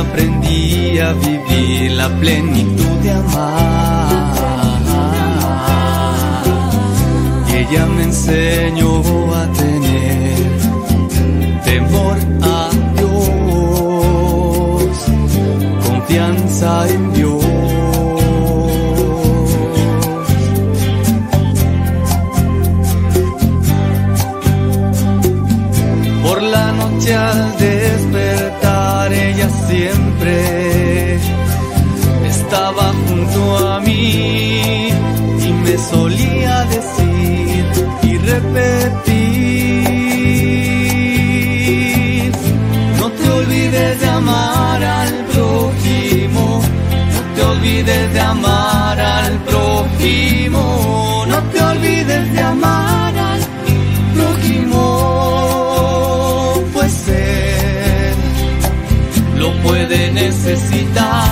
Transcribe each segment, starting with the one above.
aprendí a vivir la plenitud de amar. Y ella me enseñó a tener temor a Dios, confianza en Dios. olvides de amar al prójimo, no te olvides de amar al prójimo, pues él lo puede necesitar.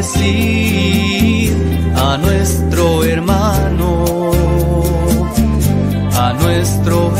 bendecir a nuestro hermano, a nuestro.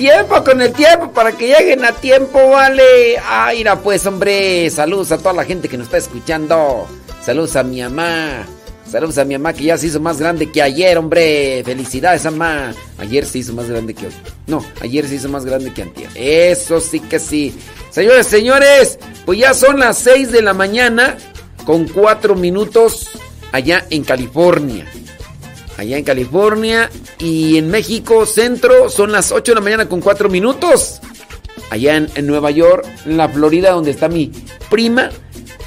Tiempo con el tiempo para que lleguen a tiempo, vale. Mira, pues, hombre. Saludos a toda la gente que nos está escuchando. Saludos a mi mamá. Saludos a mi mamá que ya se hizo más grande que ayer, hombre. Felicidades, mamá. Ayer se hizo más grande que hoy. No, ayer se hizo más grande que antier. Eso sí que sí. Señores, señores, pues ya son las 6 de la mañana con 4 minutos allá en California allá en California. Y en México Centro son las 8 de la mañana con 4 minutos. Allá en, Nueva York, en la Florida, donde está mi prima.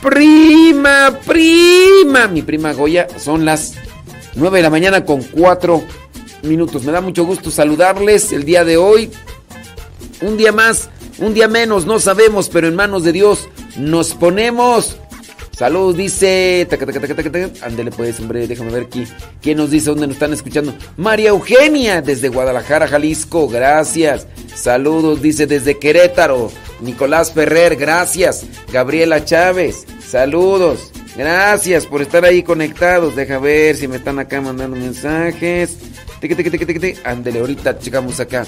Prima, prima. Mi prima Goya. Son las 9 de la mañana con 4 minutos. Me da mucho gusto saludarles el día de hoy. Un día más, un día menos, no sabemos, pero en manos de Dios nos ponemos. Salud, dice. Ándele pues, hombre, déjame ver. ¿Quién nos dice dónde nos están escuchando? María Eugenia, desde Guadalajara, Jalisco, gracias. Saludos, dice desde Querétaro. Nicolás Ferrer, gracias. Gabriela Chávez, saludos. Gracias por estar ahí conectados. Deja ver si me están acá mandando mensajes. Ándele, ahorita checamos acá.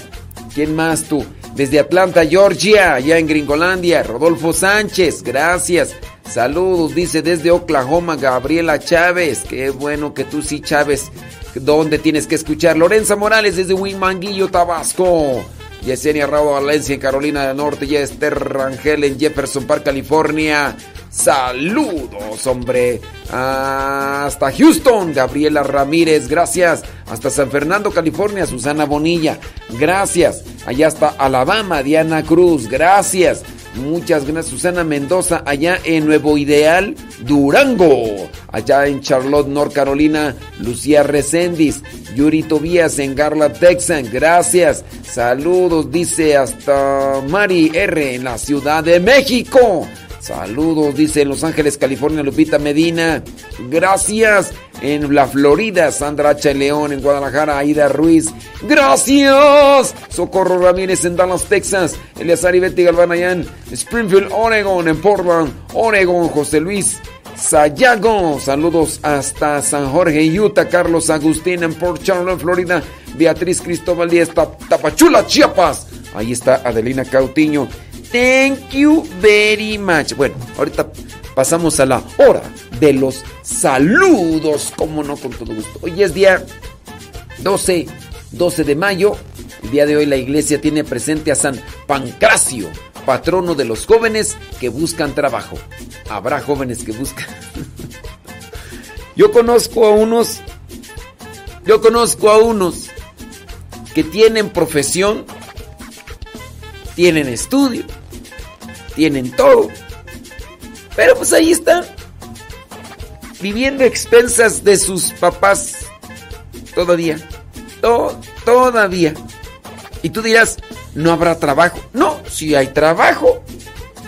¿Quién más tú? Desde Atlanta, Georgia, allá en Gringolandia. Rodolfo Sánchez, gracias. Saludos, dice desde Oklahoma Gabriela Chávez. Qué bueno que tú sí, Chávez. ¿Dónde tienes que escuchar? Lorenza Morales desde Winmanguillo, Tabasco. Yesenia Rabo Valencia en Carolina del Norte. Y Esther Rangel en Jefferson Park, California. Saludos, hombre. Hasta Houston, Gabriela Ramírez, gracias. Hasta San Fernando, California, Susana Bonilla, gracias. Allá hasta Alabama, Diana Cruz, gracias. Muchas gracias, Susana Mendoza, allá en Nuevo Ideal, Durango. Allá en Charlotte, North Carolina, Lucía Recendis. Yuri Tobías en Garla, Texas. Gracias. Saludos, dice hasta Mari R. en la Ciudad de México. Saludos, dice Los Ángeles, California, Lupita Medina. Gracias. En la Florida, Sandra H. León. En Guadalajara, Aida Ruiz. Gracias. Socorro Ramírez en Dallas, Texas. Eleazar y Betty Galván en Springfield, Oregon. En Portland, Oregon. José Luis Sayago. Saludos hasta San Jorge, Utah. Carlos Agustín en Port Charlotte, Florida. Beatriz Cristóbal Díaz, Tapachula, Chiapas. Ahí está Adelina Cautiño. Thank you very much. Bueno, ahorita pasamos a la hora de los saludos. Como no, con todo gusto. Hoy es día 12, 12 de mayo. El día de hoy la iglesia tiene presente a San Pancracio, patrono de los jóvenes que buscan trabajo. Habrá jóvenes que buscan. Yo conozco a unos. Yo conozco a unos que tienen profesión tienen estudio, tienen todo. Pero pues ahí están, viviendo expensas de sus papás todavía, to todavía. Y tú dirás, no habrá trabajo. No, sí hay trabajo,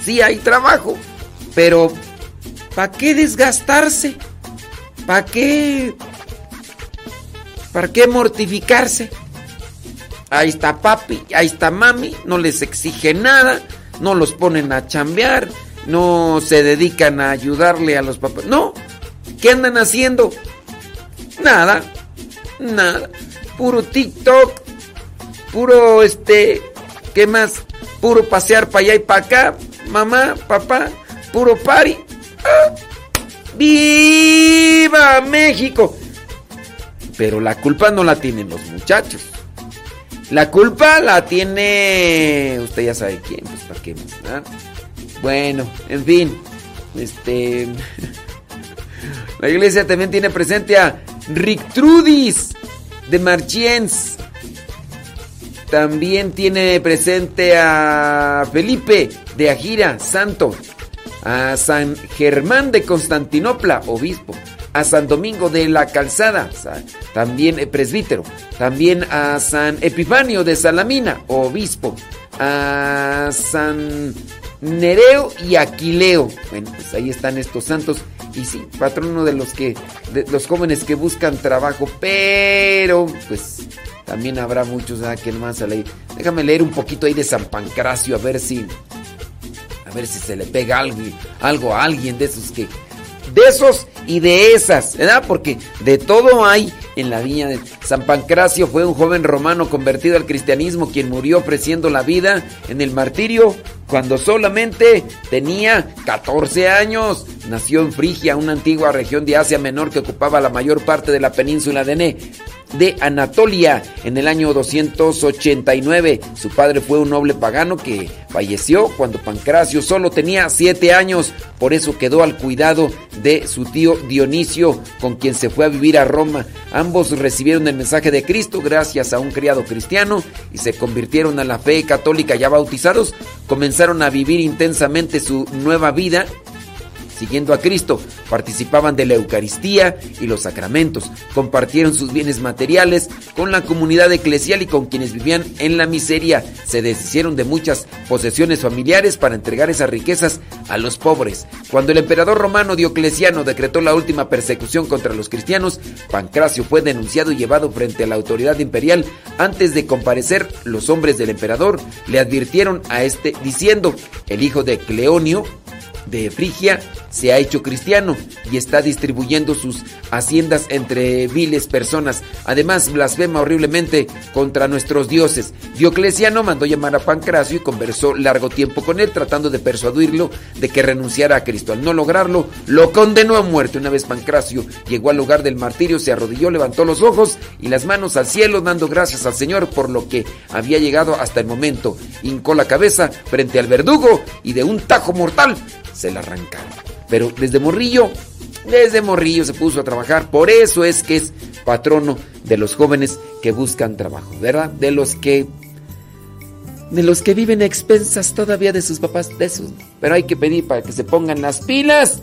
sí hay trabajo, pero ¿para qué desgastarse? ¿Para qué? ¿Para qué mortificarse? Ahí está papi, ahí está mami, no les exige nada, no los ponen a chambear, no se dedican a ayudarle a los papás. No, ¿qué andan haciendo? Nada, nada. Puro TikTok, puro este, ¿qué más? Puro pasear para allá y para acá, mamá, papá, puro party. ¡Ah! ¡Viva México! Pero la culpa no la tienen los muchachos. La culpa la tiene. Usted ya sabe quién, pues para qué más. Bueno, en fin. Este. La iglesia también tiene presente a Rick Trudis de Marchiens. También tiene presente a Felipe de Ajira, santo. A San Germán de Constantinopla, obispo a San Domingo de la Calzada, también presbítero, también a San Epifanio de Salamina, obispo, a San Nereo y Aquileo. Bueno, pues ahí están estos santos. Y sí, patrono de los que, de los jóvenes que buscan trabajo, pero pues también habrá muchos ah, que más a leer. Déjame leer un poquito ahí de San Pancracio a ver si, a ver si se le pega algo, algo a alguien de esos que, de esos y de esas, ¿verdad? Porque de todo hay en la viña de San Pancracio. Fue un joven romano convertido al cristianismo quien murió ofreciendo la vida en el martirio cuando solamente tenía 14 años. Nació en Frigia, una antigua región de Asia Menor que ocupaba la mayor parte de la península de Ne de Anatolia en el año 289. Su padre fue un noble pagano que falleció cuando Pancracio solo tenía 7 años, por eso quedó al cuidado de su tío Dionisio, con quien se fue a vivir a Roma. Ambos recibieron el mensaje de Cristo gracias a un criado cristiano y se convirtieron a la fe católica ya bautizados, comenzaron a vivir intensamente su nueva vida siguiendo a Cristo, participaban de la Eucaristía y los sacramentos, compartieron sus bienes materiales con la comunidad eclesial y con quienes vivían en la miseria, se deshicieron de muchas posesiones familiares para entregar esas riquezas a los pobres. Cuando el emperador romano Diocleciano decretó la última persecución contra los cristianos, Pancracio fue denunciado y llevado frente a la autoridad imperial. Antes de comparecer, los hombres del emperador le advirtieron a este diciendo, el hijo de Cleonio de Frigia se ha hecho cristiano y está distribuyendo sus haciendas entre viles personas. Además, blasfema horriblemente contra nuestros dioses. Diocleciano mandó llamar a Pancracio y conversó largo tiempo con él, tratando de persuadirlo de que renunciara a Cristo. Al no lograrlo, lo condenó a muerte. Una vez Pancracio llegó al lugar del martirio, se arrodilló, levantó los ojos y las manos al cielo, dando gracias al Señor por lo que había llegado hasta el momento. Hincó la cabeza frente al verdugo y de un tajo mortal se la arrancaron. Pero desde morrillo, desde morrillo se puso a trabajar. Por eso es que es patrono de los jóvenes que buscan trabajo, ¿verdad? De los que de los que viven a expensas todavía de sus papás, de esos. Pero hay que pedir para que se pongan las pilas.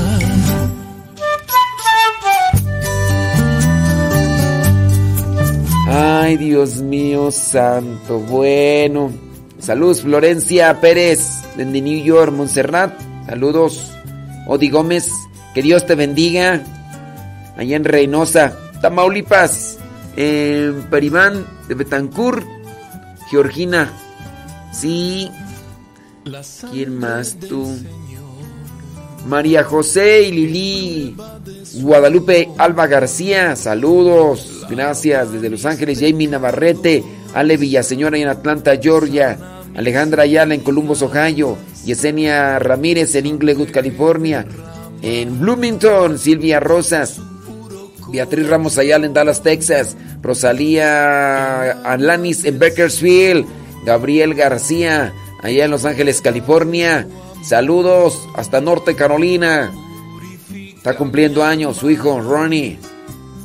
Ay, Dios mío santo. Bueno. Saludos, Florencia Pérez, de New York, Montserrat. Saludos. Odi Gómez, que Dios te bendiga. Allá en Reynosa, Tamaulipas. En Peribán de Betancourt. Georgina. Sí. ¿Quién más tú? María José y Lili. Guadalupe Alba García, saludos. Gracias desde Los Ángeles. Jamie Navarrete, Ale Villaseñora en Atlanta, Georgia. Alejandra Ayala en Columbus, Ohio. Yesenia Ramírez en Inglewood, California. En Bloomington, Silvia Rosas. Beatriz Ramos Ayala en Dallas, Texas. Rosalía Alanis en Bakersfield. Gabriel García allá en Los Ángeles, California. Saludos hasta Norte Carolina. Está cumpliendo años su hijo Ronnie.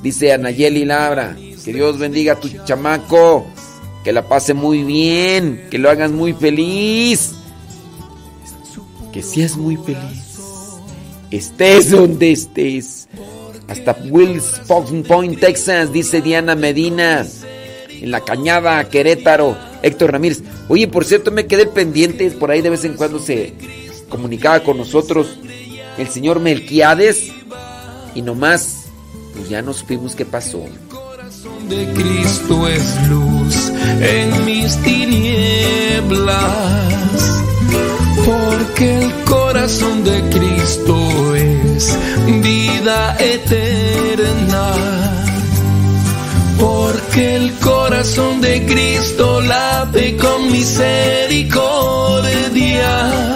Dice Anayeli Labra, que Dios bendiga a tu chamaco, que la pase muy bien, que lo hagas muy feliz, que seas muy feliz, estés donde estés. Hasta Wills Point, Texas, dice Diana Medina, en la cañada Querétaro, Héctor Ramírez. Oye, por cierto, me quedé pendiente, por ahí de vez en cuando se comunicaba con nosotros el señor Melquiades y nomás pues ya no supimos qué pasó. El corazón de Cristo es luz en mis tinieblas, porque el corazón de Cristo es vida eterna. Porque el corazón de Cristo late con misericordia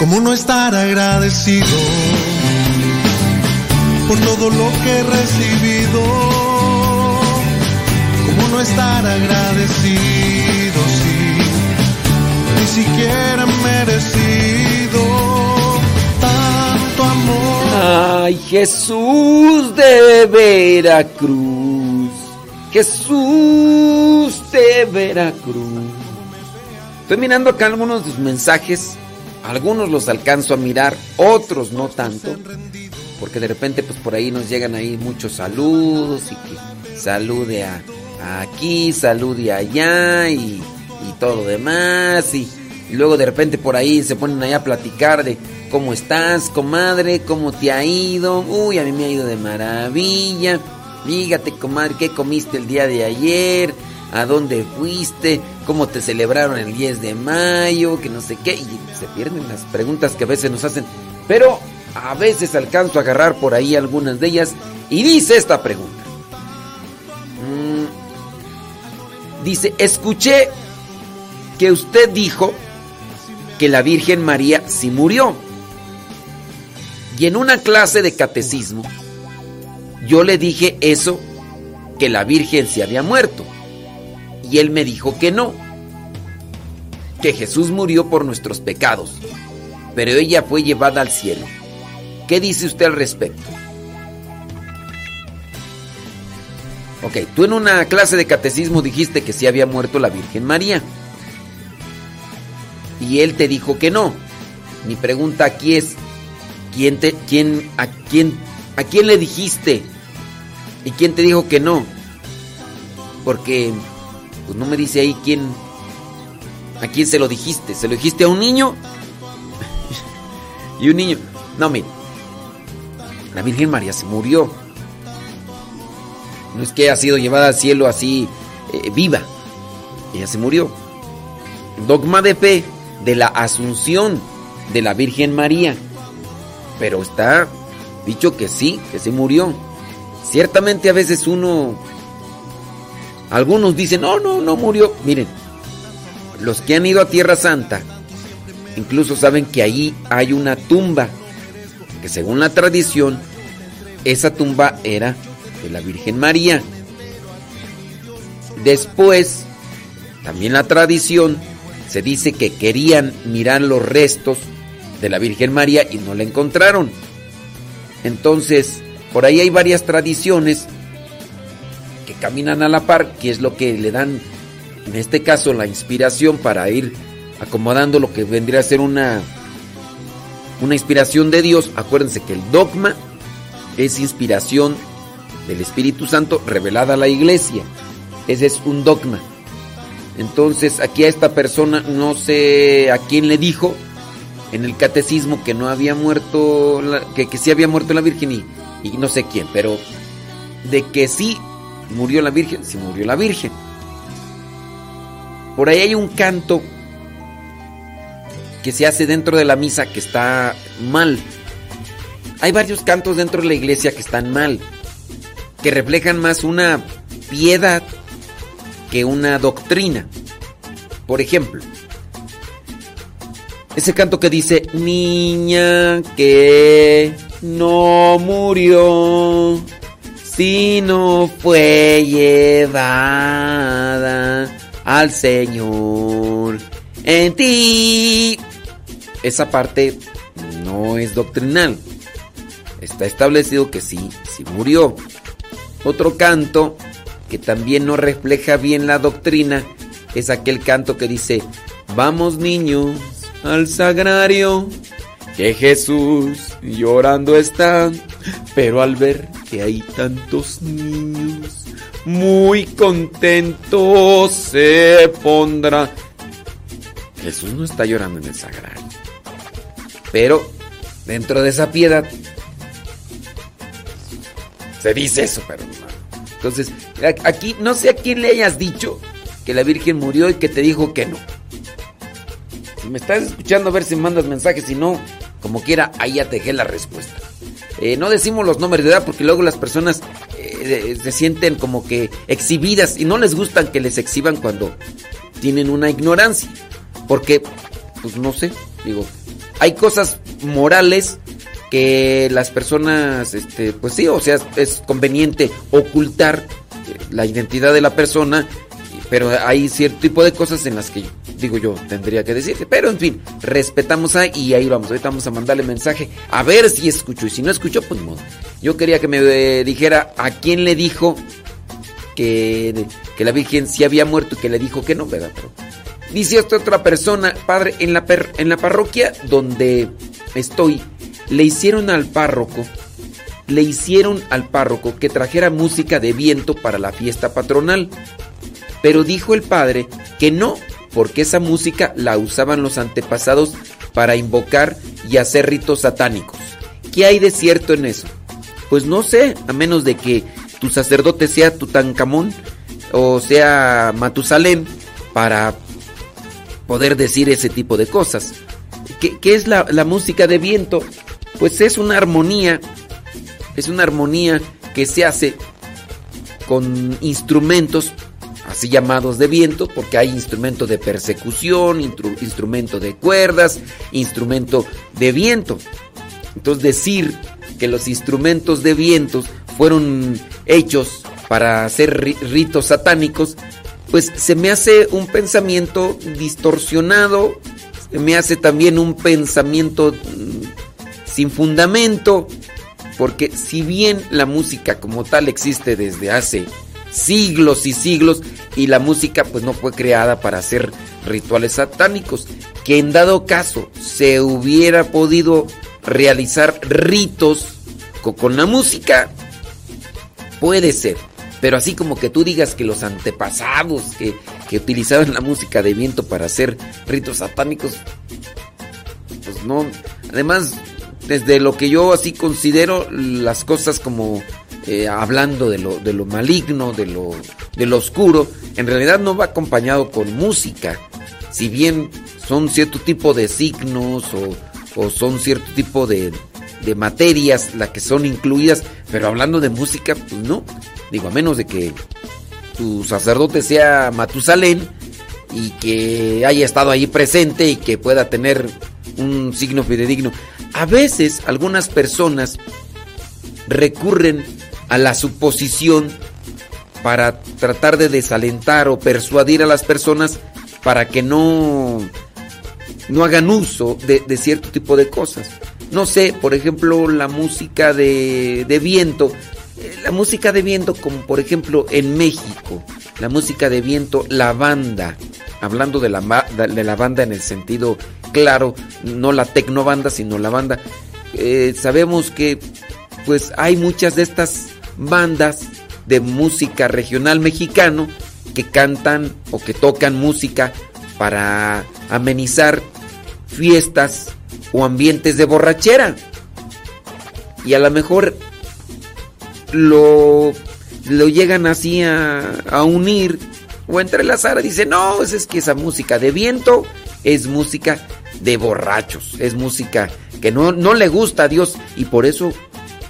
¿Cómo no estar agradecido por todo lo que he recibido? ¿Cómo no estar agradecido si ni siquiera merecido tanto amor? Ay, Jesús de Veracruz. Jesús de Veracruz. Estoy mirando acá algunos de sus mensajes. Algunos los alcanzo a mirar, otros no tanto. Porque de repente, pues por ahí nos llegan ahí muchos saludos y que salude a, aquí, salude allá y, y todo lo demás. Y, luego de repente por ahí se ponen ahí a platicar de cómo estás, comadre, cómo te ha ido. Uy, a mí me ha ido de maravilla. Fíjate, comadre, qué comiste el día de ayer, a dónde fuiste, cómo te celebraron el 10 de mayo, que no sé qué. Y se pierden las preguntas que a veces nos hacen. Pero a veces alcanzo a agarrar por ahí algunas de ellas. Y dice esta pregunta. Mm, dice, escuché que usted dijo que la Virgen María sí murió. Y en una clase de catecismo, yo le dije eso, que la Virgen se había muerto. Y él me dijo que no, que Jesús murió por nuestros pecados, pero ella fue llevada al cielo. ¿Qué dice usted al respecto? Ok, tú en una clase de catecismo dijiste que sí había muerto la Virgen María. Y él te dijo que no. Mi pregunta aquí es, ¿quién te, quién, a quién, a quién le dijiste? ¿Y quién te dijo que no? Porque, pues no me dice ahí quién, a quién se lo dijiste. ¿Se lo dijiste a un niño? y un niño, no, mire, la Virgen María se murió. No es que haya sido llevada al cielo así eh, viva. Ella se murió. Dogma de fe de la asunción de la Virgen María. Pero está dicho que sí, que se murió. Ciertamente a veces uno... Algunos dicen, no, no, no murió. Miren, los que han ido a Tierra Santa, incluso saben que allí hay una tumba, que según la tradición, esa tumba era de la Virgen María. Después, también la tradición, se dice que querían mirar los restos de la Virgen María y no la encontraron. Entonces, por ahí hay varias tradiciones caminan a la par, que es lo que le dan, en este caso, la inspiración para ir acomodando lo que vendría a ser una una inspiración de Dios. Acuérdense que el dogma es inspiración del Espíritu Santo revelada a la iglesia. Ese es un dogma. Entonces aquí a esta persona no sé a quién le dijo en el catecismo que no había muerto, que, que sí había muerto la Virgen y, y no sé quién, pero de que sí murió la Virgen, sí murió la Virgen. Por ahí hay un canto que se hace dentro de la misa que está mal. Hay varios cantos dentro de la iglesia que están mal, que reflejan más una piedad que una doctrina. Por ejemplo, ese canto que dice, niña que no murió, sino fue llevada al Señor en ti. Esa parte no es doctrinal. Está establecido que sí, sí murió. Otro canto que también no refleja bien la doctrina es aquel canto que dice, vamos niños al sagrario, que Jesús llorando está, pero al ver que hay tantos niños, muy contento se pondrá. Jesús no está llorando en el sagrario, pero dentro de esa piedad se dice eso, pero Entonces, aquí no sé a quién le hayas dicho que la Virgen murió y que te dijo que no. Si me estás escuchando, a ver si mandas mensajes. Si no, como quiera, ahí ya te dejé la respuesta. Eh, no decimos los nombres de edad porque luego las personas eh, se sienten como que exhibidas y no les gustan que les exhiban cuando tienen una ignorancia. Porque, pues no sé, digo, hay cosas morales que las personas, este, pues sí, o sea, es conveniente ocultar eh, la identidad de la persona pero hay cierto tipo de cosas en las que, digo yo, tendría que decirte. Pero en fin, respetamos a y ahí vamos. Ahorita vamos a mandarle mensaje a ver si escucho. Y si no escucho, pues modo. Yo quería que me eh, dijera a quién le dijo que, que la Virgen sí había muerto y que le dijo que no, ¿verdad? Pero dice esta otra persona, padre, en la, en la parroquia donde estoy, le hicieron al párroco le hicieron al párroco que trajera música de viento para la fiesta patronal. Pero dijo el padre que no, porque esa música la usaban los antepasados para invocar y hacer ritos satánicos. ¿Qué hay de cierto en eso? Pues no sé, a menos de que tu sacerdote sea Tutankamón o sea Matusalén para poder decir ese tipo de cosas. ¿Qué, es la música de viento? Pues es una armonía, es una armonía que se hace con instrumentos así llamados de viento, porque hay instrumento de persecución, instrumento de cuerdas, instrumento de viento. Entonces decir que los instrumentos de vientos fueron hechos para hacer ritos satánicos, pues se me hace un pensamiento distorsionado, se me hace también un pensamiento mm, sin fundamento, porque si bien la música como tal existe desde hace siglos y siglos y la música pues no fue creada para hacer rituales satánicos. Que en dado caso se hubiera podido realizar ritos con, la música, puede ser. Pero así como que tú digas que los antepasados que, que utilizaban la música de viento para hacer ritos satánicos, pues no. Además, desde lo que yo así considero las cosas como eh, hablando de lo, de lo maligno, de lo, de lo oscuro, en realidad no va acompañado con música. Si bien son cierto tipo de signos o, son cierto tipo de, de materias las que son incluidas, pero hablando de música, pues no. Digo, a menos de que tu sacerdote sea Matusalén y que haya estado ahí presente y que pueda tener un signo fidedigno. A veces algunas personas recurren a la suposición para tratar de desalentar o persuadir a las personas para que no, no hagan uso de, cierto tipo de cosas. No sé, por ejemplo, la música de, viento. Eh, la música de viento, como por ejemplo en México, la música de viento, la banda, hablando de la, de la banda en el sentido claro, no la tecnobanda, sino la banda. Eh, sabemos que pues hay muchas de estas bandas de música regional mexicano que cantan o que tocan música para amenizar fiestas o ambientes de borrachera. Y a lo mejor lo, lo llegan así a, a unir o entrelazar. Dice, no, es que esa música de viento es música de borrachos, es música que no, no le gusta a Dios y por eso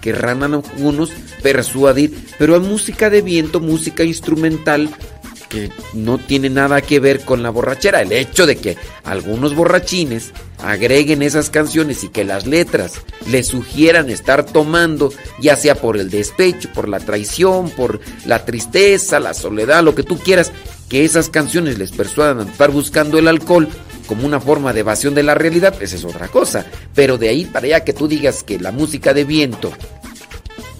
querrán algunos persuadir, pero hay música de viento, música instrumental que no tiene nada que ver con la borrachera. El hecho de que algunos borrachines agreguen esas canciones y que las letras les sugieran estar tomando, ya sea por el despecho, por la traición, por la tristeza, la soledad, lo que tú quieras, que esas canciones les persuadan a estar buscando el alcohol como una forma de evasión de la realidad, esa es otra cosa. Pero de ahí para allá que tú digas que la música de viento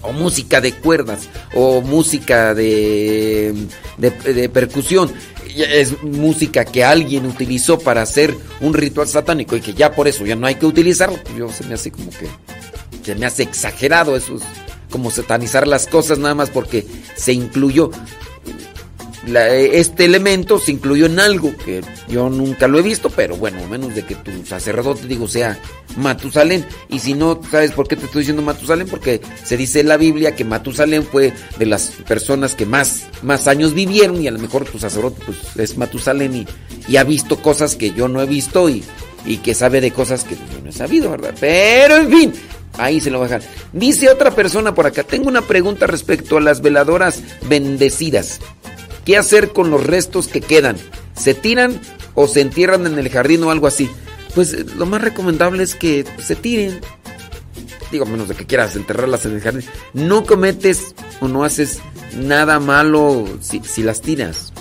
o música de cuerdas o música de, de, percusión es música que alguien utilizó para hacer un ritual satánico y que ya por eso ya no hay que utilizarlo, pues yo se me hace como que se me hace exagerado eso es como satanizar las cosas nada más porque se incluyó este elemento se incluyó en algo que yo nunca lo he visto, pero bueno, menos de que tu sacerdote, digo, sea Matusalén. Y si no, ¿sabes por qué te estoy diciendo Matusalén? Porque se dice en la Biblia que Matusalén fue de las personas que más, más años vivieron y a lo mejor tu sacerdote pues, es Matusalén y, y ha visto cosas que yo no he visto y, y que sabe de cosas que yo no he sabido, ¿verdad? Pero en fin, ahí se lo voy a dejar. Dice otra persona por acá, tengo una pregunta respecto a las veladoras bendecidas. ¿Qué hacer con los restos que quedan? ¿Se tiran o se entierran en el jardín o algo así? Pues eh, lo más recomendable es que se tiren. Digo, menos de que quieras enterrarlas en el jardín. No cometes o no haces nada malo si, si las tiras.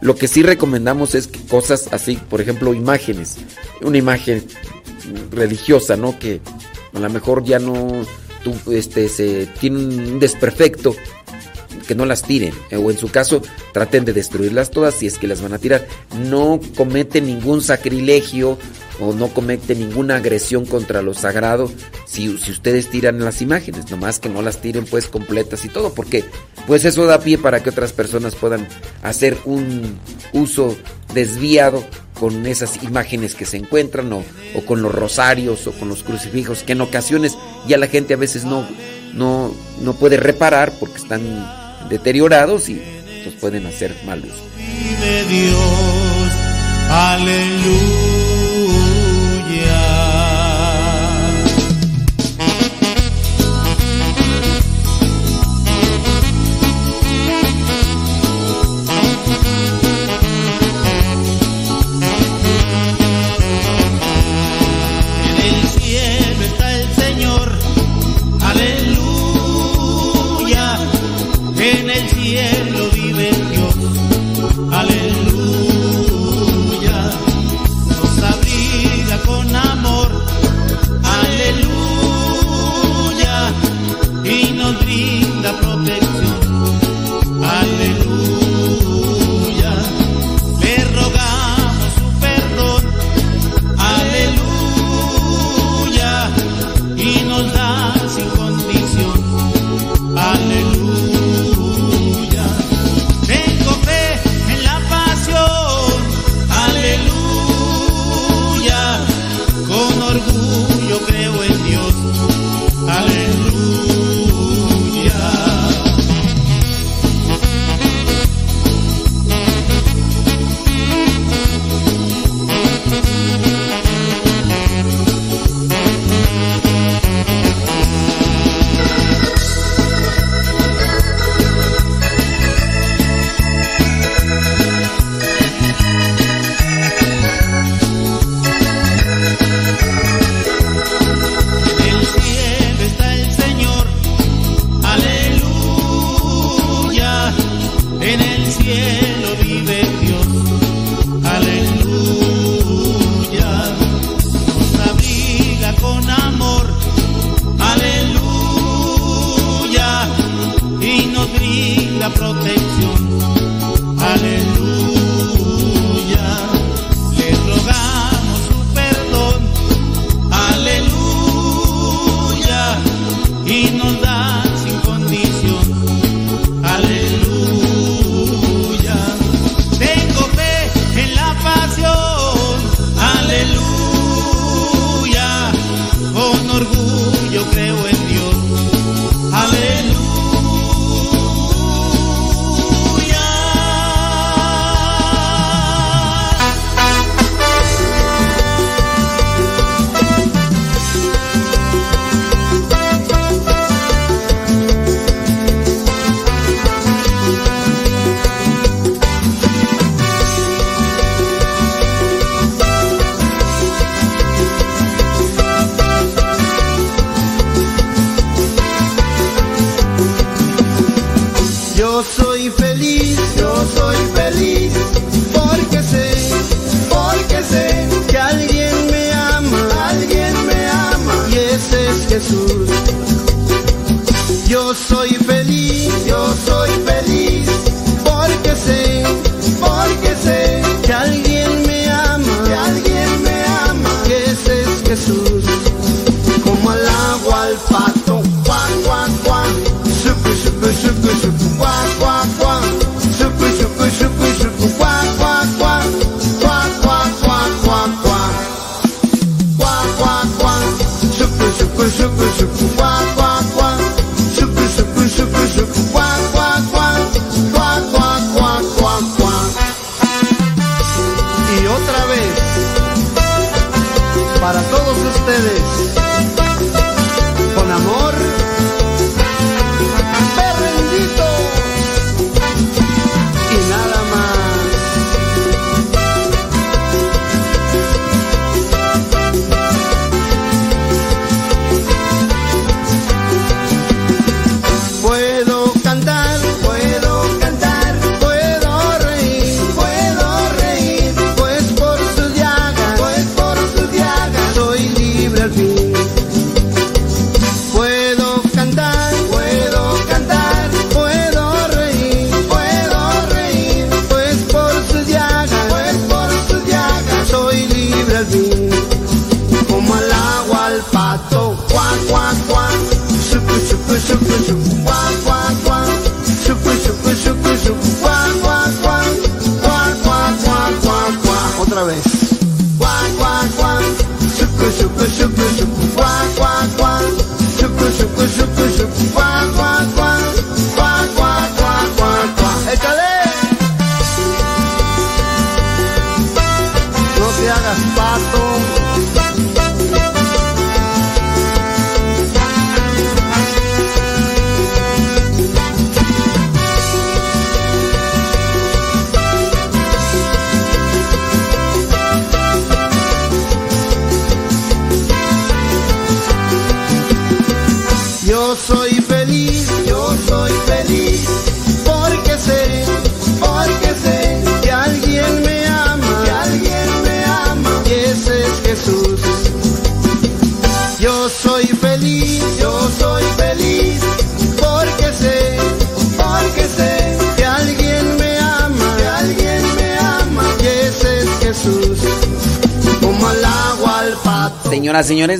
Lo que sí recomendamos es que cosas así, por ejemplo, imágenes. Una imagen religiosa, ¿no? Que a lo mejor ya no tú, este, se tiene un desperfecto que no las tiren, eh, o en su caso traten de destruirlas todas si es que las van a tirar. No cometen ningún sacrilegio o no cometen ninguna agresión contra lo sagrado si, si ustedes tiran las imágenes, nomás que no las tiren pues completas y todo, porque pues eso da pie para que otras personas puedan hacer un uso desviado con esas imágenes que se encuentran o, o, con los rosarios o con los crucifijos que en ocasiones ya la gente a veces no, no, no puede reparar porque están deteriorados y los pueden hacer malos. Dios, aleluya.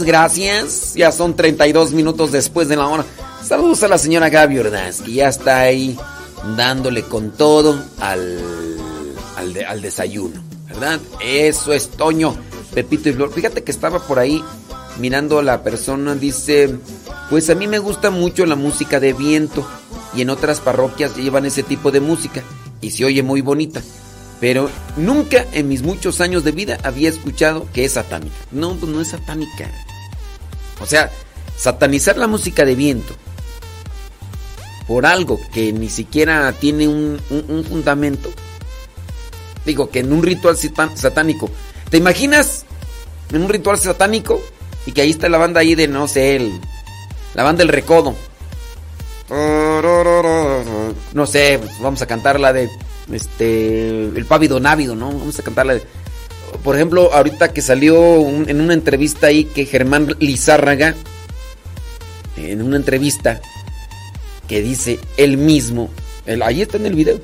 Gracias. Ya son 32 minutos después de la hora. Saludos a la señora Gaby Ordaz, que ya está ahí dándole con todo al, al, al desayuno, ¿verdad? Eso es Toño, Pepito y Flor. Fíjate que estaba por ahí mirando a la persona, dice, pues a mí me gusta mucho la música de viento y en otras parroquias llevan ese tipo de música y se oye muy bonita. Pero nunca en mis muchos años de vida había escuchado que es satánica. No, pues no es satánica. O sea, satanizar la música de viento por algo que ni siquiera tiene un, un- un fundamento. Digo que en un ritual satánico. ¿Te imaginas en un ritual satánico? Y que ahí está la banda ahí de, no sé, el- la banda del recodo. No sé, vamos a cantar la de este el pávido návido, ¿no? Vamos a cantar la de por ejemplo, ahorita que salió en una entrevista ahí que Germán Lizárraga en una entrevista que dice él mismo, él, ahí está en el video.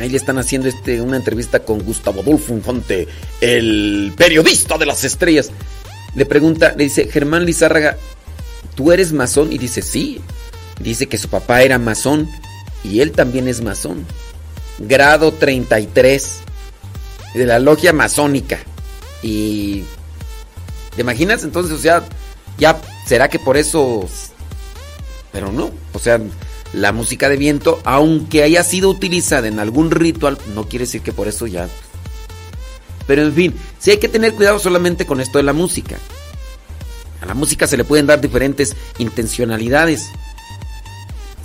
Ahí le están haciendo este una entrevista con Gustavo Adolfo Infante, el periodista de las estrellas. Le pregunta, le dice, "Germán Lizárraga, ¿tú eres masón?" Y dice, "Sí." Dice que su papá era masón y él también es masón. Grado 33 de la logia masónica. Y ¿te imaginas? Entonces, o sea, ya será que por eso pero no, o sea, la música de viento, aunque haya sido utilizada en algún ritual, no quiere decir que por eso ya pero en fin, sí hay que tener cuidado solamente con esto de la música. A la música se le pueden dar diferentes intencionalidades.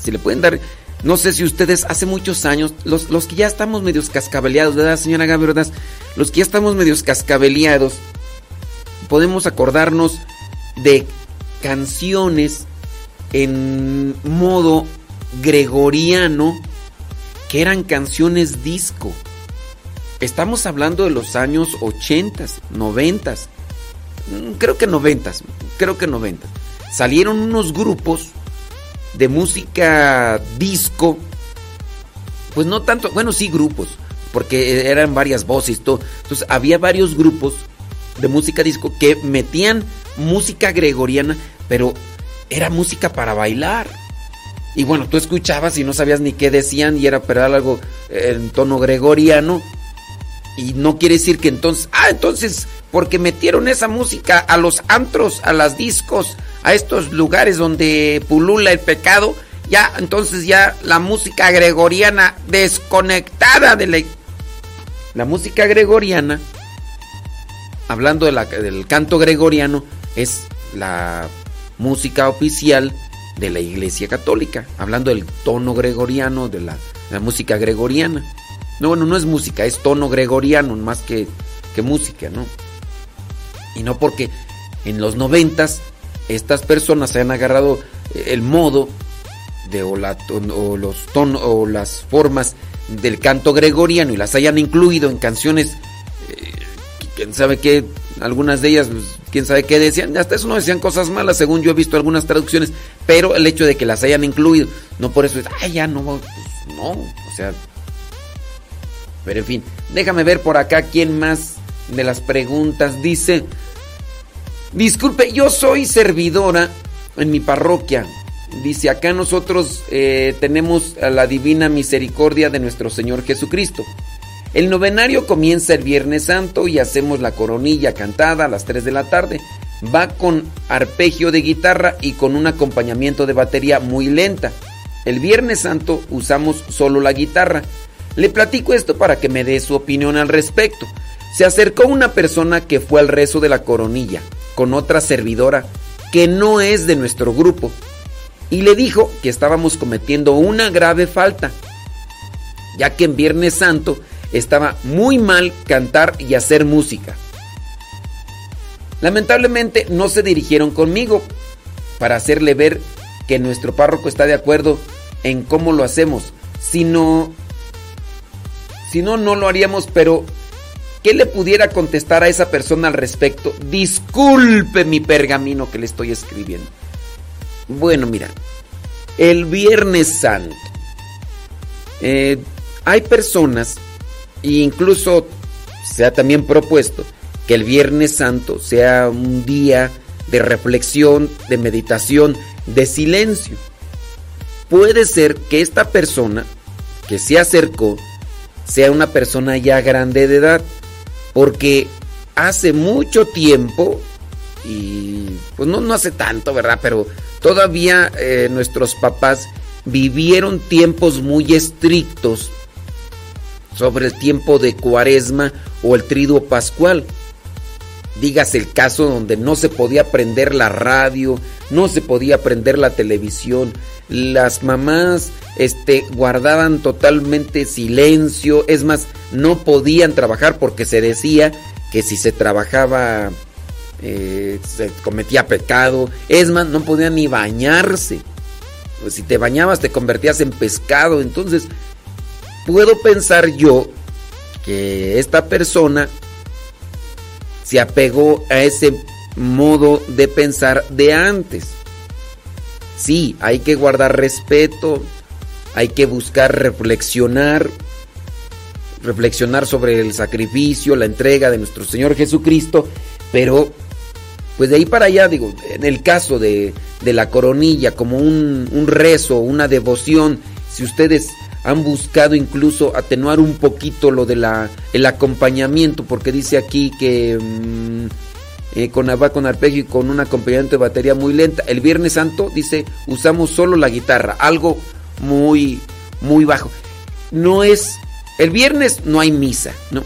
Se le pueden dar, no sé si ustedes hace muchos años, los, los que ya estamos medios cascabeleados, ¿verdad, señora Gaby? Los que ya estamos medios cascabeleados, podemos acordarnos de canciones en modo gregoriano que eran canciones disco. Estamos hablando de los años 80, 90, mm, creo que 90, creo que 90. Salieron unos grupos de música disco, pues no tanto, bueno, sí grupos, porque eran varias voces, todo. Entonces había varios grupos de música disco que metían música gregoriana, pero era música para bailar. Y bueno, tú escuchabas y no sabías ni qué decían y era era algo en tono gregoriano. Y no quiere decir que entonces, ah, entonces, porque metieron esa música a los antros, a las discos, a estos lugares donde pulula el pecado, ya, entonces ya la música gregoriana desconectada de la... la música gregoriana, hablando del canto gregoriano, es la música oficial de la Iglesia Católica, hablando del tono gregoriano, de la, música gregoriana. No, bueno, no es música, es tono gregoriano, más que, que música, ¿no? Y no porque en los noventas estas personas se han agarrado el modo de o, los tonos o las formas del canto gregoriano y las hayan incluido en canciones, eh, quién sabe qué, algunas de ellas, pues, quién sabe qué decían, hasta eso no decían cosas malas, según yo he visto algunas traducciones, pero el hecho de que las hayan incluido, no por eso es, ay, ya no, pues, no, o sea, pero en fin, déjame ver por acá quién más de las preguntas dice, disculpe, yo soy servidora en mi parroquia, Dice, acá nosotros eh, tenemos la divina misericordia de nuestro Señor Jesucristo. El novenario comienza el Viernes Santo y hacemos la coronilla cantada a las 3 de la tarde. Va con arpegio de guitarra y con un acompañamiento de batería muy lenta. El Viernes Santo usamos solo la guitarra. Le platico esto para que me dé su opinión al respecto. Se acercó una persona que fue al rezo de la coronilla con otra servidora que no es de nuestro grupo y le dijo que estábamos cometiendo una grave falta, ya que en Viernes Santo estaba muy mal cantar y hacer música. Lamentablemente no se dirigieron conmigo para hacerle ver que nuestro párroco está de acuerdo en cómo lo hacemos, sino si no no lo haríamos, pero ¿qué le pudiera contestar a esa persona al respecto? Disculpe mi pergamino que le estoy escribiendo. Bueno, mira, el Viernes Santo. Eh, hay personas, e incluso se ha también propuesto, que el Viernes Santo sea un día de reflexión, de meditación, de silencio. Puede ser que esta persona que se acercó sea una persona ya grande de edad, porque hace mucho tiempo y pues no, no hace tanto, ¿verdad? Pero todavía eh, nuestros papás vivieron tiempos muy estrictos sobre el tiempo de cuaresma o el triduo pascual. Dígase el caso donde no se podía prender la radio, no se podía prender la televisión, las mamás este, guardaban totalmente silencio, es más, no podían trabajar porque se decía que si se trabajaba eh, se cometía pecado, es más, no podían ni bañarse. Pues si te bañabas te convertías en pescado. Entonces, puedo pensar yo que esta persona se apegó a ese modo de pensar de antes. Sí, hay que guardar respeto, hay que buscar reflexionar, reflexionar sobre el sacrificio, la entrega de nuestro Señor Jesucristo, pero pues de ahí para allá, digo, en el caso de, la coronilla, como un, rezo, una devoción, si ustedes han buscado incluso atenuar un poquito lo de la el acompañamiento porque dice aquí que mm, eh, con va con arpegio y con un acompañamiento de batería muy lenta. El viernes santo dice usamos solo la guitarra algo muy muy bajo. No es el viernes no hay misa no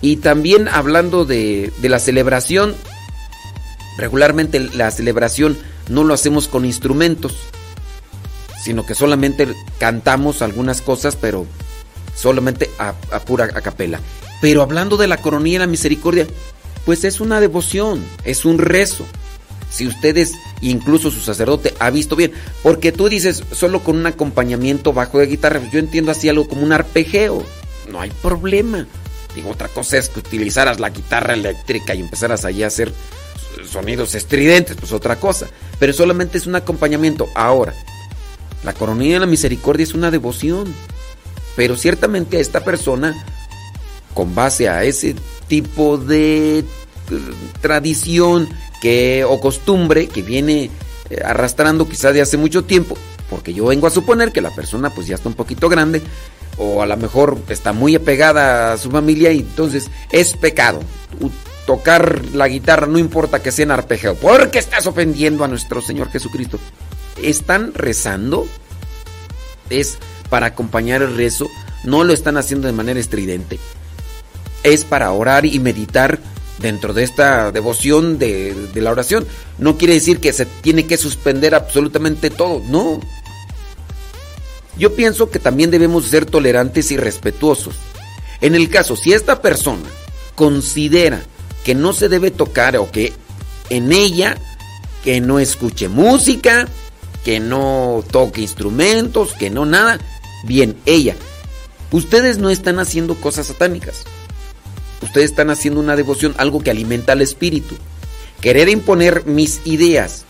y también hablando de, de la celebración Regularmente la celebración no lo hacemos con instrumentos, sino que solamente cantamos algunas cosas, pero solamente a, pura a capela. Pero hablando de la coronilla y la misericordia, pues es una devoción, es un rezo. Si ustedes, incluso su sacerdote, ha visto bien, porque tú dices solo con un acompañamiento bajo de guitarra, yo entiendo así algo como un arpegio, no hay problema. Digo, otra cosa es que utilizaras la guitarra eléctrica y empezaras allí a hacer sonidos estridentes, pues otra cosa. Pero solamente es un acompañamiento. Ahora, la coronilla de la misericordia es una devoción. Pero ciertamente esta persona, con base a ese tipo de eh, tradición que, o costumbre que viene eh, arrastrando quizá de hace mucho tiempo, porque yo vengo a suponer que la persona pues ya está un poquito grande, o a lo mejor está muy apegada a su familia y entonces es pecado tocar la guitarra, no importa que sea en arpegio, porque estás ofendiendo a nuestro Señor Jesucristo. Están rezando, es para acompañar el rezo, no lo están haciendo de manera estridente. es para orar y meditar dentro de esta devoción de, la oración. No quiere decir que se tiene que suspender absolutamente todo, no. Yo pienso que también debemos ser tolerantes y respetuosos. En el caso, si esta persona considera que no se debe tocar o que en ella que no escuche música, que no toque instrumentos, que no nada, bien, ella. Ustedes no están haciendo cosas satánicas. Ustedes están haciendo una devoción, algo que alimenta al espíritu. Querer imponer mis ideas,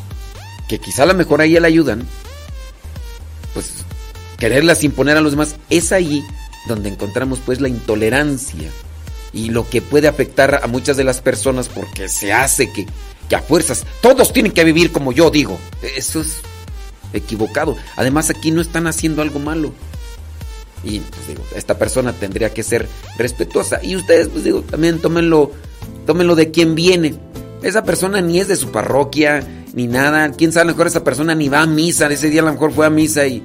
que quizá a lo mejor a ella le ayudan, pues quererlas imponer a los demás, es ahí donde encontramos pues la intolerancia y lo que puede afectar a muchas de las personas porque se hace que, que a fuerzas todos tienen que vivir como yo digo. Eso es equivocado. Además aquí no están haciendo algo malo. Y pues esta persona tendría que ser respetuosa. Y ustedes, pues digo, también tómenlo, tómenlo de quien viene. Esa persona ni es de su parroquia, ni nada. Quién sabe, a lo mejor esa persona ni va a misa. Ese día a lo mejor fue a misa y,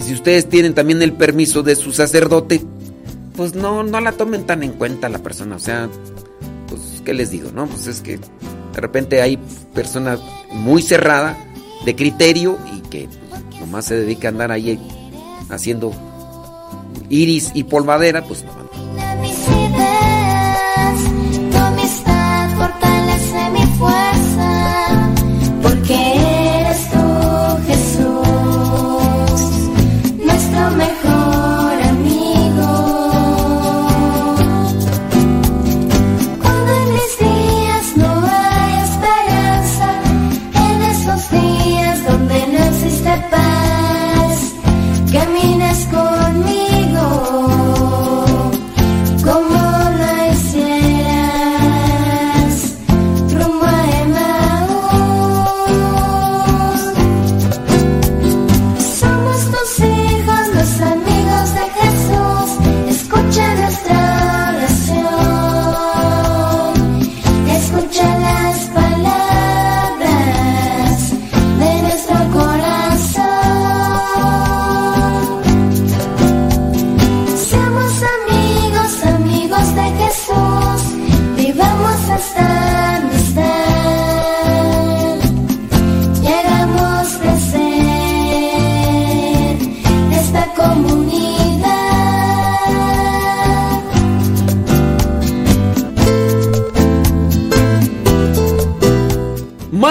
si ustedes tienen también el permiso de su sacerdote, pues no, no la tomen tan en cuenta la persona. O sea, pues, ¿qué les digo? No, pues es que de repente hay personas muy cerrada de criterio y que pues, nomás se dedica a andar ahí haciendo iris y polvadera, pues no. mi fuerza,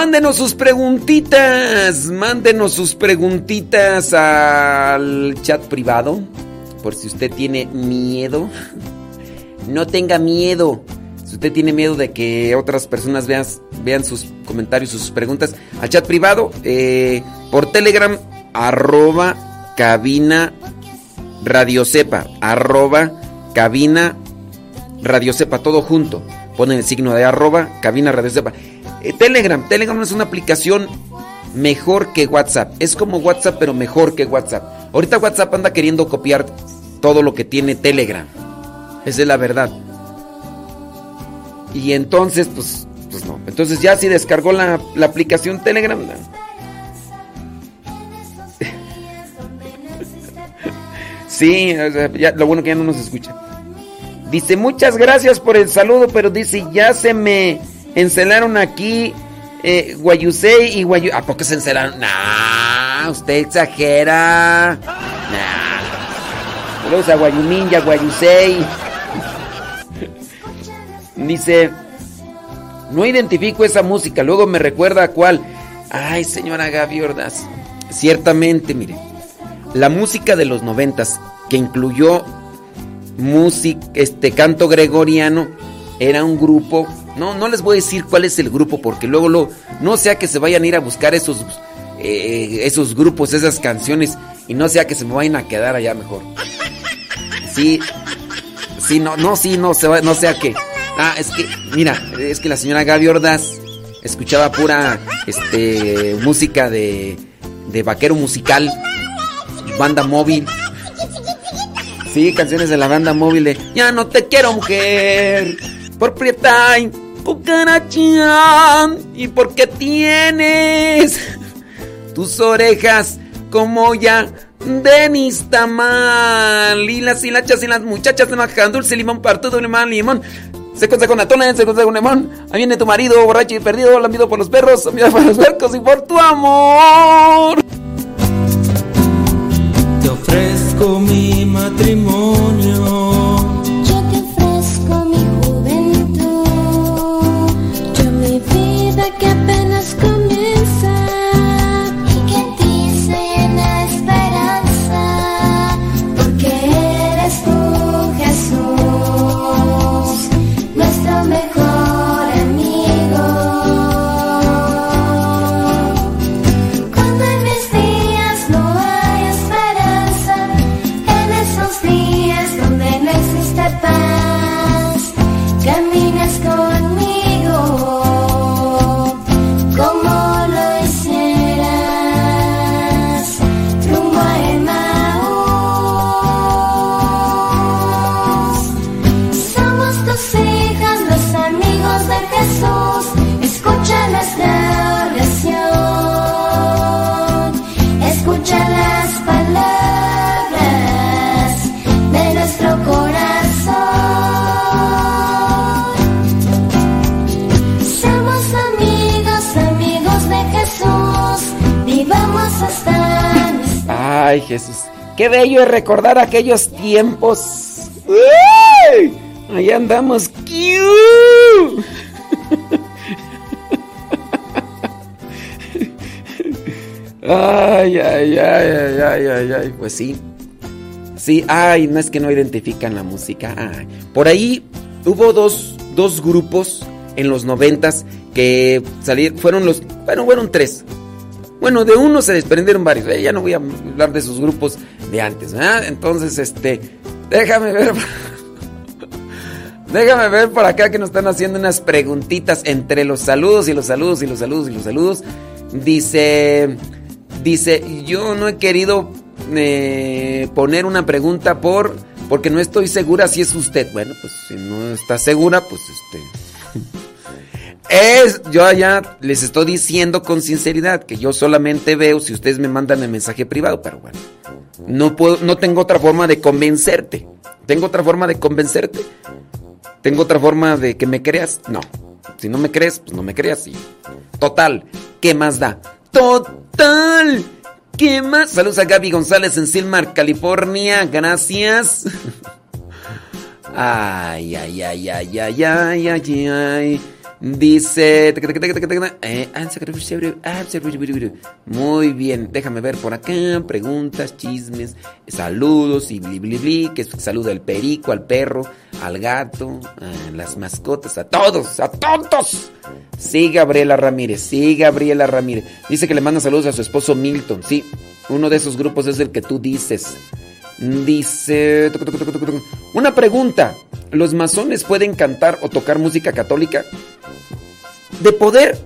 Mándenos sus preguntitas, mándenos sus preguntitas al chat privado, por si usted tiene miedo. No tenga miedo. Si usted tiene miedo de que otras personas vean, vean sus comentarios, sus preguntas, al chat privado, eh, por Telegram, arroba cabina radio sepa, arroba cabina radio sepa, todo junto. Ponen el signo de arroba cabina radio sepa. Eh, Telegram, Telegram es una aplicación mejor que WhatsApp. Es como WhatsApp, pero mejor que WhatsApp. Ahorita WhatsApp anda queriendo copiar todo lo que tiene Telegram. Esa es la verdad. Y entonces, pues, pues no. Entonces ya si descargó la, la aplicación Telegram. Sí, lo bueno que ya no nos escucha. Dice, muchas gracias por el saludo, pero dice, ya se me encelaron aquí eh, Guayusei y Guayu... ¿A poco se encelaron? Nah, usted exagera. Nah. Saludos a Guayumín y Guayusei. Dice, no identifico esa música, luego me recuerda a cuál. Ay, señora Gaby Ordaz. Ciertamente, mire, la música de los noventas, que incluyó música, este canto gregoriano, era un grupo. No, no les voy a decir cuál es el grupo, porque luego lo, no sea que se vayan a ir a buscar esos, eh, esos grupos, esas canciones, y no sea que se me vayan a quedar allá mejor. Sí, sí, no, no, sí, no, se va, no sea que. Ah, es que, mira, es que la señora Gaby Ordaz escuchaba pura, este, música de, de vaquero musical, banda móvil. Sí, canciones de la banda móvil de Ya no te quiero mujer, por prieta y y porque tienes tus orejas como ya Denis Tamal. Y las hilachas y las muchachas de majan, dulce limón, partudo, limón, limón. Se con atona, se con limón. Ahí viene tu marido, borracho y perdido, lamido por los perros, lamido por los percos y por tu amor. Te ofrezco mi matrimonio. Ay, Jesús. Qué bello es recordar aquellos tiempos. ¡Uy! Ahí andamos. Ay, ay, ay, ay, ay, ay, ay. Pues sí. Sí, ay, no es que no identifican la música. Ay. Por ahí hubo dos, dos grupos en los noventas que salieron, fueron los, bueno, fueron tres. Bueno, de uno se desprendieron varios. eh, ya no voy a hablar de esos grupos de antes, ¿verdad? Entonces, este, déjame ver. Déjame ver por acá que nos están haciendo unas preguntitas entre los saludos y los saludos y los saludos y los saludos. Dice, dice, yo no he querido eh, poner una pregunta por, porque no estoy segura si es usted. Bueno, pues si no está segura, pues este... Es, yo ya les estoy diciendo con sinceridad que yo solamente veo si ustedes me mandan el mensaje privado, pero bueno, no puedo, no tengo otra forma de convencerte. ¿Tengo otra forma de convencerte? ¿Tengo otra forma de que me creas? No. Si no me crees, pues no me creas. Total, ¿qué más da? Total, ¿qué más? Saludos a Gaby González en Silmar, California. Gracias. Ay, ay, ay, ay, ay, ay, ay, ay. Dice. Muy bien, déjame ver por acá. Preguntas, chismes, saludos y bli, bli, bli. Que saluda al perico, al perro, al gato, a las mascotas, a todos, a tontos. Sí, Gabriela Ramírez, sí, Gabriela Ramírez. Dice que le manda saludos a su esposo Milton. Sí, uno de esos grupos es el que tú dices. Dice. Una pregunta. ¿Los masones pueden cantar o tocar música católica? De poder.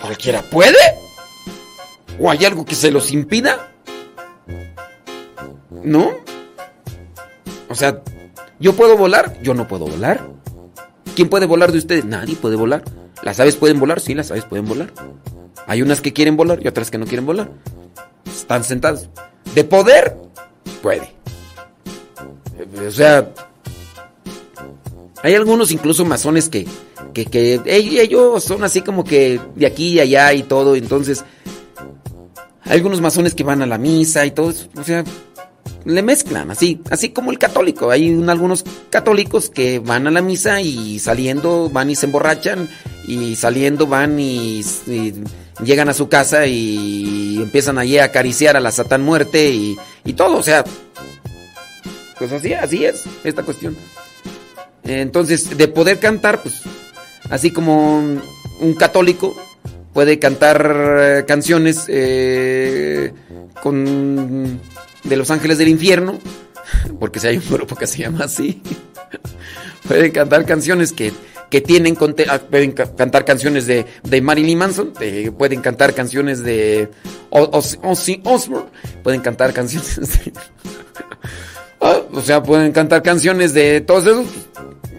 ¿Cualquiera puede? ¿O hay algo que se los impida? ¿No? O sea, ¿yo puedo volar? Yo no puedo volar. ¿Quién puede volar de ustedes? Nadie puede volar. ¿Las aves pueden volar? Sí, las aves pueden volar. Hay unas que quieren volar y otras que no quieren volar. Están sentadas. De poder, puede. O sea, hay algunos incluso masones que, que, que ellos son así como que de aquí y allá y todo. Entonces, hay algunos masones que van a la misa y todo. O sea, le mezclan así, así como el católico. Hay un- algunos católicos que van a la misa y saliendo van y se emborrachan y saliendo van y llegan a su casa y empiezan allí a acariciar a la Satán muerte y, y todo. O sea, pues así, así es esta cuestión. Entonces, de poder cantar, pues, así como un, católico puede cantar eh, canciones eh, con de los ángeles del infierno, porque si hay un grupo que se llama así, pueden cantar canciones que, que tienen, ah, pueden ca- cantar canciones de, de Marilyn Manson, de- pueden cantar canciones de Ozzy Osbourne, pueden cantar canciones de... Ah, o sea, pueden cantar canciones de todos esos.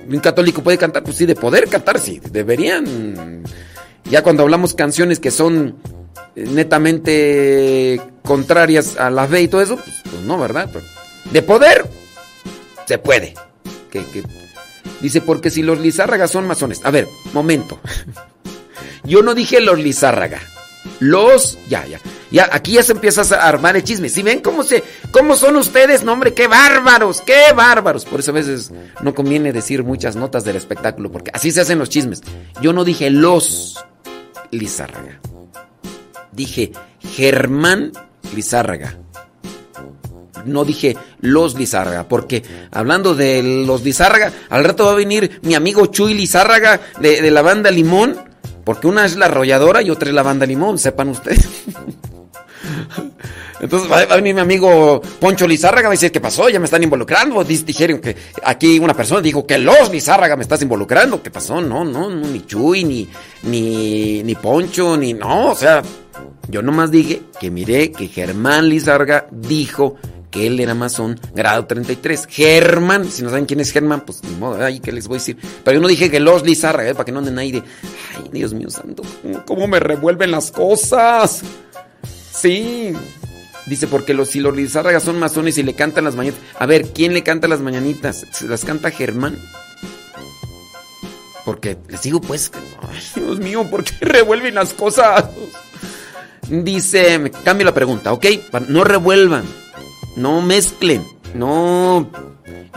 Un católico puede cantar, pues sí, de poder cantar, sí, deberían. Ya cuando hablamos canciones que son netamente contrarias a la fe y todo eso, pues, pues no, ¿verdad? De poder, se puede. Que- Dice, porque si los Lizárraga son masones. A ver, momento. Yo no dije los Lizárraga. Los. Ya, ya. Ya, aquí ya se empieza a armar el chisme. Si ven cómo se. cómo son ustedes, no, hombre, qué bárbaros, qué bárbaros. Por eso a veces no conviene decir muchas notas del espectáculo, porque así se hacen los chismes. Yo no dije los Lizárraga. Dije Germán Lizárraga. No dije los Lizárraga, porque hablando de los Lizárraga, al rato va a venir mi amigo Chuy Lizárraga de, la banda Limón, porque una es la arrolladora y otra es la banda Limón, sepan ustedes. Entonces va a venir mi amigo Poncho Lizárraga, va a decir, ¿qué pasó? Ya me están involucrando. Dijeron que aquí una persona dijo que los Lizárraga me estás involucrando. ¿Qué pasó? No, no, no, ni Chuy, ni, ni, ni Poncho, ni no. O sea, yo nomás dije que miré que Germán Lizárraga dijo que él era masón, grado 33. Germán, si no saben quién es Germán, pues ni modo, ahí que les voy a decir. Pero yo no dije que los Lizárraga, eh, para que no anden ahí de, ay, Dios mío santo, cómo me revuelven las cosas. Sí. Dice, porque los, si los Lizárraga son masones y le cantan las mañanitas. A ver, ¿quién le canta las mañanitas? ¿Se las canta Germán? Porque les digo, pues, ay, Dios mío, ¿por qué revuelven las cosas? Dice, cambio la pregunta, ¿ok? No revuelvan, no mezclen, no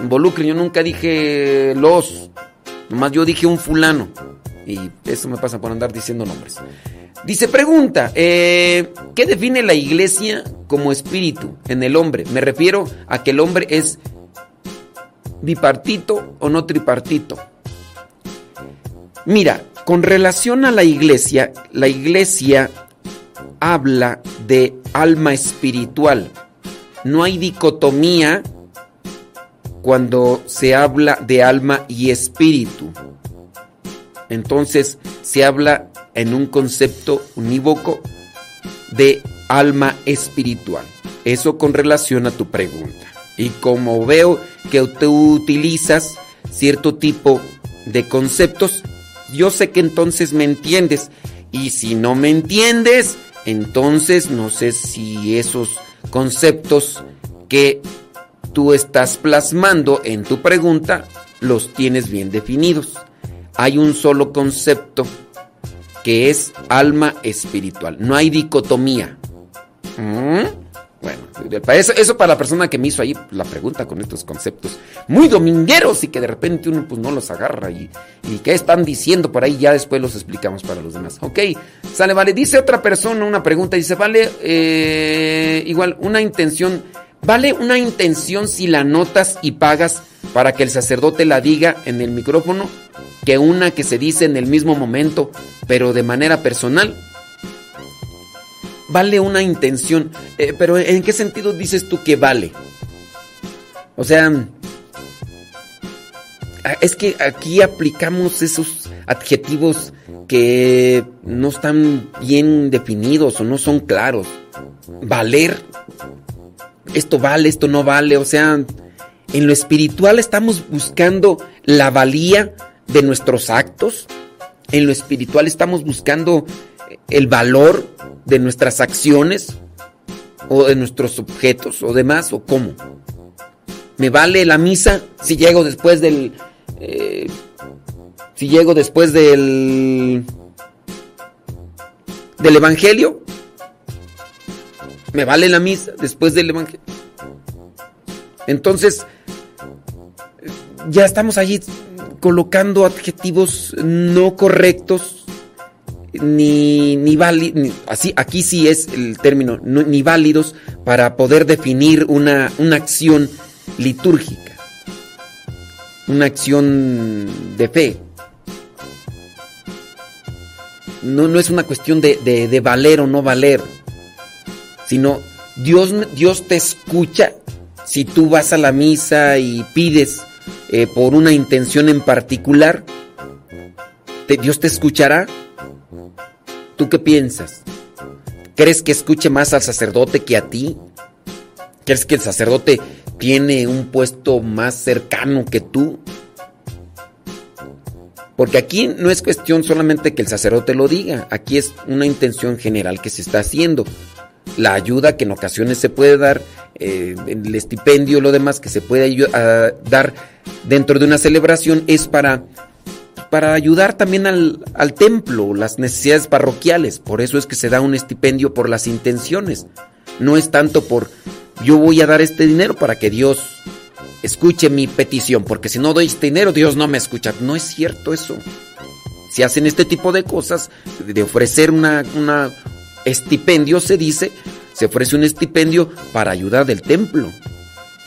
involucren. Yo nunca dije los, nomás yo dije un fulano. Y eso me pasa por andar diciendo nombres. Dice, pregunta, eh, ¿qué define la iglesia como espíritu en el hombre? Me refiero a que el hombre es bipartito o no tripartito. Mira, con relación a la iglesia, la iglesia habla de alma espiritual. No hay dicotomía cuando se habla de alma y espíritu. Entonces se habla en un concepto unívoco de alma espiritual. Eso con relación a tu pregunta. Y como veo que tú utilizas cierto tipo de conceptos, yo sé que entonces me entiendes. Y si no me entiendes, entonces no sé si esos conceptos que tú estás plasmando en tu pregunta los tienes bien definidos. Hay un solo concepto que es alma espiritual. No hay dicotomía. ¿Mm? Bueno, eso, eso para la persona que me hizo ahí la pregunta con estos conceptos muy domingueros y que de repente uno pues no los agarra y, y qué están diciendo por ahí, ya después los explicamos para los demás. Ok, sale, vale. Dice otra persona una pregunta, dice, vale, eh, igual, una intención, vale una intención si la notas y pagas para que el sacerdote la diga en el micrófono que una que se dice en el mismo momento, pero de manera personal vale una intención. Eh, pero ¿en qué sentido dices tú que vale? O sea, ah, es que aquí aplicamos esos adjetivos que no están bien definidos o no son claros. Valer. Esto vale, esto no vale. O sea, en lo espiritual estamos buscando la valía de nuestros actos. En lo espiritual estamos buscando el valor de nuestras acciones o de nuestros objetos o demás o cómo. ¿Me vale la misa si llego después del... eh, si llego después del... del Evangelio? ¿Me vale la misa después del Evangelio? Entonces, ya estamos allí colocando adjetivos no correctos ni, ni válidos, así, aquí sí es el término, no- ni válidos para poder definir una, una acción litúrgica, una acción de fe. No, no es una cuestión de, de- valer o no valer, sino Dios, Dios te escucha si tú vas a la misa y pides eh, por una intención en particular. Dios te escuchará. ¿Tú qué piensas? ¿Crees que escuche más al sacerdote que a ti? ¿Crees que el sacerdote tiene un puesto más cercano que tú? Porque aquí no es cuestión solamente que el sacerdote lo diga, aquí es una intención general que se está haciendo. La ayuda que en ocasiones se puede dar, eh, el estipendio, lo demás que se puede dar dentro de una celebración es para, para ayudar también al, templo, las necesidades parroquiales. Por eso es que se da un estipendio por las intenciones. No es tanto por yo voy a dar este dinero para que Dios escuche mi petición, porque si no doy este dinero, Dios no me escucha. No es cierto eso. Si hacen este tipo de cosas, de ofrecer una estipendio, se dice, se ofrece un estipendio para ayudar del templo.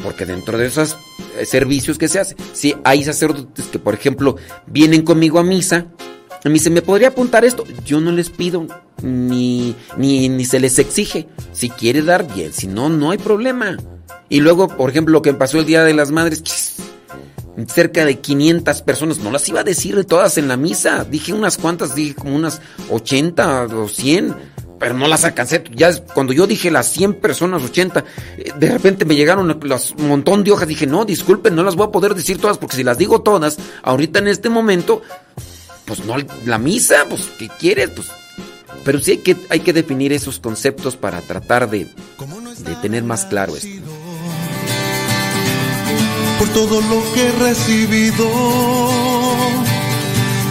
Porque dentro de esos eh, servicios que se hacen, si hay sacerdotes que, por ejemplo, vienen conmigo a misa, mí se me podría apuntar esto. Yo no les pido, ni, ni, ni se les exige. Si quiere dar bien, si no, no hay problema. Y luego, por ejemplo, lo que pasó el Día de las Madres, cerca de 500 personas, no las iba a decir de todas en la misa. Dije unas cuantas, dije como unas 80 o 100, pero no las alcancé. Ya cuando yo dije las 100 personas, 80, eh, de repente me llegaron los un montón de hojas. Dije, no, disculpen, no las voy a poder decir todas, porque si las digo todas, ahorita en este momento, pues no, la misa, pues, ¿qué quieres? Pues, pero sí hay que, hay que definir esos conceptos para tratar de, de tener más claro esto. por todo lo que he recibido.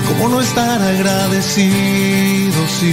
¿Cómo no estar agradecido si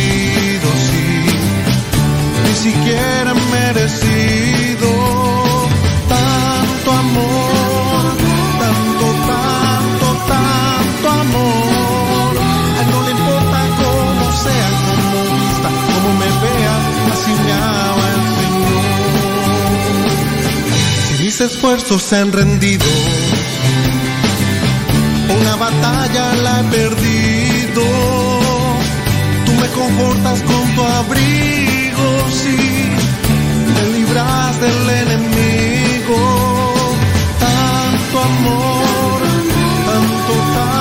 siquiera merecido tanto amor, tanto, tanto, tanto amor? A no le importa cómo sea, cómo vista, cómo me vea, así me ama el Señor. Si mis esfuerzos se han rendido, una batalla la he perdido. Tú me confortas con tu abrigo, sí, me libras del enemigo. Tanto amor, tanto, tanto,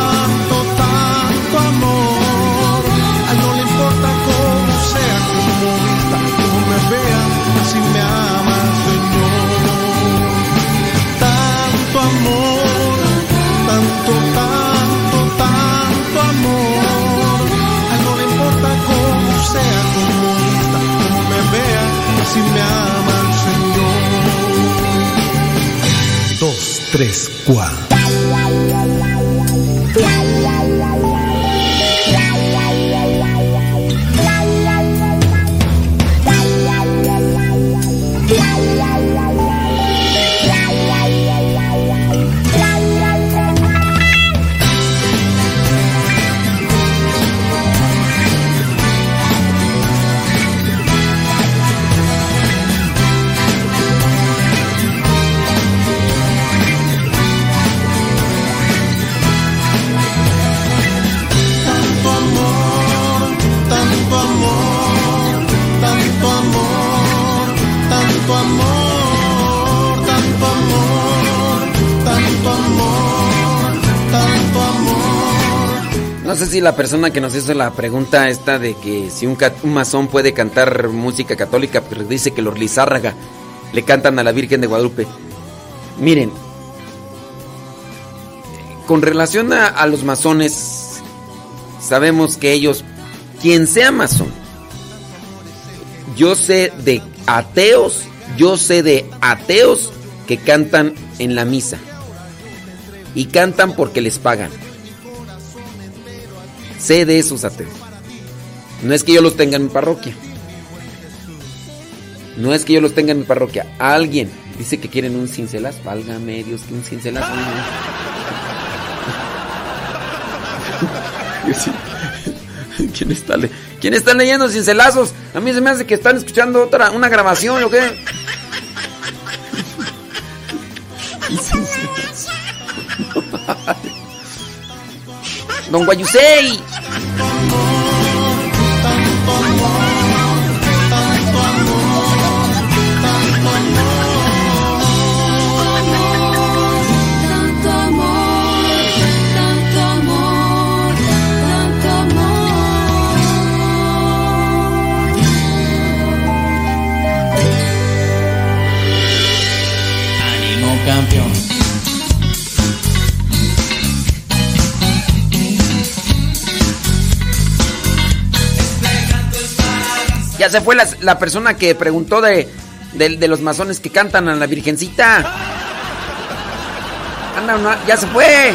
así me ama el Señor. Dos, tres, cuatro. Si la persona que nos hizo la pregunta esta de que si un, masón puede cantar música católica, pero dice que los Lizárraga le cantan a la Virgen de Guadalupe. Miren, con relación a, a los masones, sabemos que ellos, quien sea masón, yo sé de ateos, yo sé de ateos que cantan en la misa. Y cantan porque les pagan. Sé de esos ateos. No es que yo los tenga en mi parroquia. No es que yo los tenga en mi parroquia. Alguien dice que quieren un cincelazo. Válgame Dios, que un cincelazo. Yo sí. ¿Quién está, le- ¿Quién está leyendo cincelazos? A mí se me hace que están escuchando otra, una grabación, ¿o qué? Y cincelazo. Don Guayusei. Ya se fue la, persona que preguntó de, de, los masones que cantan a la Virgencita. Anda, ya se fue.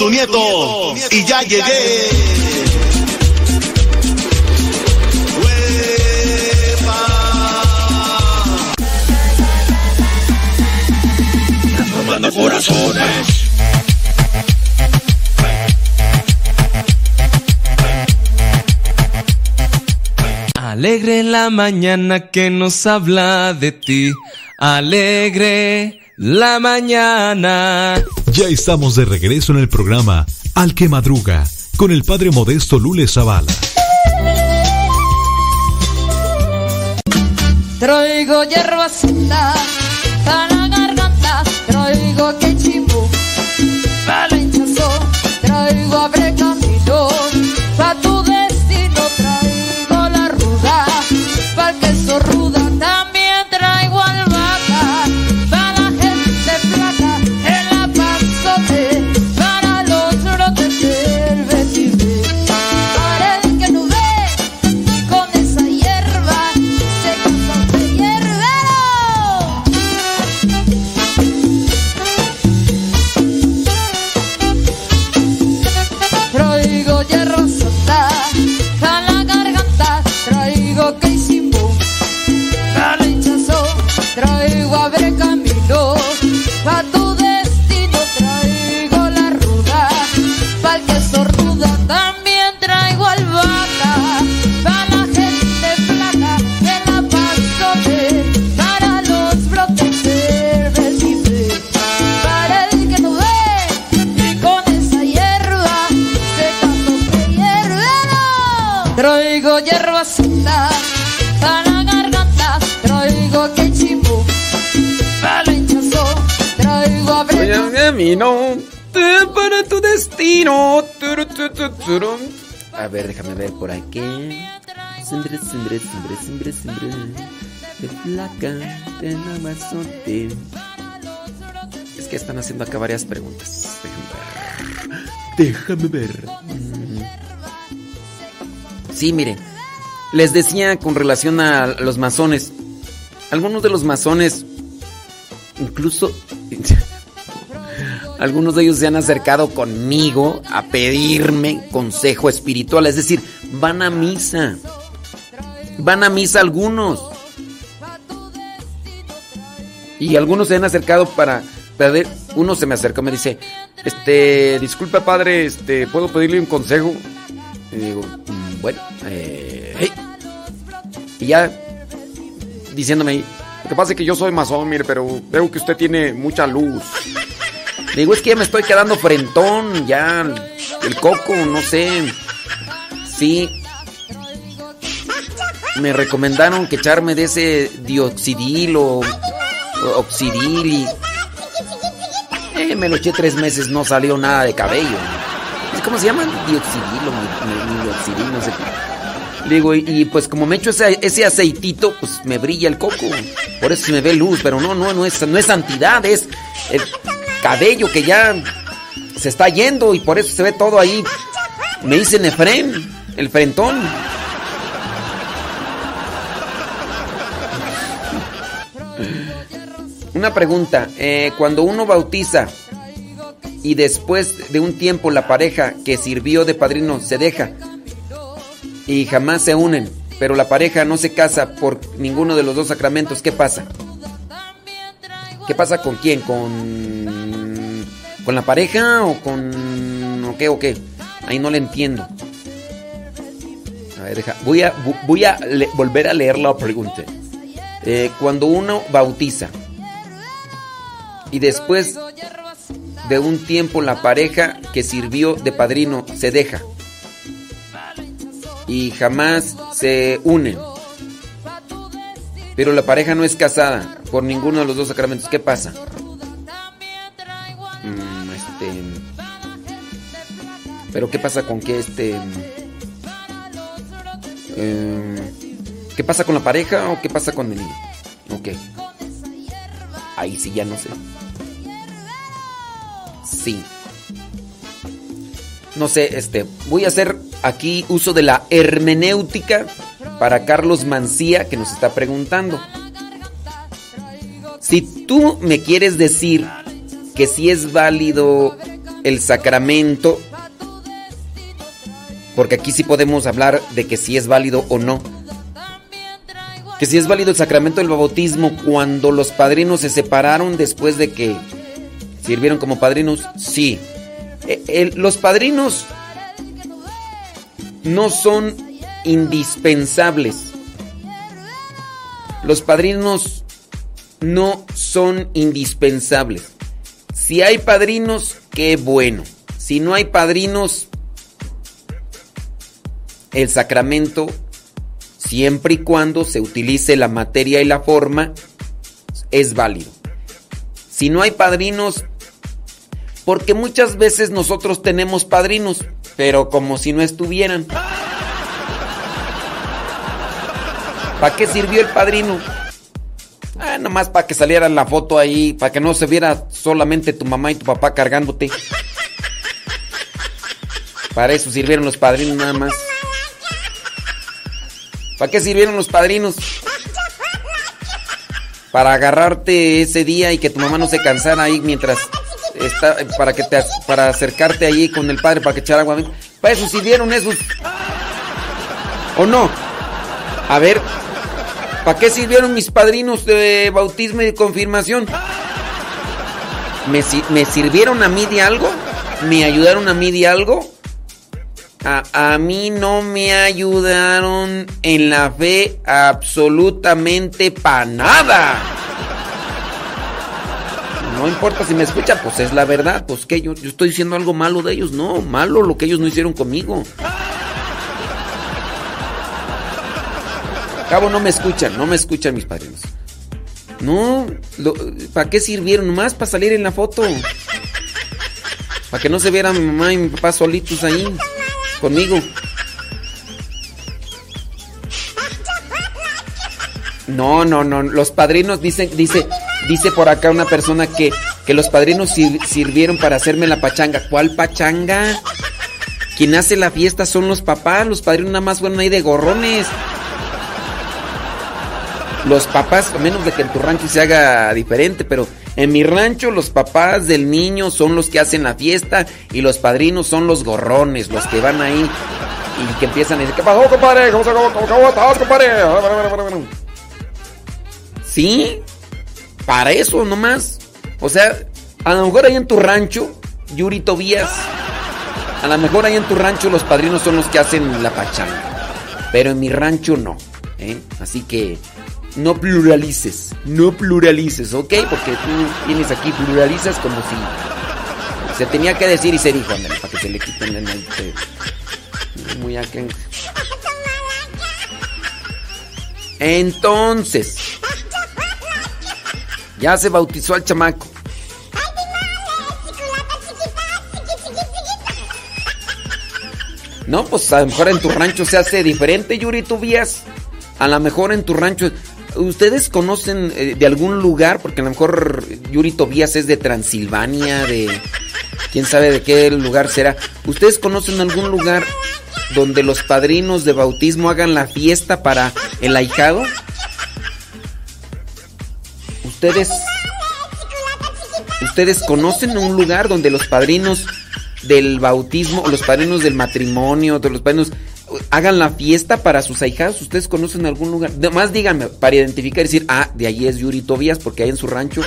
su nieto. Y ya llegué. Corazones. Alegre la mañana que nos habla de ti. Alegre la mañana. Ya estamos de regreso en el programa Al que Madruga con el padre modesto Lule Zavala. Camino para tu destino. A ver, déjame ver por aquí. Siempre, siempre, siempre, siempre, siempre. De flaca, de namazote. Es que están haciendo acá varias preguntas. Déjame ver. Déjame ver. Mm. Sí, miren. Les decía con relación a los masones. Algunos de los masones, incluso algunos de ellos se han acercado conmigo a pedirme consejo espiritual. Es decir, van a misa. Van a misa algunos. Y algunos se han acercado para pedir. Uno se me acercó y me dice, este, disculpa padre, este, ¿puedo pedirle un consejo? Y digo, "Mm, bueno, eh, hey". Y ya diciéndome, lo que pasa es que yo soy masón, mire, pero veo que usted tiene mucha luz. Digo, es que ya me estoy quedando frentón, ya el coco, no sé. Sí. Me recomendaron que echarme de ese dioxidil o, oxidil y... Eh, me lo eché tres meses, no salió nada de cabello. ¿Cómo se llama? Dioxidil o mi- mi- mi- dioxidil, no sé digo, y, pues como me echo ese, ese aceitito, pues me brilla el coco. Por eso se me ve luz, pero no, no, no es, no es santidad, es cabello que ya se está yendo y por eso se ve todo ahí. Me dicen Efrén, el frentón. Una pregunta, eh, cuando uno bautiza y después de un tiempo la pareja que sirvió de padrino se deja y jamás se unen, pero la pareja no se casa por ninguno de los dos sacramentos, ¿qué pasa? ¿Qué pasa con quién? ¿Con, con la pareja o con... o qué o qué? Ahí no le entiendo. A ver, deja. Voy a, voy a volver a leer la pregunta. Eh, cuando uno bautiza y después de un tiempo la pareja que sirvió de padrino se deja y jamás se unen. Pero la pareja no es casada por ninguno de los dos sacramentos. ¿Qué pasa? Mm, este. Pero ¿qué pasa con que este. eh, ¿Qué pasa con la pareja o qué pasa con el niño? Ok. Ahí sí ya no sé. Sí. No sé, este. Voy a hacer aquí uso de la hermenéutica para Carlos Mancía que nos está preguntando. Si tú me quieres decir que si es válido el sacramento, porque aquí sí podemos hablar de que si es válido o no. Que si es válido el sacramento del bautismo cuando los padrinos se separaron después de que ¿Sirvieron como padrinos? Sí. El- los padrinos no son indispensables. Los padrinos no son indispensables. Si hay padrinos, qué bueno. Si no hay padrinos, el sacramento, siempre y cuando se utilice la materia y la forma, es válido. Si no hay padrinos, porque muchas veces nosotros tenemos padrinos, pero como si no estuvieran. ¿Para qué sirvió el padrino? Ah, nomás para que saliera la foto ahí, para que no se viera solamente tu mamá y tu papá cargándote. Para eso sirvieron los padrinos nada más. ¿Para qué sirvieron los padrinos? Para agarrarte ese día y que tu mamá no se cansara ahí mientras está para que te para acercarte allí con el padre para que echara agua. Para eso sirvieron esos. ¿O no? A ver, ¿para qué sirvieron mis padrinos de bautismo y de confirmación? ¿Me, si- me sirvieron a mí de algo? ¿Me ayudaron a mí de algo? A, mí no me ayudaron en la fe absolutamente para nada. No importa si me escuchan, pues es la verdad. Pues que yo, yo estoy diciendo algo malo de ellos. No, malo lo que ellos no hicieron conmigo. Cabo, no me escuchan, no me escuchan mis padrinos. No, ¿para qué sirvieron? Nomás para salir en la foto. Para que no se viera mi mamá y mi papá solitos ahí, conmigo. No, no, no. Los padrinos dicen, dice, dice por acá una persona que, que los padrinos sir- sirvieron para hacerme la pachanga. ¿Cuál pachanga? Quien hace la fiesta son los papás, los padrinos nada más fueron ahí de gorrones. Los papás, a menos de que en tu rancho se haga diferente, pero en mi rancho los papás del niño son los que hacen la fiesta y los padrinos son los gorrones, los que van ahí y que empiezan a decir, ¿qué pasó, compadre? ¿Cómo, cómo, cómo, cómo estás, compadre? Sí, para eso nomás. O sea, a lo mejor ahí en tu rancho, Yuri Tobías, a lo mejor ahí en tu rancho los padrinos son los que hacen la pachanga. Pero en mi rancho no. ¿eh? Así que no pluralices, no pluralices, ¿ok? Porque tú tienes aquí, pluralizas como si se tenía que decir y se dijo, ándale, para que se le quiten el... el- muy acá. Entonces, ya se bautizó al chamaco. No, pues a lo mejor en tu rancho se hace diferente, Yuri Tobías. A lo mejor en tu rancho. ¿Ustedes conocen eh, de algún lugar? Porque a lo mejor Yuri Tobías es de Transilvania, de. quién sabe de qué lugar será. ¿Ustedes conocen algún lugar donde los padrinos de bautismo hagan la fiesta para el ahijado? ¿Ustedes. ¿Ustedes conocen un lugar donde los padrinos del bautismo, o los padrinos del matrimonio, de los padrinos hagan la fiesta para sus ahijados? ¿Ustedes conocen algún lugar? Más díganme, para identificar y decir, ah, de allí es Yuri Tobías, porque hay en su rancho.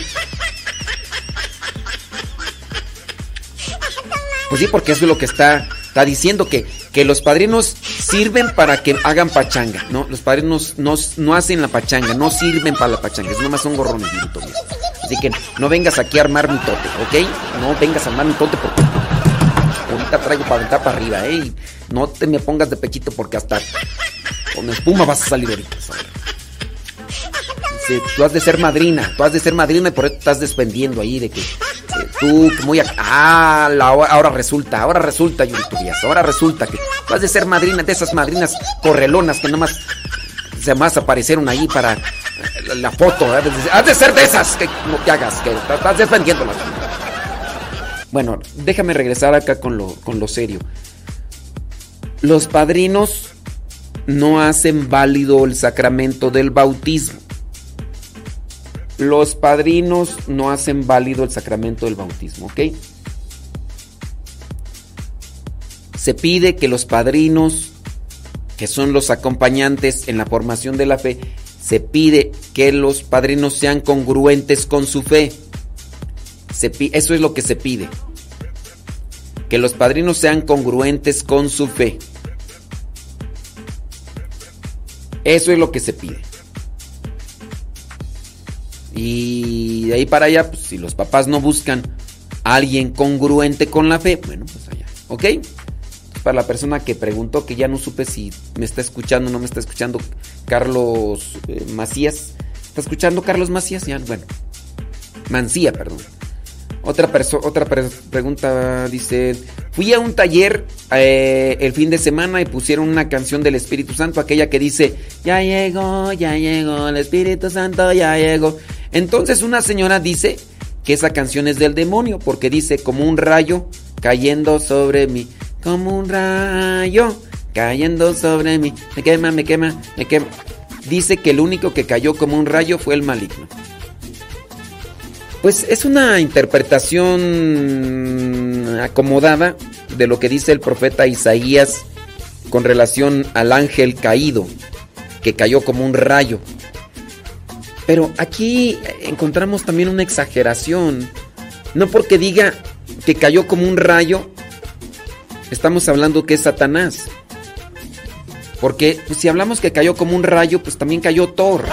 Pues sí, porque eso es lo que está, está diciendo, que, que los padrinos sirven para que hagan pachanga, ¿no? Los padrinos no, no hacen la pachanga, no sirven para la pachanga, es nomás son gorrones, Yuri Tobías. Así que no vengas aquí a armar mi tote, ¿ok? No vengas a armar mi tote porque ahorita traigo para aventar para arriba, ¿eh? No te me pongas de pechito porque hasta con espuma vas a salir ahorita. Sí, tú has de ser madrina, tú has de ser madrina y por eso estás defendiendo ahí de que eh, tú muy... Ah, ahora resulta, ahora resulta, Yuri ahora resulta que tú has de ser madrina de esas madrinas correlonas que nomás se más aparecieron ahí para la, foto. ¿eh? Has de ser de esas que no te hagas, que estás defendiéndolas. Bueno, déjame regresar acá con lo, con lo serio. Los padrinos no hacen válido el sacramento del bautismo. Los padrinos no hacen válido el sacramento del bautismo, ¿ok? Se pide que los padrinos, que son los acompañantes en la formación de la fe, se pide que los padrinos sean congruentes con su fe eso es lo que se pide. Que los padrinos sean congruentes con su fe. Eso es lo que se pide. Y de ahí para allá, pues, si los papás no buscan a alguien congruente con la fe, bueno, pues allá. ¿Ok? Para la persona que preguntó, que ya no supe si me está escuchando o no me está escuchando, Carlos eh, Macías. ¿Está escuchando Carlos Macías? Ya, bueno. Mancía, perdón. Otra, otra pregunta dice, fui a un taller eh, el fin de semana y pusieron una canción del Espíritu Santo, aquella que dice, ya llegó, ya llegó, el Espíritu Santo ya llegó. Entonces una señora dice que esa canción es del demonio, porque dice como un rayo cayendo sobre mí, como un rayo cayendo sobre mí, me quema, me quema, me quema. Dice que el único que cayó como un rayo fue el maligno. Pues es una interpretación acomodada de lo que dice el profeta Isaías con relación al ángel caído, que cayó como un rayo. Pero aquí encontramos también una exageración. No porque diga que cayó como un rayo, estamos hablando que es Satanás. Porque pues, si hablamos que cayó como un rayo, pues también cayó Thor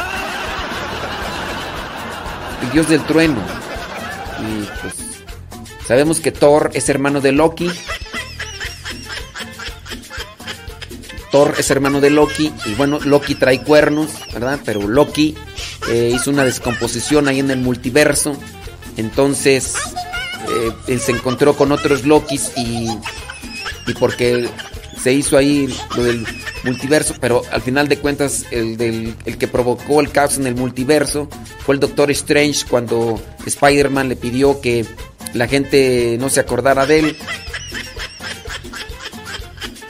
el dios del trueno. Y pues sabemos que Thor es hermano de Loki. Thor es hermano de Loki y bueno, Loki trae cuernos, ¿verdad? Pero Loki eh, hizo una descomposición ahí en el multiverso. Entonces, eh, él se encontró con otros Lokis y, y porque se hizo ahí lo del multiverso, pero al final de cuentas el, del, el que provocó el caos en el multiverso fue el Doctor Strange cuando Spider-Man le pidió que la gente no se acordara de él.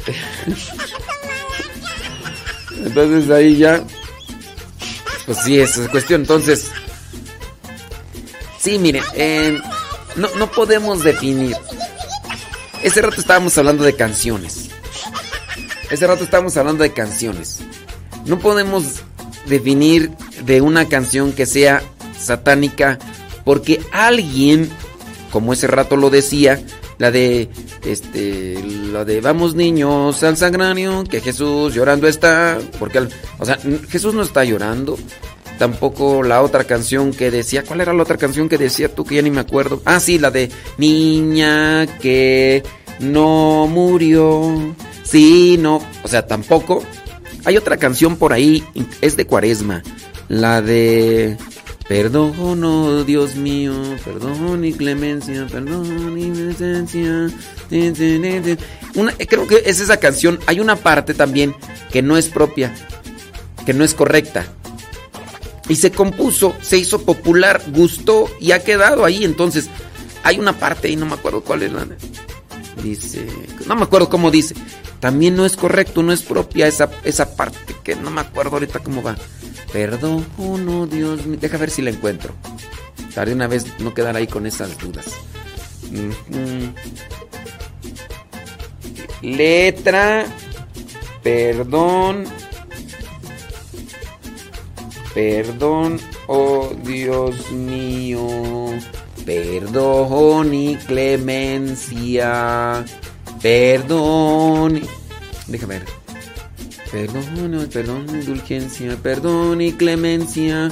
Entonces ahí ya, pues sí, esa es cuestión. Entonces, sí, miren, eh, no, no podemos definir. Ese rato estábamos hablando de canciones. Ese rato estábamos hablando de canciones. No podemos definir de una canción que sea satánica porque alguien, como ese rato lo decía, la de este la de vamos niños al sagrario que Jesús llorando está porque o sea Jesús no está llorando. Tampoco la otra canción que decía cuál era la otra canción que decía tú que ya ni me acuerdo ah sí la de niña que no murió sí no o sea tampoco hay otra canción por ahí es de Cuaresma la de Perdón, oh Dios mío, perdón y clemencia, perdón y. Una, eh, creo que es esa canción. Hay una parte también que no es propia, que no es correcta. Y se compuso, se hizo popular, gustó y ha quedado ahí. Entonces, hay una parte y no me acuerdo cuál es la. Dice, no me acuerdo cómo dice. También no es correcto, no es propia esa, esa parte que no me acuerdo ahorita cómo va. Perdón, oh Dios mío. Deja ver si la encuentro. Para de una vez no quedar ahí con esas dudas. Letra. Perdón. Perdón, oh Dios mío. Perdón y clemencia. Perdón. Déjame ver. Perdón, perdón, indulgencia, perdón y clemencia.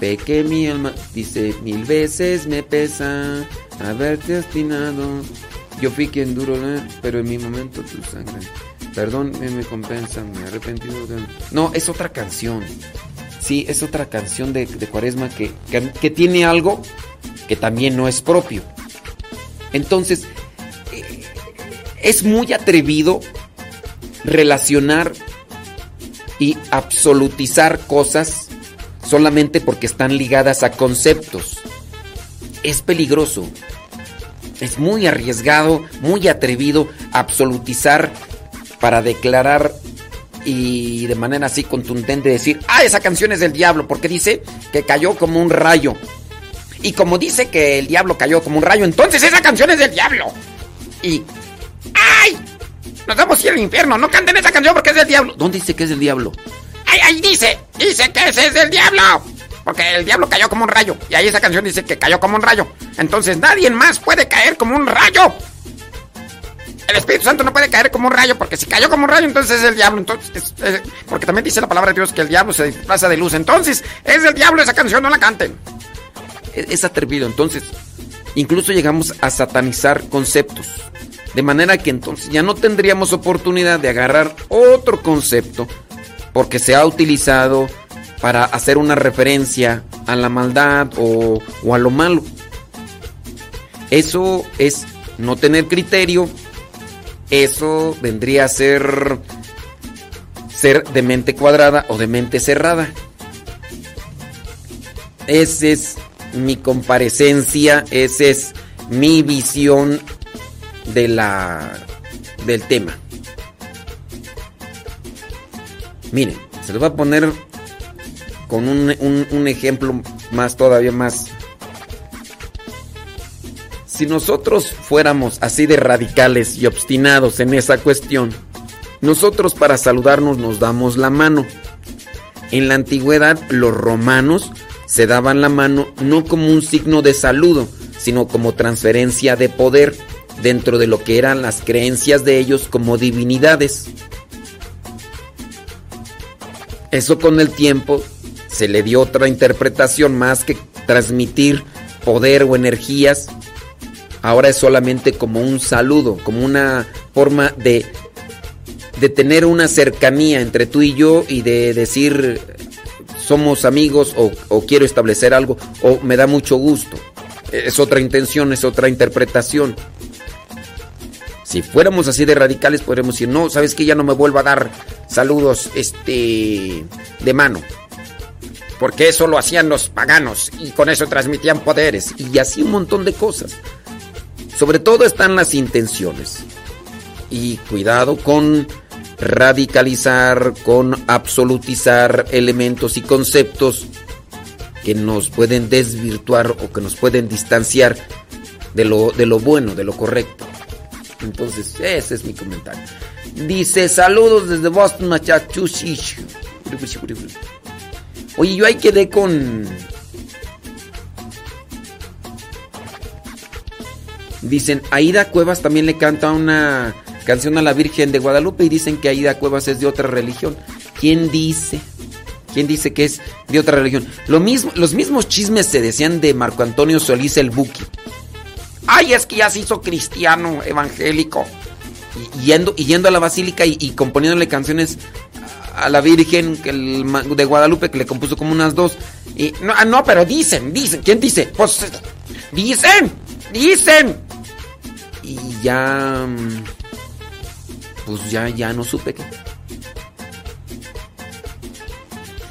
Peque mi alma, dice mil veces me pesa haberte obstinado. Yo fui quien duro, pero en mi momento tu sangre. Perdón, me, compensa, me he arrepentido de... No, es otra canción. Sí, es otra canción de, de Cuaresma que, que, tiene algo que también no es propio. Entonces, es muy atrevido relacionar y absolutizar cosas solamente porque están ligadas a conceptos. Es peligroso. Es muy arriesgado, muy atrevido absolutizar para declarar y de manera así contundente decir, ah, esa canción es del diablo, porque dice que cayó como un rayo. Y como dice que el diablo cayó como un rayo, entonces esa canción es del diablo. Y, ¡ay! Nos vamos a ir al infierno, no canten esa canción porque es del diablo. ¿Dónde dice que es del diablo? ¡Ay, ay! Dice, dice que ese es del diablo. Porque el diablo cayó como un rayo. Y ahí esa canción dice que cayó como un rayo. Entonces nadie más puede caer como un rayo. El Espíritu Santo no puede caer como un rayo, porque si cayó como un rayo, entonces es el diablo. Entonces, es- es- porque también dice la palabra de Dios que el diablo se disfraza de luz. Entonces, es el diablo esa canción, no la canten. Es, es atrevido. Entonces, incluso llegamos a satanizar conceptos. De manera que entonces ya no tendríamos oportunidad de agarrar otro concepto, porque se ha utilizado para hacer una referencia a la maldad o, o a lo malo. Eso es no tener criterio. Eso vendría a ser ser de mente cuadrada o de mente cerrada. Esa es mi comparecencia, esa es mi visión de la del tema. Miren, se lo voy a poner con un, un- un ejemplo más todavía más. Si nosotros fuéramos así de radicales y obstinados en esa cuestión, nosotros para saludarnos nos damos la mano. En la antigüedad los romanos se daban la mano no como un signo de saludo, sino como transferencia de poder dentro de lo que eran las creencias de ellos como divinidades. Eso con el tiempo se le dio otra interpretación más que transmitir poder o energías. Ahora es solamente como un saludo, como una forma de, de tener una cercanía entre tú y yo y de decir somos amigos o, o quiero establecer algo o me da mucho gusto. Es otra intención, es otra interpretación. Si fuéramos así de radicales, podríamos decir, no, sabes que ya no me vuelva a dar saludos este de mano. Porque eso lo hacían los paganos y con eso transmitían poderes y así un montón de cosas. Sobre todo están las intenciones. Y cuidado con radicalizar, con absolutizar elementos y conceptos que nos pueden desvirtuar o que nos pueden distanciar de lo, de lo bueno, de lo correcto. Entonces, ese es mi comentario. Dice, saludos desde Boston, Massachusetts. Oye, yo ahí quedé con... Dicen, Aida Cuevas también le canta una canción a la Virgen de Guadalupe y dicen que Aida Cuevas es de otra religión. ¿Quién dice? ¿Quién dice que es de otra religión? Lo mismo, los mismos chismes se decían de Marco Antonio Solís el Buki. Ay, es que ya se hizo cristiano, evangélico. Yendo, yendo a la basílica y, componiéndole canciones a la Virgen de Guadalupe que le compuso como unas dos. Y, no, ah, no, pero dicen, dicen. ¿Quién dice? Pues dicen, dicen. Y ya... mm, Pues ya, ya no supe qué.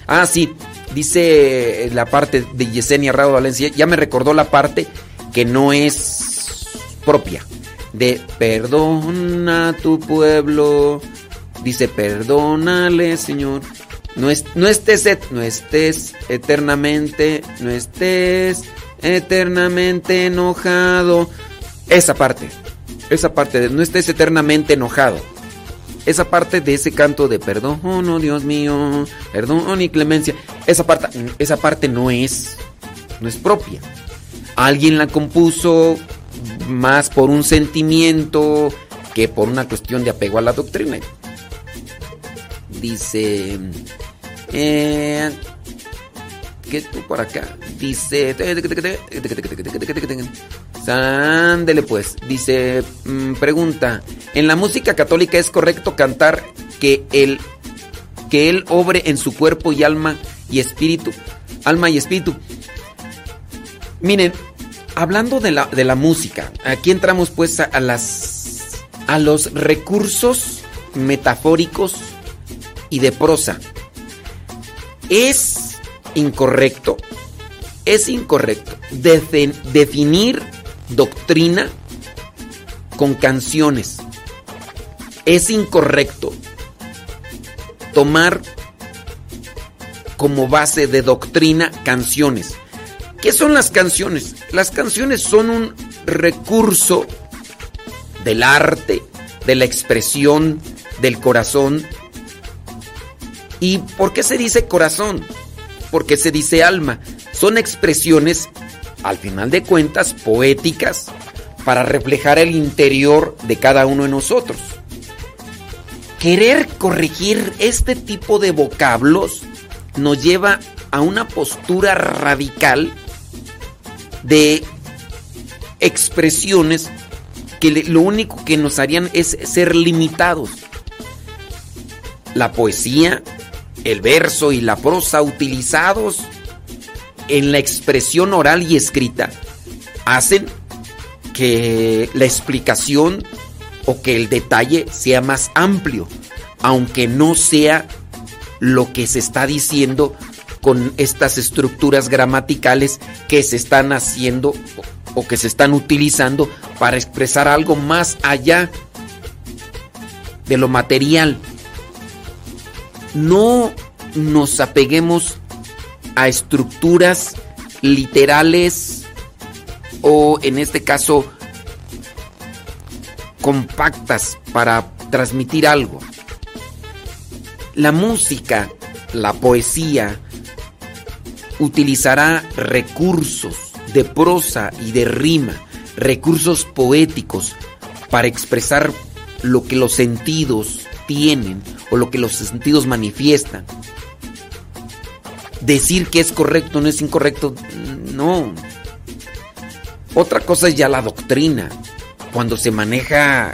Ah, sí. Dice la parte de Yesenia Rado Valencia. Ya me recordó la parte que no es propia. De perdona a tu pueblo. Dice, perdónale, Señor. No, es, no estés, no estés eternamente, no estés eternamente enojado. Esa parte, esa parte de no estés eternamente enojado. Esa parte de ese canto de perdón, oh Dios mío, perdón y clemencia. Esa parte, esa parte no es, no es propia. Alguien la compuso más por un sentimiento que por una cuestión de apego a la doctrina. Dice. Eh, ¿Qué por acá? Dice. Sándele pues. Dice. mm, pregunta. En la música católica es correcto cantar que él. Que él obre en su cuerpo y alma y espíritu. Alma y espíritu. Miren, hablando de la, de la música, aquí entramos pues a, las. a los recursos metafóricos y de prosa. Es incorrecto, es incorrecto definir doctrina con canciones. Es incorrecto tomar como base de doctrina canciones. ¿Qué son las canciones? Las canciones son un recurso del arte, de la expresión, del corazón. ¿Y por qué se dice corazón? ¿por qué se dice alma? Son expresiones, al final de cuentas, poéticas para reflejar el interior de cada uno de nosotros. Querer corregir este tipo de vocablos nos lleva a una postura radical de expresiones que lo único que nos harían es ser limitados. La poesía, el verso y la prosa utilizados en la expresión oral y escrita hacen que la explicación o que el detalle sea más amplio, aunque no sea lo que se está diciendo con estas estructuras gramaticales que se están haciendo o- que se están utilizando para expresar algo más allá de lo material. No nos apeguemos a estructuras literales o en este caso compactas para transmitir algo. La música, la poesía, utilizará recursos de prosa y de rima, recursos poéticos para expresar lo que los sentidos tienen o lo que los sentidos manifiestan. Decir que es correcto no es incorrecto, no. Otra cosa es ya la doctrina, cuando se maneja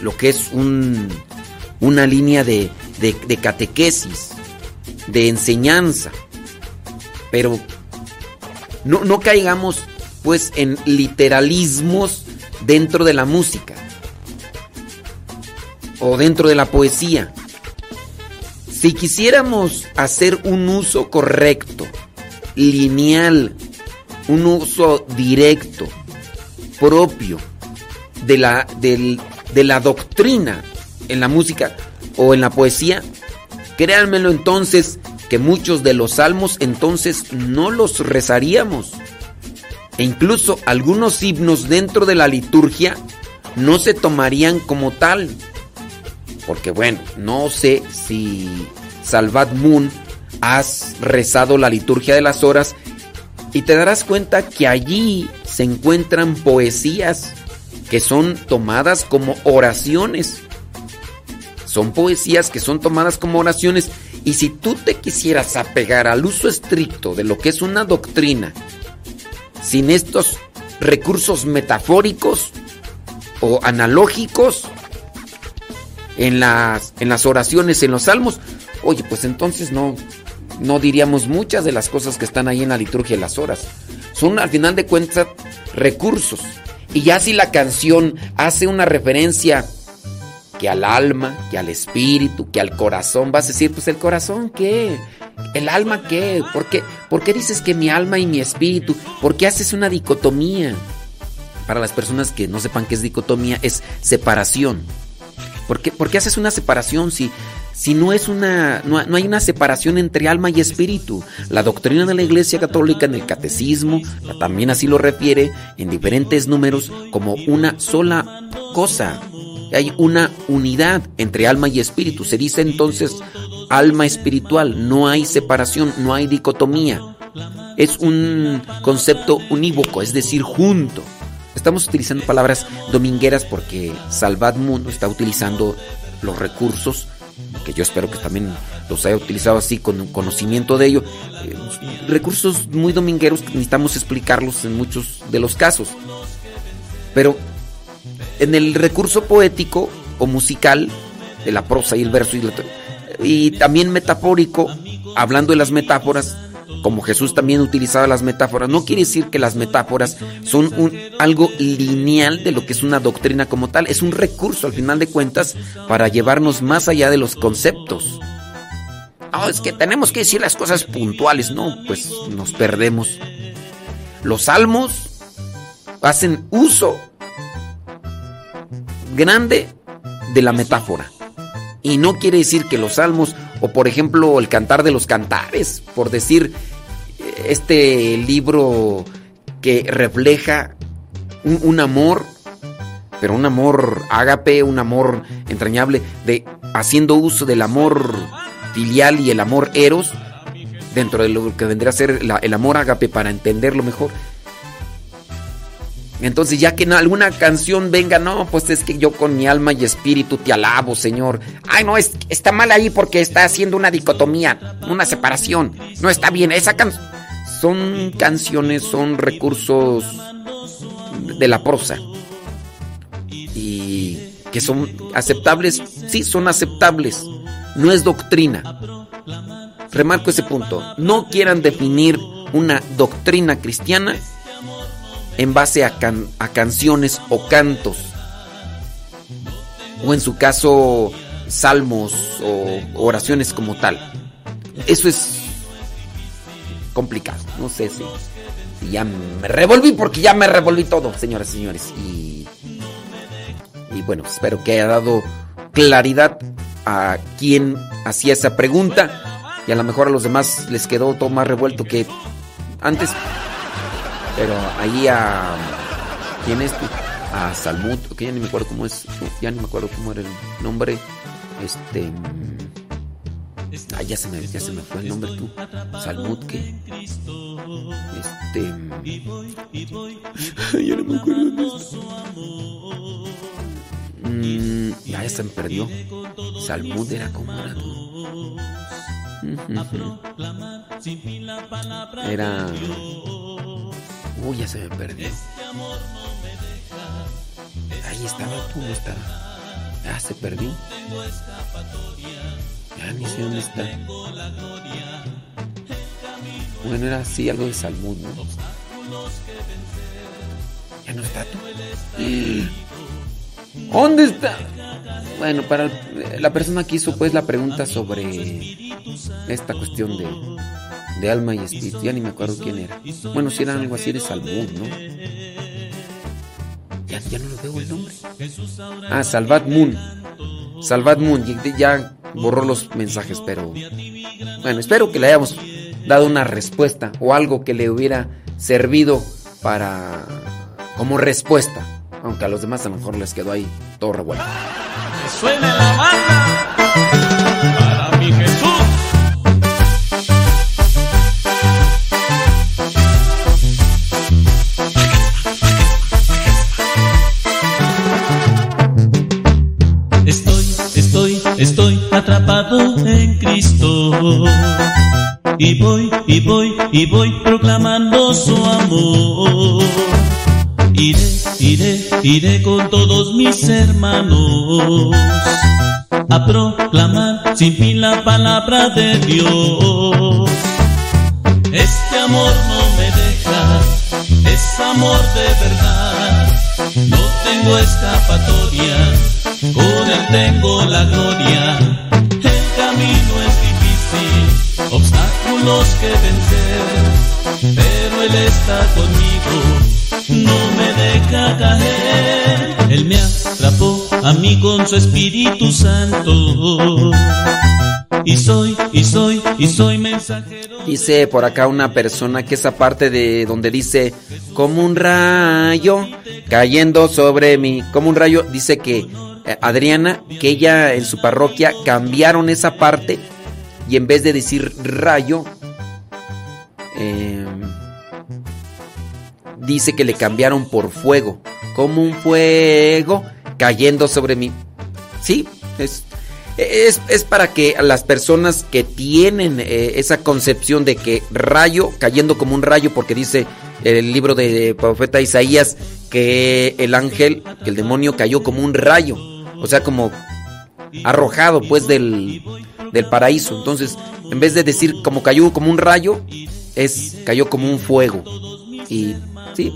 lo que es un, una línea de catequesis, de enseñanza. Pero no, no caigamos pues en literalismos dentro de la música o dentro de la poesía. Si quisiéramos hacer un uso correcto, lineal, un uso directo, propio de la, del- de la doctrina en la música o en la poesía, créanmelo entonces que muchos de los salmos entonces no los rezaríamos. E incluso algunos himnos dentro de la liturgia no se tomarían como tal. Porque bueno, no sé si Salvat Moon has rezado la liturgia de las horas y te darás cuenta que allí se encuentran poesías que son tomadas como oraciones. Son poesías que son tomadas como oraciones y si tú te quisieras apegar al uso estricto de lo que es una doctrina, sin estos recursos metafóricos o analógicos en las, en las oraciones, en los salmos, oye, pues entonces no, no diríamos muchas de las cosas que están ahí en la liturgia de las horas. Son al final de cuentas recursos. Y ya si la canción hace una referencia que al alma, que al espíritu, que al corazón, vas a decir, pues el corazón, ¿qué? ¿El alma qué? ¿Por qué, ¿Por qué dices que mi alma y mi espíritu? ¿Por qué haces una dicotomía? Para las personas que no sepan qué es dicotomía, es separación. ¿Por qué, por qué haces una separación si, si no es una. No, no hay una separación entre alma y espíritu? La doctrina de la Iglesia Católica en el Catecismo también así lo refiere en diferentes números como una sola cosa. Hay una unidad entre alma y espíritu. Se dice entonces alma espiritual. No hay separación, no hay dicotomía. Es un concepto unívoco, es decir, junto. Estamos utilizando palabras domingueras porque Salvat Mundo está utilizando los recursos, que yo espero que también los haya utilizado así con conocimiento de ello. Eh, recursos muy domingueros que necesitamos explicarlos en muchos de los casos. Pero en el recurso poético o musical, de la prosa y el verso y, la, y también metafórico, hablando de las metáforas, como Jesús también utilizaba las metáforas, no quiere decir que las metáforas son un, algo lineal de lo que es una doctrina como tal, es un recurso al final de cuentas para llevarnos más allá de los conceptos. No, es que tenemos que decir las cosas puntuales, no, pues nos perdemos. Los salmos hacen uso grande de la metáfora. Y no quiere decir que los salmos, o por ejemplo el cantar de los cantares, por decir este libro que refleja un, un amor, pero un amor ágape, un amor entrañable, de haciendo uso del amor filial y el amor eros, dentro de lo que vendría a ser la- el amor ágape para entenderlo mejor. Entonces, ya que en alguna canción venga, no, pues es que yo con mi alma y espíritu te alabo, Señor. Ay, no, es, está mal ahí porque está haciendo una dicotomía, una separación. No está bien. Esa can son canciones, son recursos de la prosa. Y que son aceptables, sí, son aceptables. No es doctrina. Remarco ese punto. No quieran definir una doctrina cristiana en base a, can- a canciones o cantos. O en su caso, salmos o oraciones como tal. Eso es complicado. No sé si, ya me revolví porque ya me revolví todo, señoras y señores. Y, y bueno, espero que haya dado claridad a quien hacía esa pregunta. Y a lo mejor a los demás les quedó todo más revuelto que antes. Pero ahí a. ¿Quién es? A Salmut, que ya ni me acuerdo cómo es. Ya ni me acuerdo cómo era el nombre. Este. Ah, ya se me, ya se me fue el nombre tú. Salmut, ¿qué? Este. Ya no me acuerdo está. Mm, ya, se me perdió. Salmut era como era. Era. Uy, ya se me perdió. Ahí estaba tú, no estaba. Ya se perdió. Ya ni sé dónde está. Bueno, era así, algo de Salmud, ¿no? Ya no está tú. ¿Dónde está? Bueno, para la persona que hizo pues la pregunta sobre esta cuestión de, de alma y espíritu, ya ni me acuerdo quién era. Bueno, si era algo así de Salmud, ¿no? Ya, ya no lo veo el nombre. Ah, Salvat Moon. Salvat Moon, ya- ya borró los mensajes, pero bueno, espero que le hayamos dado una respuesta o algo que le hubiera servido para como respuesta, aunque a los demás a lo mejor les quedó ahí todo revuelto. Suena la banda estoy, atrapado en Cristo. Y voy, y voy, y voy proclamando su amor. Iré, iré, iré con todos mis hermanos a proclamar sin fin la palabra de Dios. Este amor no me deja, es amor de verdad. No tengo escapatoria, con él tengo la gloria. El camino es difícil, obstáculos que vencer, pero él está conmigo, no me deja caer. Él me atrapó a mí con su Espíritu Santo. Y soy, y soy, y soy mensajero. Dice por acá una persona que esa parte de donde dice como un rayo cayendo sobre mí, como un rayo, dice que eh, Adriana, que ella en su parroquia cambiaron esa parte y en vez de decir rayo, eh, dice que le cambiaron por fuego, como un fuego cayendo sobre mí. Sí, es, es, es para que las personas que tienen eh, esa concepción de que rayo, cayendo como un rayo, porque dice el libro de profeta Isaías que el ángel, que el demonio cayó como un rayo, o sea, como arrojado pues del, del paraíso. Entonces, en vez de decir como cayó como un rayo, es cayó como un fuego. Y sí.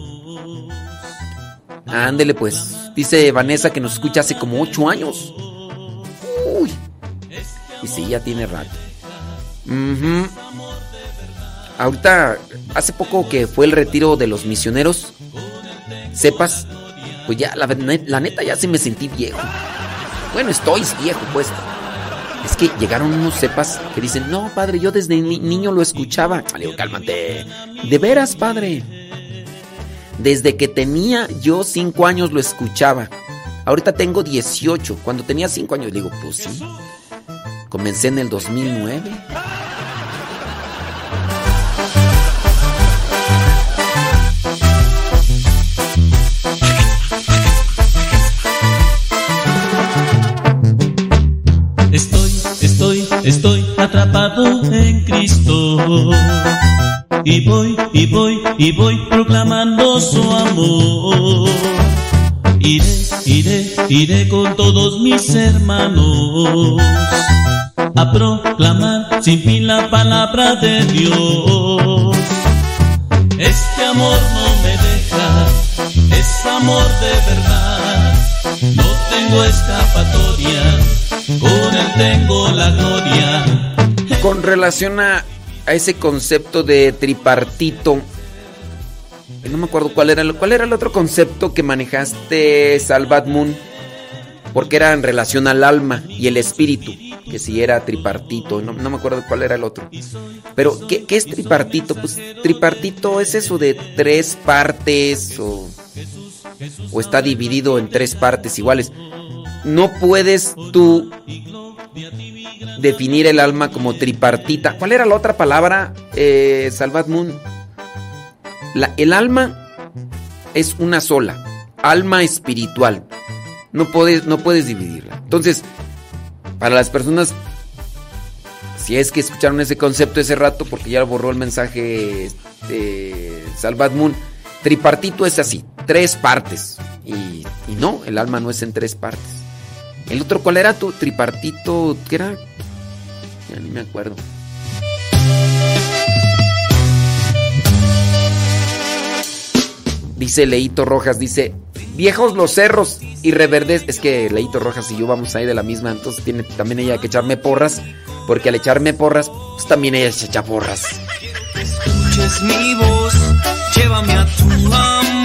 Ándele pues. Dice Vanessa que nos escucha hace como ocho años. Y sí, ya tiene rato. Ujú. Ahorita, hace poco que fue el retiro de los misioneros, sepas, pues ya, la, la neta ya sí me sentí viejo. Bueno, estoy viejo, pues. Es que llegaron unos cepas que dicen, no, padre, yo desde ni- niño lo escuchaba. Le digo, cálmate. De veras, padre. Desde que tenía yo cinco años lo escuchaba. Ahorita tengo 18. Cuando tenía cinco años, digo, pues sí. Comencé en el 2009. Estoy, estoy, estoy atrapado en Cristo. Y voy, y voy, y voy proclamando su amor. Iré, iré, iré con todos mis hermanos a proclamar sin fin la palabra de Dios. Este amor no me deja, es amor de verdad. No tengo escapatoria, con él tengo la gloria. Con relación a, ese concepto de tripartito, no me acuerdo cuál era, cuál era el otro concepto que manejaste, Salvat Moon, porque era en relación al alma y el espíritu, que si era tripartito, no, no me acuerdo cuál era el otro. Pero, ¿qué, ¿qué, es tripartito? Pues tripartito es eso de tres partes o, o está dividido en tres partes iguales. No puedes tú definir el alma como tripartita. ¿Cuál era la otra palabra, eh, Salvat Moon? El alma es una sola, alma espiritual. No puedes, no puedes dividirla. Entonces, para las personas, si es que escucharon ese concepto ese rato, porque ya borró el mensaje de Salvat Moon, tripartito es así, tres partes. Y, y, no, el alma no es en tres partes. El otro, ¿cuál era tu tripartito? ¿Qué era? Ya ni me acuerdo. Dice Leito Rojas, dice, viejos los cerros y reverdes. Es que Leito Rojas y yo vamos ahí de la misma, entonces tiene también ella que echarme porras, porque al echarme porras, pues también ella se echa porras. Escuches mi voz, llévame a tu amor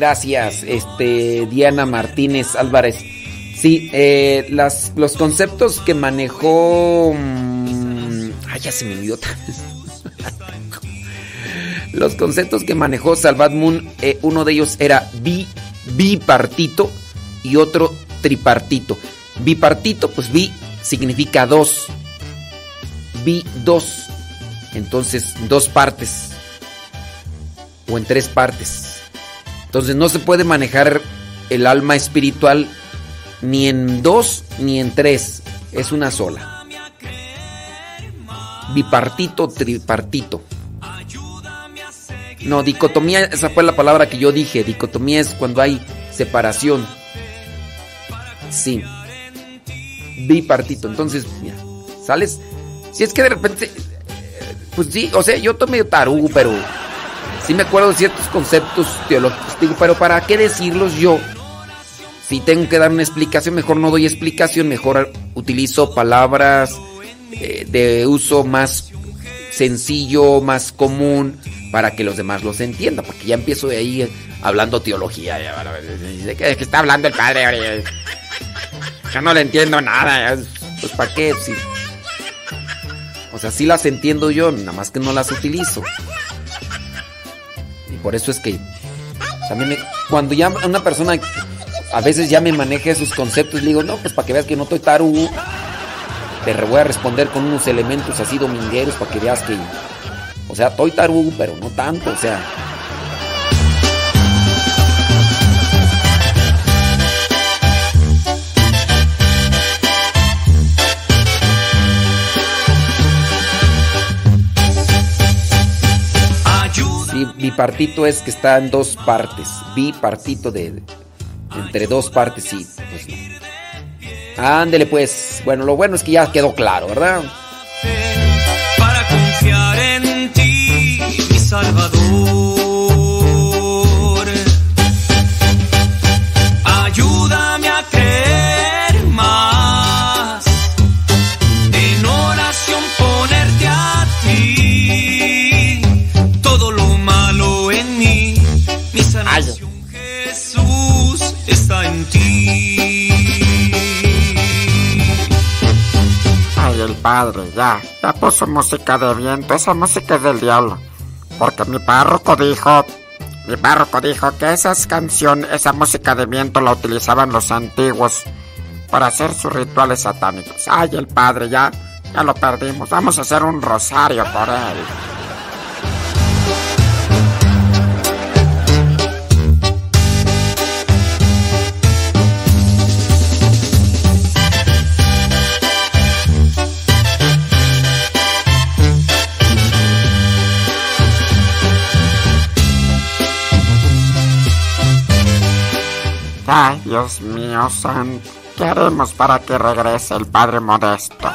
Gracias, este Diana Martínez Álvarez. Sí, eh, las, los conceptos que manejó. mm, ay, ya se me olvidó. los conceptos que manejó Salvat Moon, eh, uno de ellos era bi, bipartito y otro tripartito. Bipartito, pues bi significa dos. Bi, dos. Entonces, dos partes. O en tres partes. Entonces no se puede manejar el alma espiritual ni en dos ni en tres. Es una sola. Bipartito, tripartito. No, dicotomía, esa fue la palabra que yo dije. Dicotomía es cuando hay separación. Sí. Bipartito. Entonces, ¿sales? Si es que de repente, eh, pues sí, o sea, yo estoy medio tarugo, pero sí me acuerdo de ciertos conceptos teológicos. Digo, pero ¿para qué decirlos yo? Si tengo que dar una explicación, mejor no doy explicación, mejor utilizo palabras eh, de uso más sencillo, más común, para que los demás los entiendan, porque ya empiezo de ahí eh, hablando teología. ¿De qué, está hablando el padre? Ya no le entiendo nada. Pues ¿para qué? O sea, sí las entiendo yo, nada más que no las utilizo. Por eso es que también me- cuando ya una persona a veces ya me maneja esos conceptos, le digo, no, pues para que veas que no estoy tarugo, te voy a responder con unos elementos así domingueros para que veas que, o sea, estoy pero no tanto, o sea. Bipartito es que está en dos partes. Bipartito de, de- entre dos partes, sí. Pues no. Ándele pues. Bueno, lo bueno es que ya quedó claro, ¿verdad? para confiar en ti, mi Salvador. está en ti. Ay, el padre, ya, ya puso música de viento, esa música es del diablo. Porque mi párroco dijo, mi párroco dijo que esas canciones, esa música de viento la utilizaban los antiguos para hacer sus rituales satánicos. Ay, el padre, ya, ya lo perdimos. Vamos a hacer un rosario por él. Ay, Dios mío, santo. ¿Qué haremos para que regrese el padre modesto?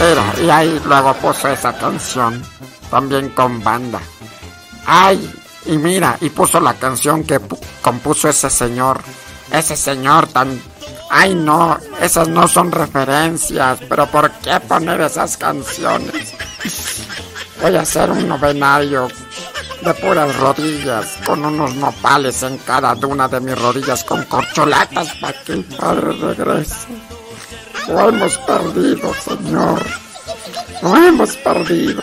Mira, y ahí luego puso esa canción, también con banda. Ay, y mira, y puso la canción que pu- compuso ese señor. Ese señor tan... Ay, no, esas no son referencias, pero ¿por qué poner esas canciones? Voy a hacer un novenario de puras rodillas, con unos nopales en cada una de mis rodillas, con corcholatas para que el Padre regrese. Lo hemos perdido, Señor. Lo hemos perdido.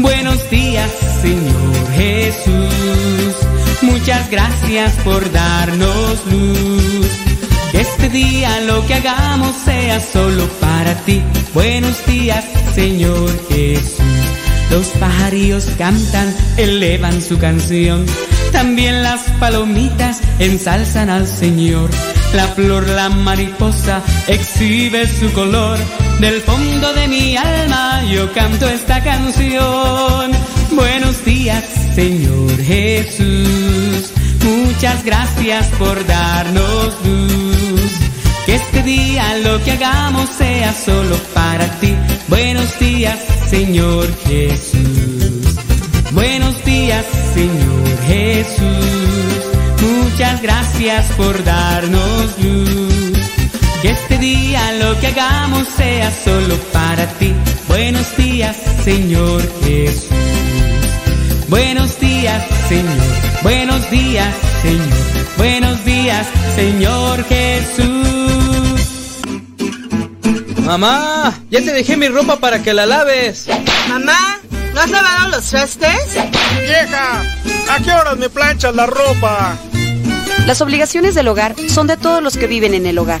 Buenos días, Señor Jesús. Muchas gracias por darnos luz. Que este día lo que hagamos sea solo para ti. Buenos días, Señor Jesús. Los pajarillos cantan, elevan su canción. También las palomitas ensalzan al Señor. La flor, la mariposa, exhibe su color. Del fondo de mi alma yo canto esta canción. Buenos días, Señor Jesús. Muchas gracias por darnos luz. Que este día lo que hagamos sea solo para ti. Buenos días, Señor Jesús. Buenos días, Señor Jesús. Muchas gracias por darnos luz. Que este día lo que hagamos sea solo para ti. Buenos días, Señor Jesús. Buenos días, Señor. Buenos días, Señor. Buenos días, Señor Jesús. Mamá, ya te dejé mi ropa para que la laves. Mamá, ¿no has lavado los trastes? Vieja, ¿a qué horas me planchas la ropa? Las obligaciones del hogar son de todos los que viven en el hogar.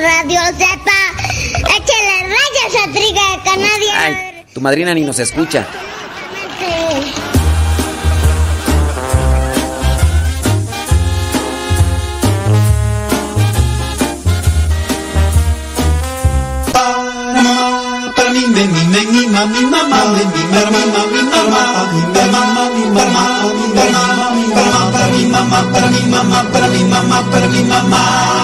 Radio Zepa. Échale rayas a Triga. Ay, tu madrina ni nos escucha. Para mí, me, mi, me, mi, ma, mi, mamá, me, mi, ma, mi, ma, mi, mamá, mi, ma, mamá, mi, mamá, mi, mamá, mi, mamá, para mi mamá, para mi mamá, para mi mamá, para mi mamá.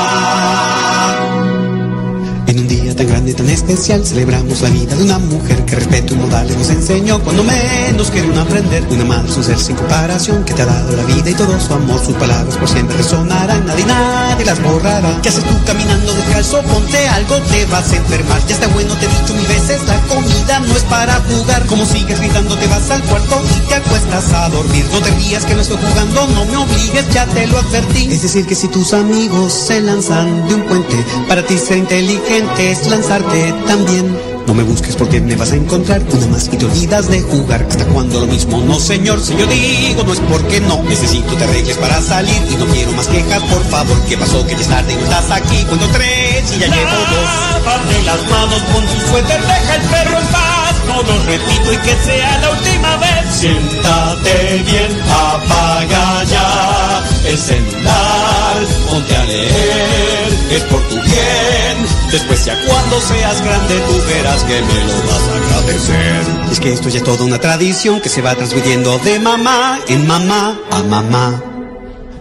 Tan grande tan especial celebramos la vida de una mujer que respeto y modales nos enseñó cuando menos querían aprender. Una madre es un ser sin comparación que te ha dado la vida y todo su amor. Sus palabras por siempre resonarán, nadie, nadie las borrará. ¿Qué haces tú caminando descalzo? Ponte algo, te vas a enfermar. Ya está bueno, te he dicho mil veces, la comida no es para jugar. Como sigues gritando, te vas al cuarto y te acuestas a dormir. No te rías que no estoy jugando, no me obligues, ya te lo advertí. Es decir, que si tus amigos se lanzan de un puente, para ti ser inteligente es lanzarte también. No me busques porque me vas a encontrar una más y te olvidas de jugar. ¿Hasta cuando lo mismo? No, señor, si yo digo no es porque no. Necesito te arregles para salir y no quiero más quejas, por favor. ¿Qué pasó? Que ya es tarde y no estás aquí. Cuento tres y ya llevo dos. Lávate las manos con tu suéter, deja el perro en paz. No lo repito y que sea la última vez. Siéntate bien, apaga ya el celular, ponte a leer, es por tu bien. Después ya cuando seas grande tú verás que me lo vas a agradecer. Es que esto ya es toda una tradición que se va transmitiendo de mamá en mamá a mamá.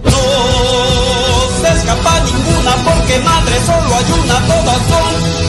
No se escapa ninguna porque madre solo hay una, todas son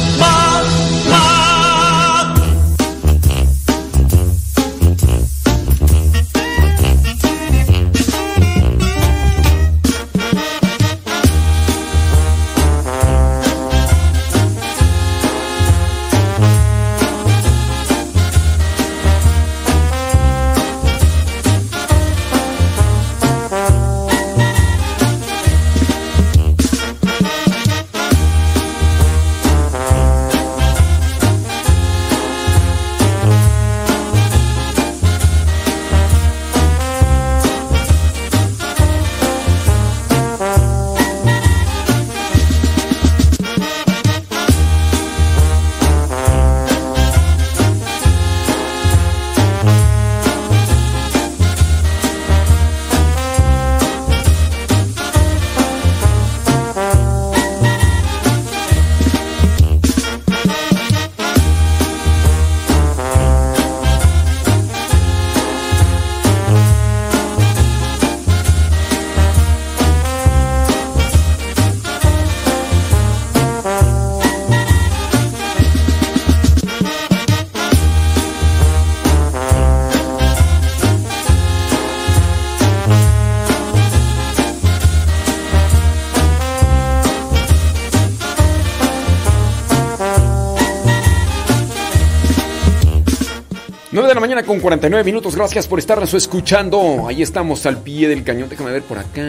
49 minutos. Gracias por estarnos escuchando. Ahí estamos al pie del cañón. Déjame ver por acá.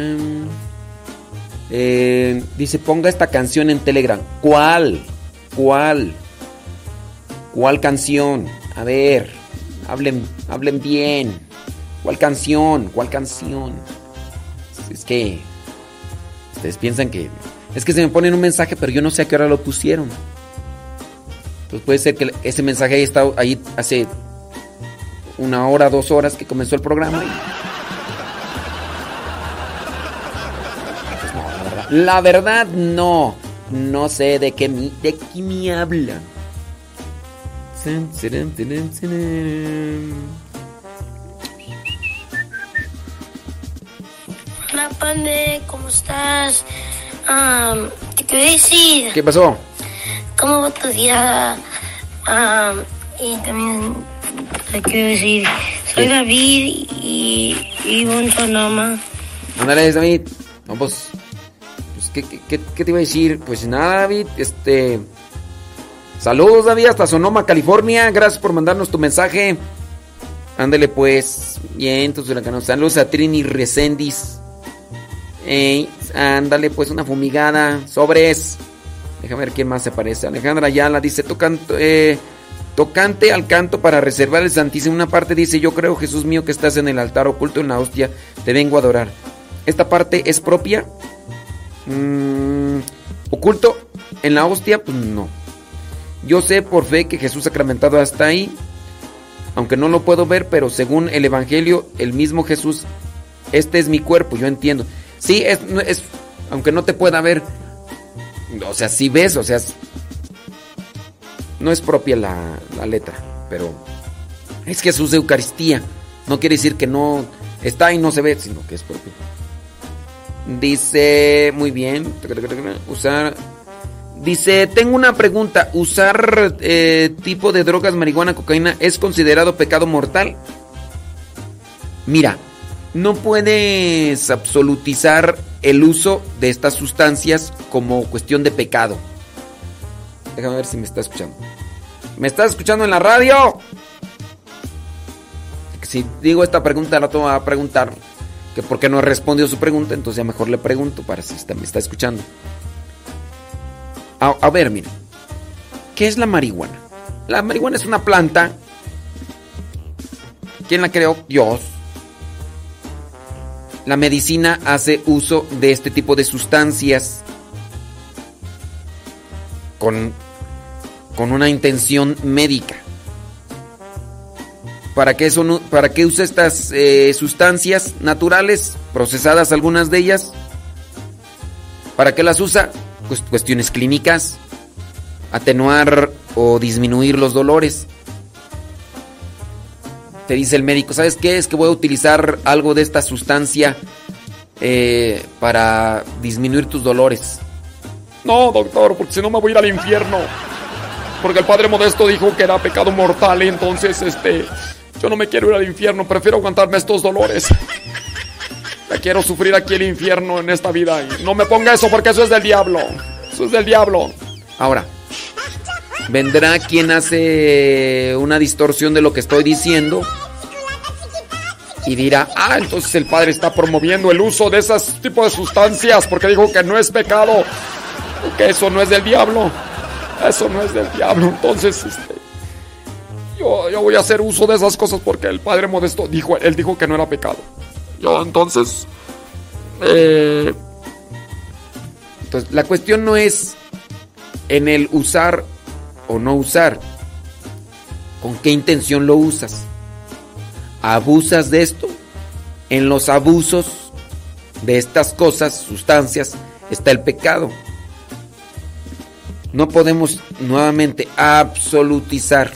Eh, dice, ponga esta canción en Telegram. ¿Cuál? ¿Cuál? ¿Cuál canción? A ver, hablen, hablen bien. ¿Cuál canción? ¿Cuál canción? Es que ustedes piensan que es que se me ponen un mensaje, pero yo no sé a qué hora lo pusieron. Pues puede ser que ese mensaje haya estado ahí hace una hora, dos horas que comenzó el programa. y- Pues no, la verdad. La verdad, no. No sé de qué, mi- de qué me habla. Hola, Pande, ¿cómo estás? Am, te quiero decir, ¿Qué pasó? ¿cómo va tu día? Am, y también quiero decir, soy David y vivo en Sonoma. Ándale, David. No, pues. pues, ¿qué, qué- qué- te iba a decir? Pues nada, David. Este. Saludos, David, hasta Sonoma, California. Gracias por mandarnos tu mensaje. Ándele pues. Bien, entonces. Saludos a Trini Resendis. Ey, ándale pues una fumigada. Sobres. Déjame ver quién más se aparece. Alejandra Ayala dice, tocante, eh, tocante al canto para reservar el Santísimo. Una parte dice, yo creo Jesús mío que estás en el altar oculto en la hostia, te vengo a adorar. Esta parte es propia. Mm, oculto en la hostia, pues no. Yo sé por fe que Jesús sacramentado hasta ahí, aunque no lo puedo ver, pero según el Evangelio, el mismo Jesús, este es mi cuerpo, yo entiendo. Sí, es, es aunque no te pueda ver, o sea, si ves, o sea, no es propia la, la letra, pero es Jesús de Eucaristía. No quiere decir que no está y no se ve, sino que es propio. Dice, muy bien, usar... Dice, tengo una pregunta, ¿usar eh, tipo de drogas, marihuana, cocaína, es considerado pecado mortal? Mira, no puedes absolutizar el uso de estas sustancias como cuestión de pecado. Déjame ver si me está escuchando. ¿Me estás escuchando en la radio? Si digo esta pregunta, la va a preguntar que por qué no he respondido su pregunta, entonces ya mejor le pregunto para si está- me está escuchando. A, a ver, mire. ¿Qué es la marihuana? La marihuana es una planta. ¿Quién la creó? Dios. La medicina hace uso de este tipo de sustancias con, con una intención médica. ¿Para qué, son, para qué usa estas eh, sustancias naturales, procesadas algunas de ellas? ¿Para qué las usa? Pues cuestiones clínicas, atenuar o disminuir los dolores. Te dice el médico, ¿sabes qué? Es que voy a utilizar algo de esta sustancia eh, para disminuir tus dolores. No, doctor, porque si no me voy a ir al infierno. Porque el padre Modesto dijo que era pecado mortal entonces, este, yo no me quiero ir al infierno, prefiero aguantarme estos dolores. Quiero sufrir aquí el infierno en esta vida no me ponga eso porque eso es del diablo. Eso es del diablo. Ahora, vendrá quien hace una distorsión de lo que estoy diciendo y dirá, Ah, entonces el padre está promoviendo el uso de esos tipos de sustancias porque dijo que no es pecado, que eso no es del diablo. Eso no es del diablo. Entonces, este, yo, yo voy a hacer uso de esas cosas porque el padre Modesto dijo, él dijo que no era pecado. Yo entonces, eh, Entonces, la cuestión no es en el usar o no usar. ¿Con qué intención lo usas? ¿Abusas de esto? En los abusos de estas cosas, sustancias, está el pecado. No podemos nuevamente absolutizar.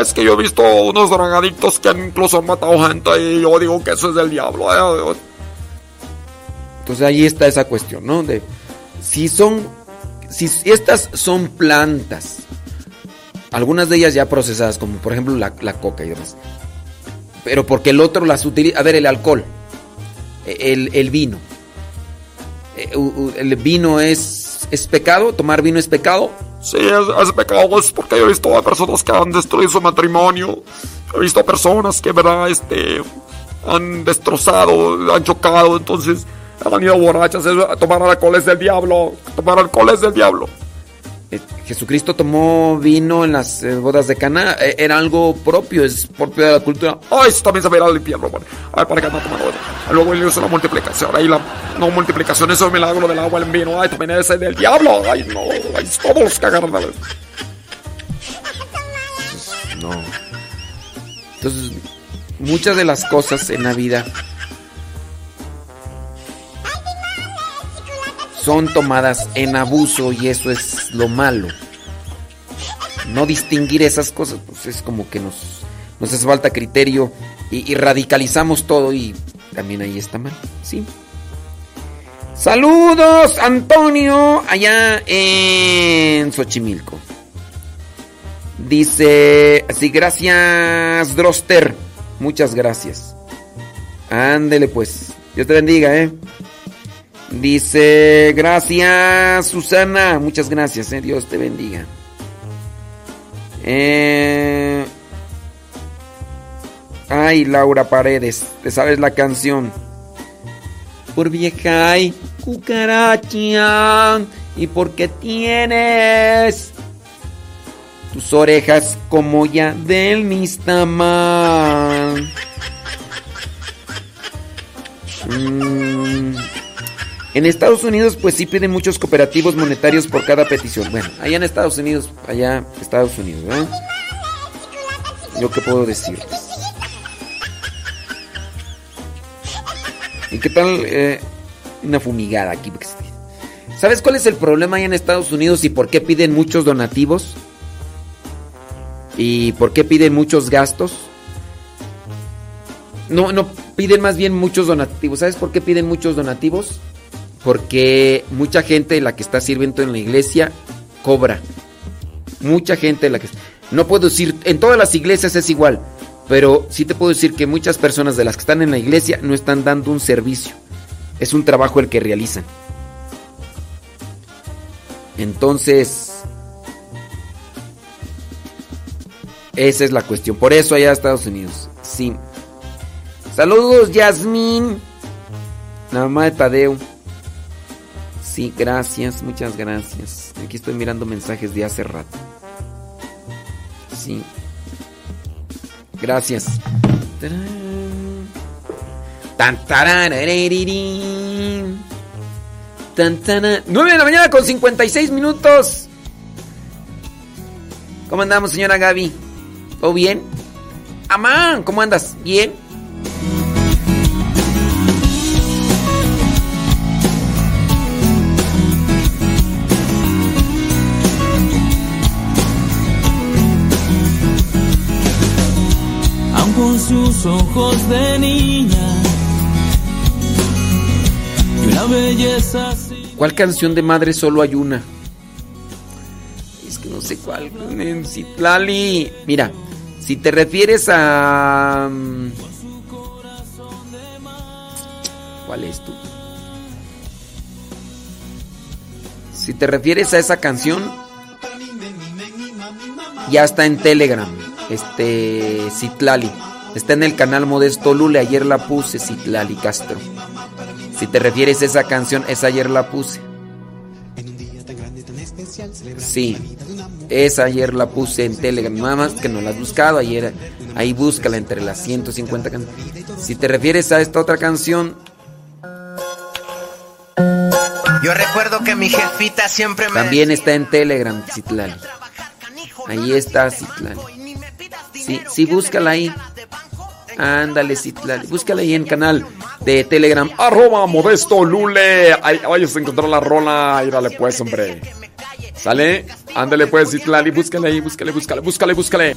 es que yo he visto unos drogadictos que han incluso han matado gente y yo digo que eso es del diablo. eh. Entonces ahí está esa cuestión, ¿no? De si son, si estas son plantas, algunas de ellas ya procesadas, como por ejemplo la, la coca y demás, pero porque el otro las utiliza, a ver, el alcohol, el, el vino, u- el vino es, es pecado, tomar vino es pecado. Sí, es, es pecado, es porque yo he visto a personas que han destruido su matrimonio. He visto a personas que, ¿verdad? Este, han destrozado, han chocado, entonces han ido borrachas. Tomar alcohol es del diablo. Tomar alcohol es del diablo. Eh, Jesucristo tomó vino en las eh, bodas de Cana, eh, era algo propio, es propio de la cultura. Ay, eso también se verá al infierno, man. A ver, para que anda tomando. Luego él hizo la multiplicación. Ahí la no multiplicación, eso es el milagro del agua en vino. Ay, también ese del diablo. Ay, no. Ay, todos los cagaron. No. Entonces, muchas de las cosas en la vida son tomadas en abuso y eso es lo malo. No distinguir esas cosas, pues es como que nos, nos hace falta criterio y, y radicalizamos todo y también ahí está mal. Sí. Saludos, Antonio, allá en Xochimilco. Dice así, gracias, Droster. Muchas gracias. Ándele pues. Dios te bendiga, eh. Dice, gracias, Susana. Muchas gracias, eh. Dios te bendiga. Eh, Ay, Laura Paredes, ¿te sabes la canción? Por vieja y cucaracha, y porque tienes tus orejas como ya del Mistamal. Mm, En Estados Unidos, pues sí piden muchos cooperativos monetarios por cada petición. Bueno, allá en Estados Unidos, allá Estados Unidos, ¿verdad? Yo qué puedo decirles. ¿Y qué tal eh, una fumigada aquí? ¿Sabes cuál es el problema allá en Estados Unidos y por qué piden muchos donativos? ¿Y por qué piden muchos gastos? No, no, piden más bien muchos donativos. ¿Sabes por qué piden muchos donativos? Porque mucha gente la que está sirviendo en la iglesia cobra. Mucha gente la que... No puedo decir, en todas las iglesias es igual, pero sí te puedo decir que muchas personas de las que están en la iglesia no están dando un servicio. Es un trabajo el que realizan. Entonces, esa es la cuestión. Por eso allá Estados Unidos. Sí. Saludos, Yasmín. Mamá de Tadeo. Gracias, muchas gracias. Aquí estoy mirando mensajes de hace rato. Sí. Gracias. Tan, tarararirirín. Tan, tana- 9 de la mañana con 56 minutos. ¿Cómo andamos, señora Gaby? ¿Todo bien? Amán, ¿cómo andas? ¿Bien? Sus ojos de niña y belleza ¿Cuál canción de madre solo hay una? Es que no sé cuál. en Citlali. Mira, si te refieres a. mm, ¿Cuál es tú? Si te refieres a esa canción, ya está en Telegram. Este. Citlali. Está en el canal Modesto Lule. Ayer la puse, Citlali Castro. Si te refieres a esa canción, esa ayer la puse. Sí, esa ayer la puse en Telegram. Nada más que no la has buscado ayer. Ahí búscala entre las 150 canciones. Si te refieres a esta otra canción, Yo recuerdo que mi jefita siempre me también está en Telegram, Citlali. Ahí está Citlali. Sí, sí, búscala ahí. Ándale, Citlali. Búscala ahí en canal de Telegram. Arroba modesto lule. Ahí vayas a encontrar la rola. Írale pues, hombre. ¿Sale? Ándale pues, Citlali. Búscale ahí, búscale, búscale, búscale, búscale.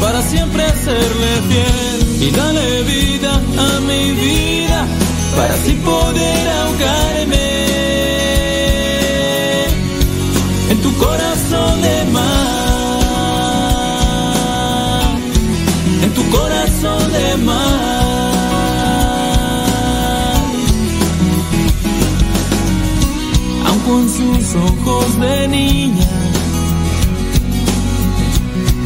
para siempre serle fiel. Y dale vida a mi vida para así poder ahogarme en tu corazón de mar. En tu corazón de mar. Aun con sus ojos de niña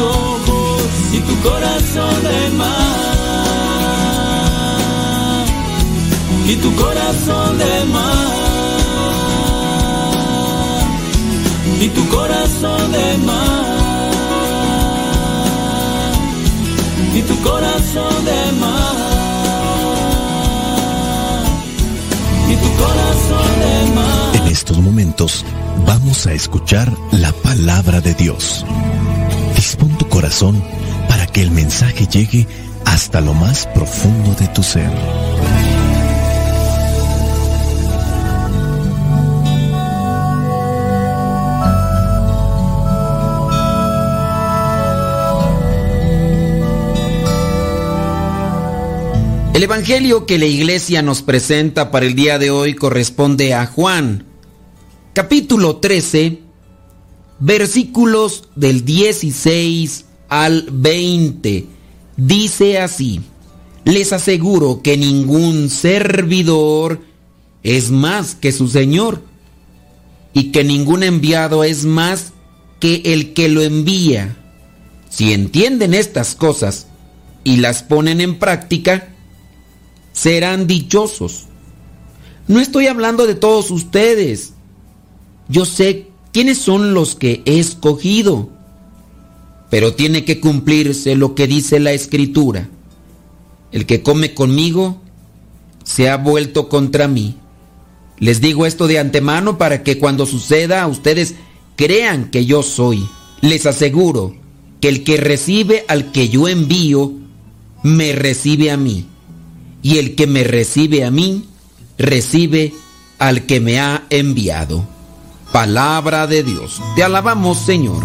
Ojos y tu corazón de mar. Y tu corazón de mar. Y tu corazón de mar. Y tu corazón de mar. Y tu corazón de mar. En estos momentos vamos a escuchar la palabra de Dios. Corazón para que el mensaje llegue hasta lo más profundo de tu ser. El Evangelio que la iglesia nos presenta para el día de hoy corresponde a Juan, capítulo 13, versículos del 16 al 20. Dice así, les aseguro que ningún servidor es más que su Señor y que ningún enviado es más que el que lo envía. Si entienden estas cosas y las ponen en práctica, serán dichosos. No estoy hablando de todos ustedes. Yo sé quiénes son los que he escogido. Pero tiene que cumplirse lo que dice la escritura. El que come conmigo se ha vuelto contra mí. Les digo esto de antemano para que cuando suceda ustedes crean que yo soy. Les aseguro que el que recibe al que yo envío, me recibe a mí y el que me recibe a mí, recibe al que me ha enviado. Palabra de Dios. Te alabamos, Señor.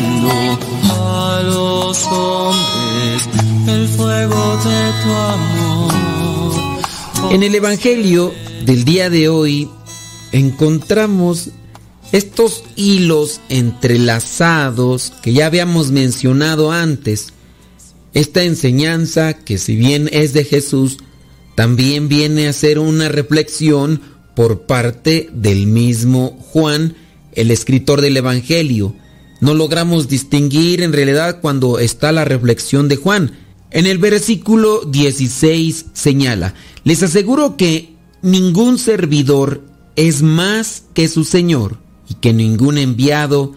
En el Evangelio del día de hoy encontramos estos hilos entrelazados que ya habíamos mencionado antes. Esta enseñanza que si bien es de Jesús, también viene a ser una reflexión por parte del mismo Juan, el escritor del Evangelio. No logramos distinguir en realidad cuando está la reflexión de Juan. En el versículo 16 señala, les aseguro que ningún servidor es más que su Señor y que ningún enviado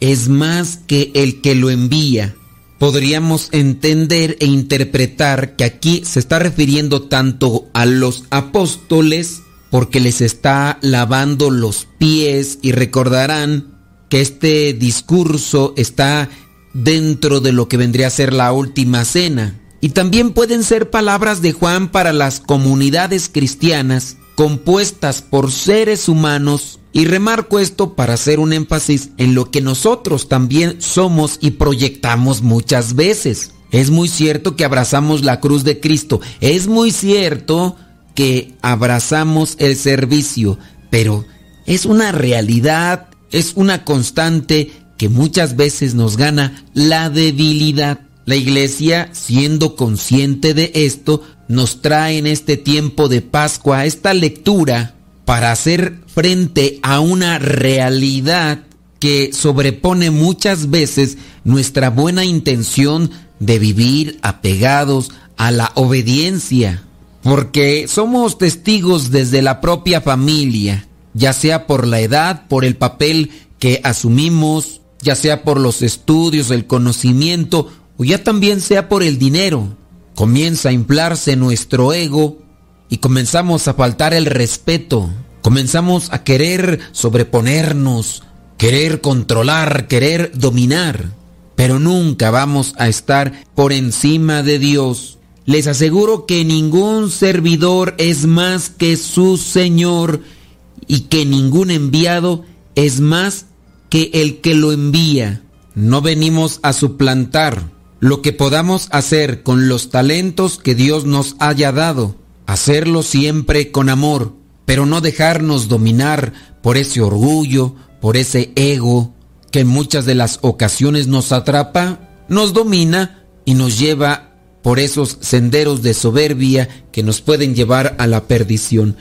es más que el que lo envía. Podríamos entender e interpretar que aquí se está refiriendo tanto a los apóstoles porque les está lavando los pies y recordarán que este discurso está dentro de lo que vendría a ser la última cena. Y también pueden ser palabras de Juan para las comunidades cristianas compuestas por seres humanos y remarco esto para hacer un énfasis en lo que nosotros también somos y proyectamos muchas veces. Es muy cierto que abrazamos la cruz de Cristo, es muy cierto que abrazamos el servicio, pero es una realidad, es una constante que muchas veces nos gana la debilidad. La iglesia, siendo consciente de esto, nos trae en este tiempo de Pascua esta lectura para hacer frente a una realidad que sobrepone muchas veces nuestra buena intención de vivir apegados a la obediencia, porque somos testigos desde la propia familia, ya sea por la edad, por el papel que asumimos, ya sea por los estudios, el conocimiento, o ya también sea por el dinero. Comienza a inflarse nuestro ego y comenzamos a faltar el respeto. Comenzamos a querer sobreponernos, querer controlar, querer dominar. Pero nunca vamos a estar por encima de Dios. Les aseguro que ningún servidor es más que su Señor y que ningún enviado es más que el que lo envía. No venimos a suplantar lo que podamos hacer con los talentos que Dios nos haya dado hacerlo siempre con amor, pero no dejarnos dominar por ese orgullo, por ese ego que en muchas de las ocasiones nos atrapa, nos domina y nos lleva por esos senderos de soberbia que nos pueden llevar a la perdición.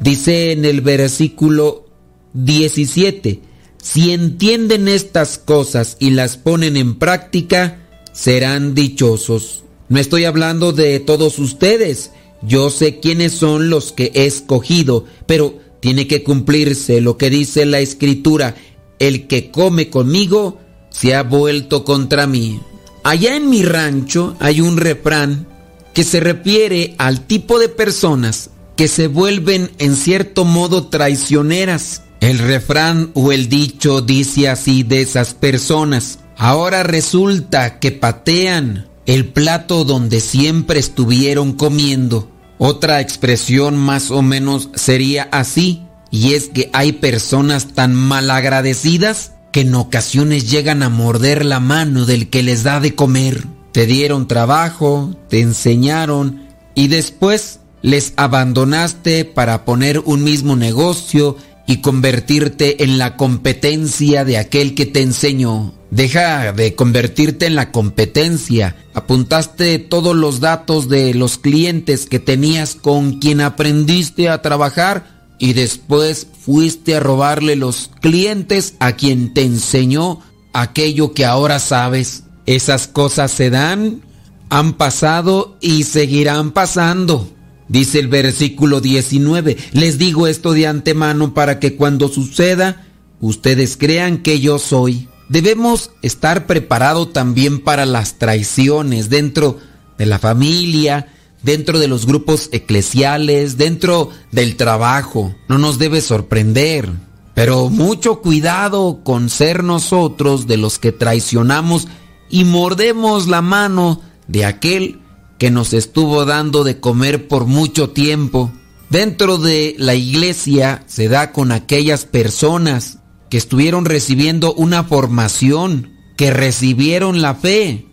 Dice en el versículo 17, si entienden estas cosas y las ponen en práctica, serán dichosos. No estoy hablando de todos ustedes, yo sé quiénes son los que he escogido, pero tiene que cumplirse lo que dice la escritura, el que come conmigo se ha vuelto contra mí. Allá en mi rancho hay un refrán que se refiere al tipo de personas que se vuelven en cierto modo traicioneras. El refrán o el dicho dice así de esas personas. Ahora resulta que patean el plato donde siempre estuvieron comiendo. Otra expresión más o menos sería así, y es que hay personas tan malagradecidas que en ocasiones llegan a morder la mano del que les da de comer. Te dieron trabajo, te enseñaron y después les abandonaste para poner un mismo negocio y convertirte en la competencia de aquel que te enseñó. Deja de convertirte en la competencia. Apuntaste todos los datos de los clientes que tenías con quien aprendiste a trabajar y después fuiste a robarle los clientes a quien te enseñó aquello que ahora sabes. Esas cosas se dan, han pasado y seguirán pasando. Dice el versículo 19, les digo esto de antemano para que cuando suceda, ustedes crean que yo soy. Debemos estar preparados también para las traiciones dentro de la familia, dentro de los grupos eclesiales, dentro del trabajo. No nos debe sorprender. Pero mucho cuidado con ser nosotros de los que traicionamos y mordemos la mano de aquel que nos estuvo dando de comer por mucho tiempo. Dentro de la iglesia se da con aquellas personas que estuvieron recibiendo una formación, que recibieron la fe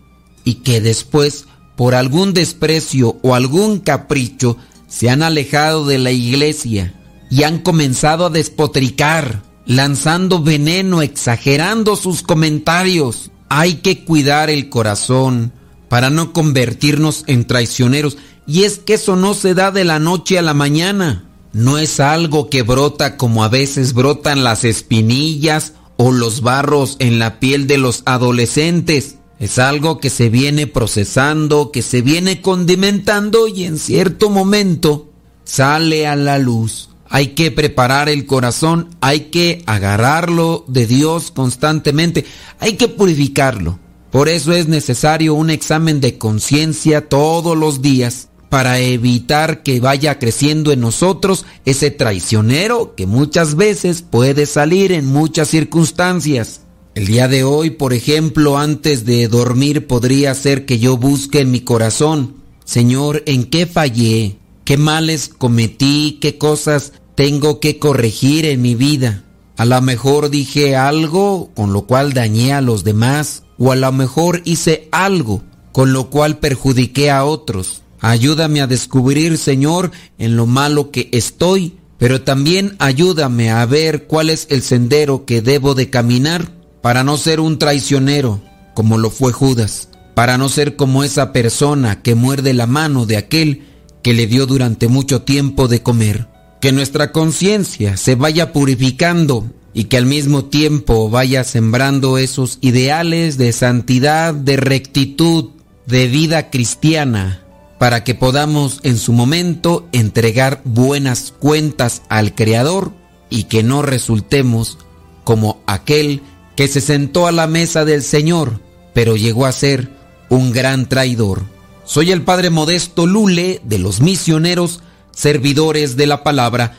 y que después, por algún desprecio o algún capricho, se han alejado de la iglesia y han comenzado a despotricar, lanzando veneno, exagerando sus comentarios. Hay que cuidar el corazón, para no convertirnos en traicioneros. Y es que eso no se da de la noche a la mañana. No es algo que brota como a veces brotan las espinillas o los barros en la piel de los adolescentes. Es algo que se viene procesando, que se viene condimentando y en cierto momento sale a la luz. Hay que preparar el corazón, hay que agarrarlo de Dios constantemente, hay que purificarlo. Por eso es necesario un examen de conciencia todos los días para evitar que vaya creciendo en nosotros ese traicionero que muchas veces puede salir en muchas circunstancias. El día de hoy, por ejemplo, antes de dormir podría ser que yo busque en mi corazón, Señor, ¿en qué fallé? ¿Qué males cometí? ¿Qué cosas tengo que corregir en mi vida? A lo mejor dije algo con lo cual dañé a los demás o a lo mejor hice algo con lo cual perjudiqué a otros. Ayúdame a descubrir, Señor, en lo malo que estoy, pero también ayúdame a ver cuál es el sendero que debo de caminar para no ser un traicionero como lo fue Judas, para no ser como esa persona que muerde la mano de aquel que le dio durante mucho tiempo de comer. Que nuestra conciencia se vaya purificando y que al mismo tiempo vaya sembrando esos ideales de santidad, de rectitud, de vida cristiana, para que podamos en su momento entregar buenas cuentas al Creador y que no resultemos como aquel que se sentó a la mesa del Señor, pero llegó a ser un gran traidor. Soy el Padre Modesto Lule de los misioneros servidores de la palabra.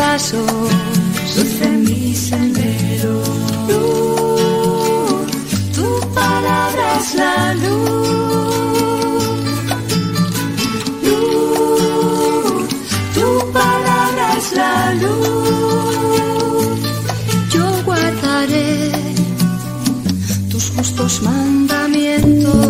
pasos, luz mi sendero. Luz, tu palabra es la luz. Luz, tu palabra es la luz. Yo guardaré tus justos mandamientos.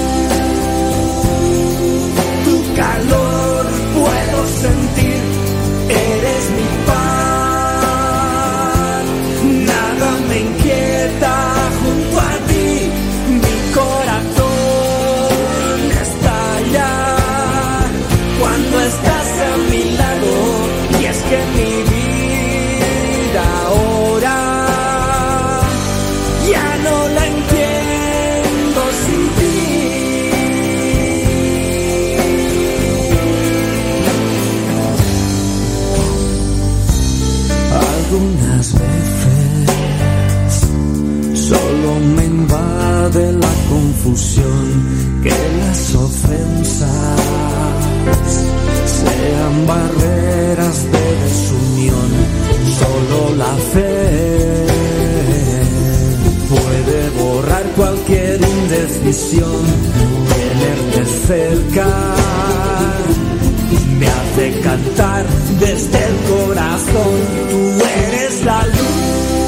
tu calor que las ofensas sean barreras de desunión, solo la fe puede borrar cualquier indecisión, tenerte cerca me hace cantar desde el corazón, tú eres la luz,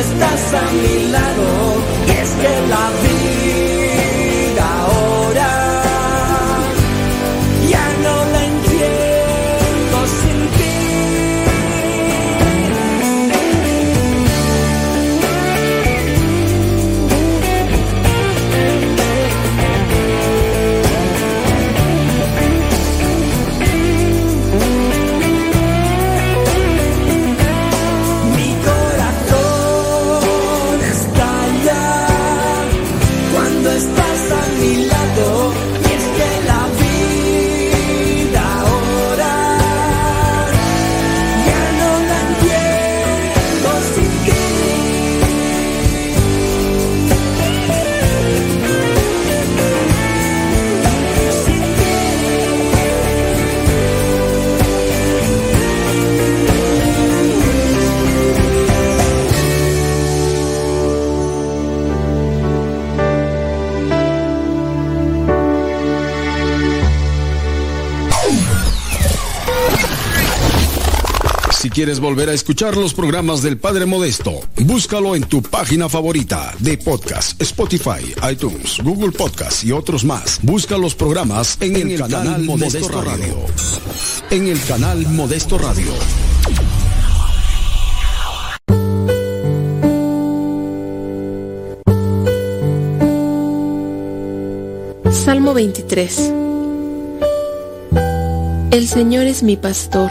estás a mi lado. Es que la vida quieres volver a escuchar los programas del Padre Modesto, búscalo en tu página favorita de podcast, Spotify, iTunes, Google Podcast y otros más. Busca los programas en, el, canal, Modesto, Radio. En el canal Modesto Radio. Salmo 23 El Señor es mi pastor,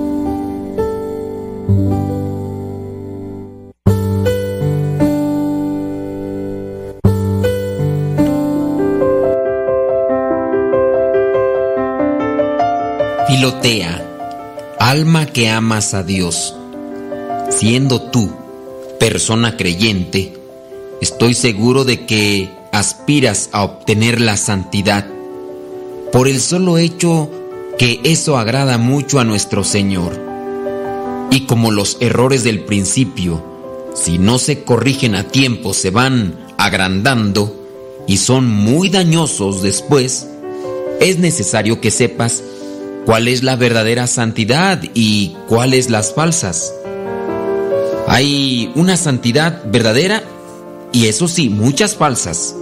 Alma que amas a Dios, siendo tú persona creyente, estoy seguro de que aspiras a obtener la santidad por el solo hecho que eso agrada mucho a nuestro Señor. Y como los errores del principio, si no se corrigen a tiempo, se van agrandando y son muy dañosos después, es necesario que sepas cuál es la verdadera santidad y cuáles las falsas. Hay una santidad verdadera y eso sí, muchas falsas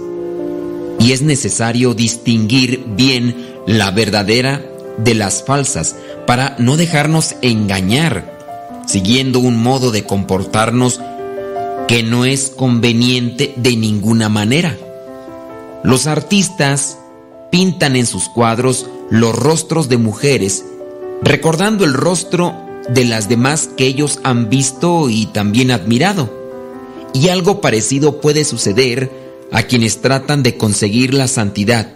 y es necesario distinguir bien la verdadera de las falsas para no dejarnos engañar, siguiendo un modo de comportarnos que no es conveniente de ninguna manera. Los artistas pintan en sus cuadros los rostros de mujeres, recordando el rostro de las demás que ellos han visto y también admirado. Y algo parecido puede suceder a quienes tratan de conseguir la santidad,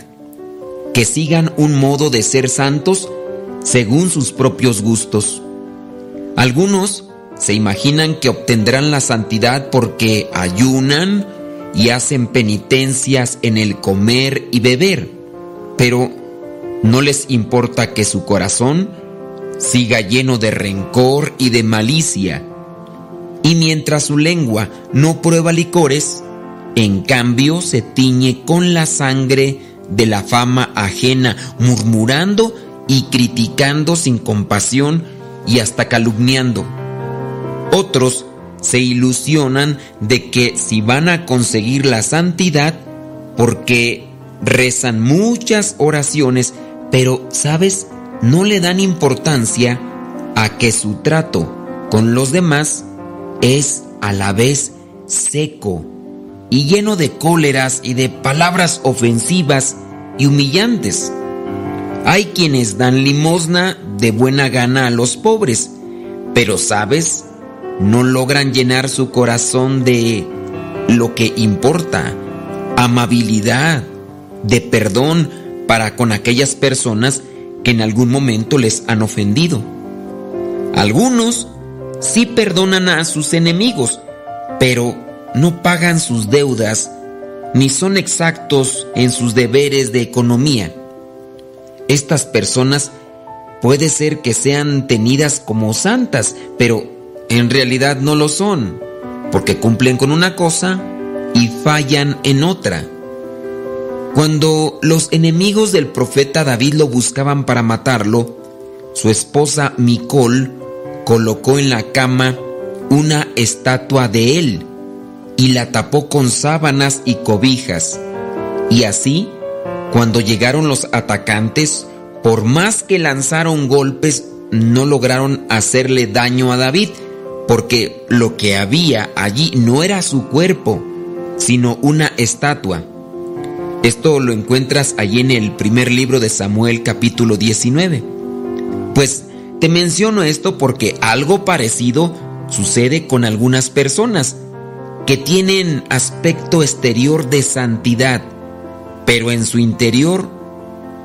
que sigan un modo de ser santos según sus propios gustos. Algunos se imaginan que obtendrán la santidad porque ayunan y hacen penitencias en el comer y beber, pero no les importa que su corazón siga lleno de rencor y de malicia. Y mientras su lengua no prueba licores, en cambio, se tiñe con la sangre de la fama ajena, murmurando y criticando sin compasión y hasta calumniando. Otros se ilusionan de que si van a conseguir la santidad, porque rezan muchas oraciones, pero, ¿sabes? No le dan importancia a que su trato con los demás es a la vez seco y lleno de cóleras y de palabras ofensivas y humillantes. Hay quienes dan limosna de buena gana a los pobres, pero sabes, no logran llenar su corazón de lo que importa, amabilidad, de perdón para con aquellas personas que en algún momento les han ofendido. Algunos sí perdonan a sus enemigos, pero no pagan sus deudas ni son exactos en sus deberes de economía. Estas personas puede ser que sean tenidas como santas, pero en realidad no lo son, porque cumplen con una cosa y fallan en otra. Cuando los enemigos del profeta David lo buscaban para matarlo, su esposa Micol colocó en la cama una estatua de él y la tapó con sábanas y cobijas. Y así, cuando llegaron los atacantes, por más que lanzaron golpes, no lograron hacerle daño a David, porque lo que había allí no era su cuerpo, sino una estatua. Esto lo encuentras allí en el primer libro de Samuel capítulo 19. Pues te menciono esto porque algo parecido sucede con algunas personas que tienen aspecto exterior de santidad, pero en su interior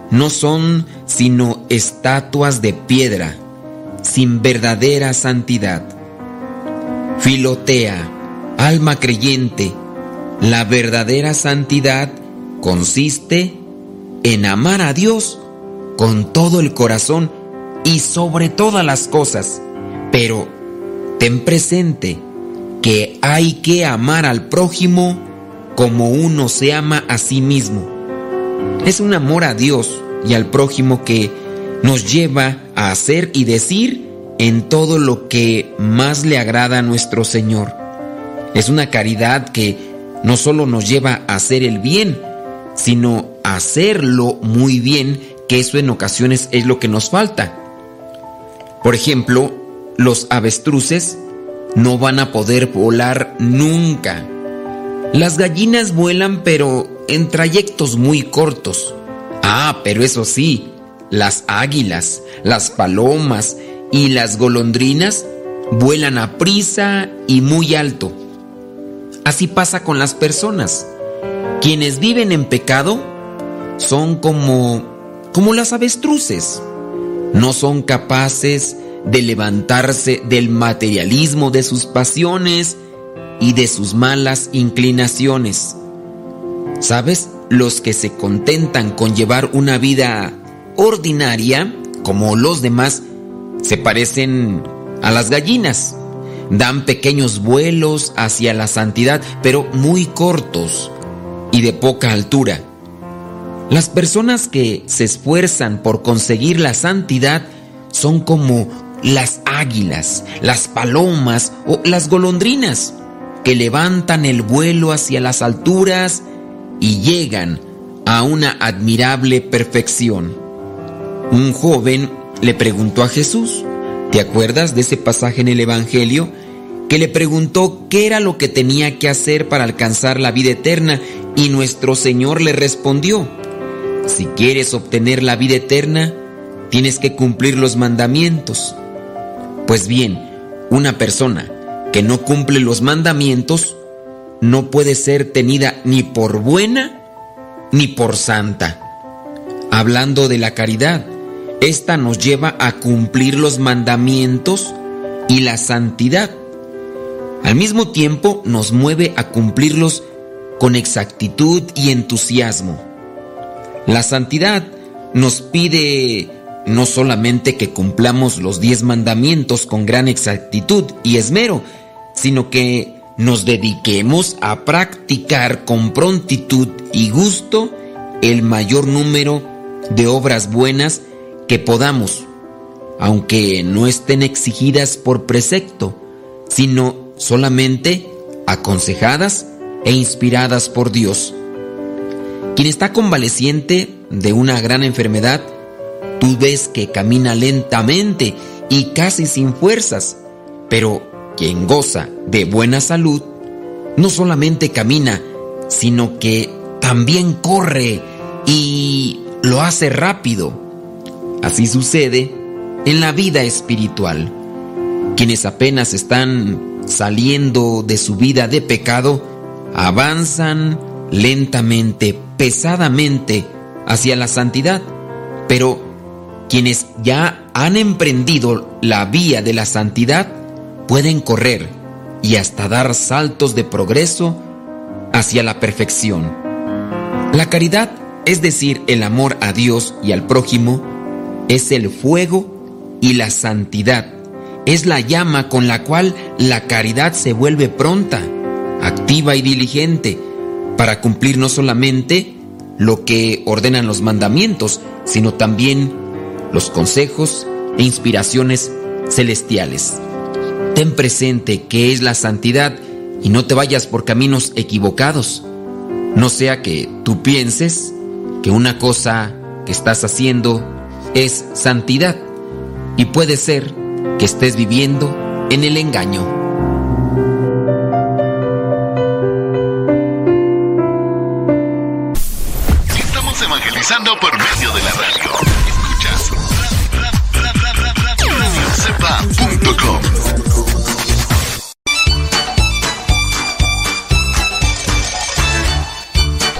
no son sino estatuas de piedra, sin verdadera santidad. Filotea, alma creyente, la verdadera santidad consiste en amar a Dios con todo el corazón y sobre todas las cosas, pero ten presente que hay que amar al prójimo como uno se ama a sí mismo. Es un amor a Dios y al prójimo que nos lleva a hacer y decir en todo lo que más le agrada a nuestro Señor. Es una caridad que no solo nos lleva a hacer el bien, sino hacerlo muy bien, que eso en ocasiones es lo que nos falta. Por ejemplo, los avestruces no van a poder volar nunca. Las gallinas vuelan pero en trayectos muy cortos. Ah, pero eso sí, las águilas, las palomas y las golondrinas vuelan a prisa y muy alto. Así pasa con las personas. Quienes viven en pecado son como como las avestruces. No son capaces de levantarse del materialismo de sus pasiones y de sus malas inclinaciones. ¿Sabes? Los que se contentan con llevar una vida ordinaria, como los demás, se parecen a las gallinas. Dan pequeños vuelos hacia la santidad, pero muy cortos y de poca altura. Las personas que se esfuerzan por conseguir la santidad son como las águilas, las palomas o las golondrinas que levantan el vuelo hacia las alturas y llegan a una admirable perfección. Un joven le preguntó a Jesús, ¿te acuerdas de ese pasaje en el Evangelio? Que le preguntó qué era lo que tenía que hacer para alcanzar la vida eterna y nuestro Señor le respondió, si quieres obtener la vida eterna, tienes que cumplir los mandamientos. Pues bien, una persona que no cumple los mandamientos no puede ser tenida ni por buena ni por santa. Hablando de la caridad, esta nos lleva a cumplir los mandamientos y la santidad. Al mismo tiempo nos mueve a cumplirlos con exactitud y entusiasmo. La santidad nos pide no solamente que cumplamos los diez mandamientos con gran exactitud y esmero, sino que nos dediquemos a practicar con prontitud y gusto el mayor número de obras buenas que podamos, aunque no estén exigidas por precepto, sino solamente aconsejadas e inspiradas por Dios. Quien está convaleciente de una gran enfermedad, tú ves que camina lentamente y casi sin fuerzas, pero quien goza de buena salud, no solamente camina, sino que también corre y lo hace rápido. Así sucede en la vida espiritual. Quienes apenas están saliendo de su vida de pecado, avanzan lentamente, pesadamente hacia la santidad. Pero quienes ya han emprendido la vía de la santidad pueden correr y hasta dar saltos de progreso hacia la perfección. La caridad, es decir, el amor a Dios y al prójimo, es el fuego y la santidad. Es la llama con la cual la caridad se vuelve pronta, activa y diligente para cumplir no solamente lo que ordenan los mandamientos, sino también los consejos e inspiraciones celestiales. Ten presente que es la santidad y no te vayas por caminos equivocados. No sea que tú pienses que una cosa que estás haciendo es santidad y puede ser que estés viviendo en el engaño. Por medio de la radio. Escuchas radiocepa.com.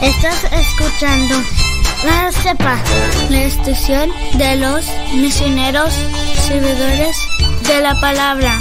Estás escuchando la CEPA, la estación de los misioneros servidores de la palabra.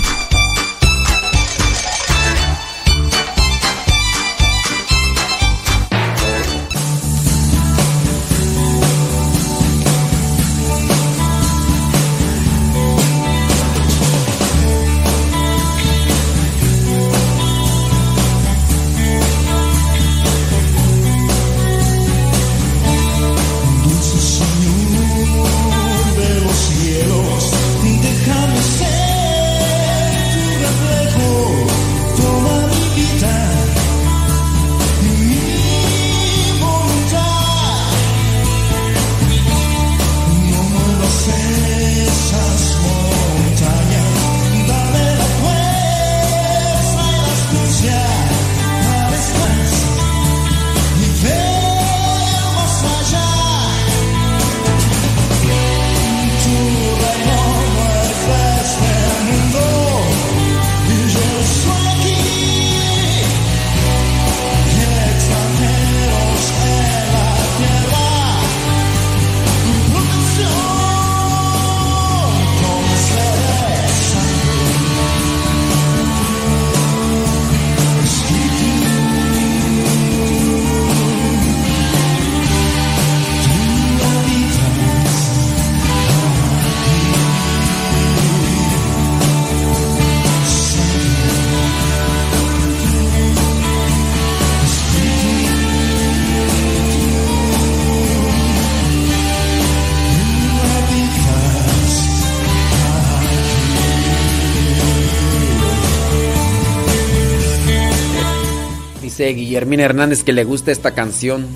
Guillermina Hernández que le gusta esta canción.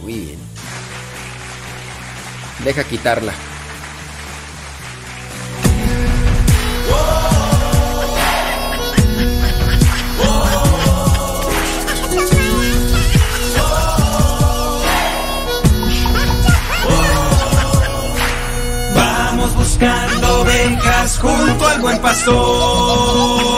Muy bien. Deja quitarla. Vamos buscando ovejas junto al buen pastor.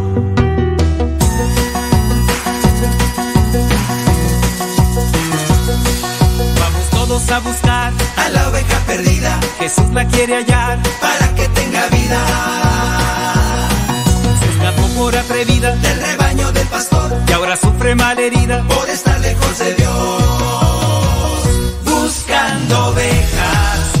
Vamos a buscar a la oveja perdida. Jesús la quiere hallar para que tenga vida. Se escapó por atrevida del rebaño del pastor y ahora sufre malherida por estar lejos de Dios. Buscando ovejas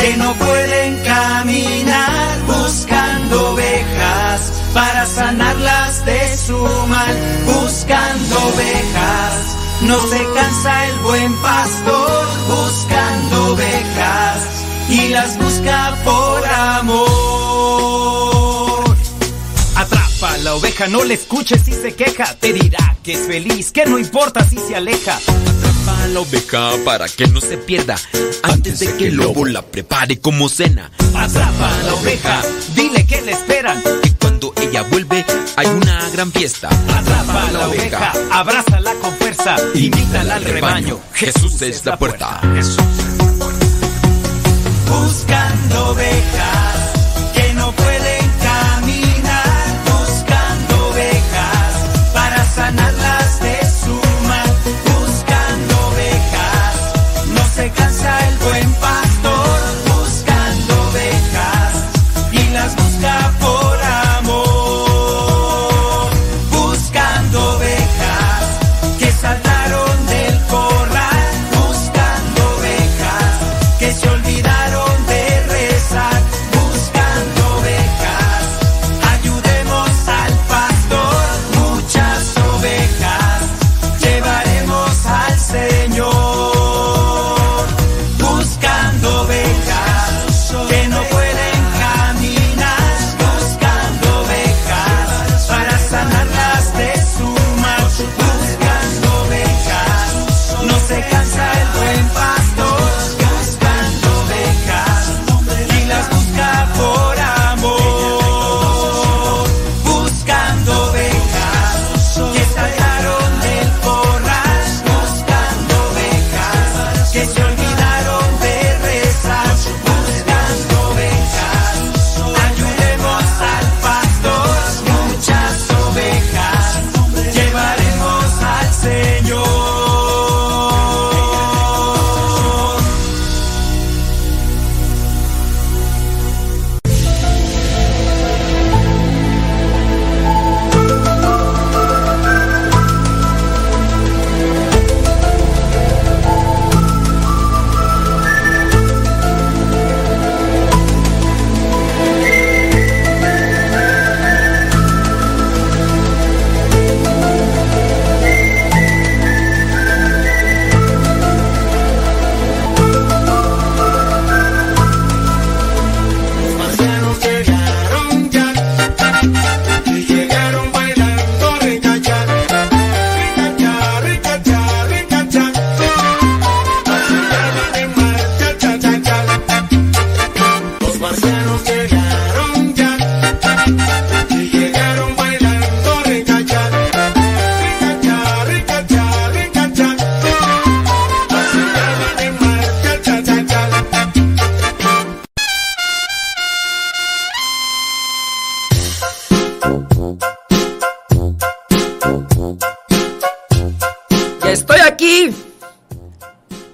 que no pueden caminar. Buscando ovejas para sanarlas de su mal, buscando ovejas. No se cansa el buen pastor buscando ovejas y las busca por amor. La oveja, no le escuches si se queja. Te dirá que es feliz, que no importa si se aleja. Atrapa la oveja para que no se pierda antes de que el lobo la prepare como cena. Atrapa la oveja, dile que le esperan. Que cuando ella vuelve hay una gran fiesta. Atrapa la oveja, abrázala con fuerza, invítala al rebaño. Jesús es la puerta. Buscando ovejas buen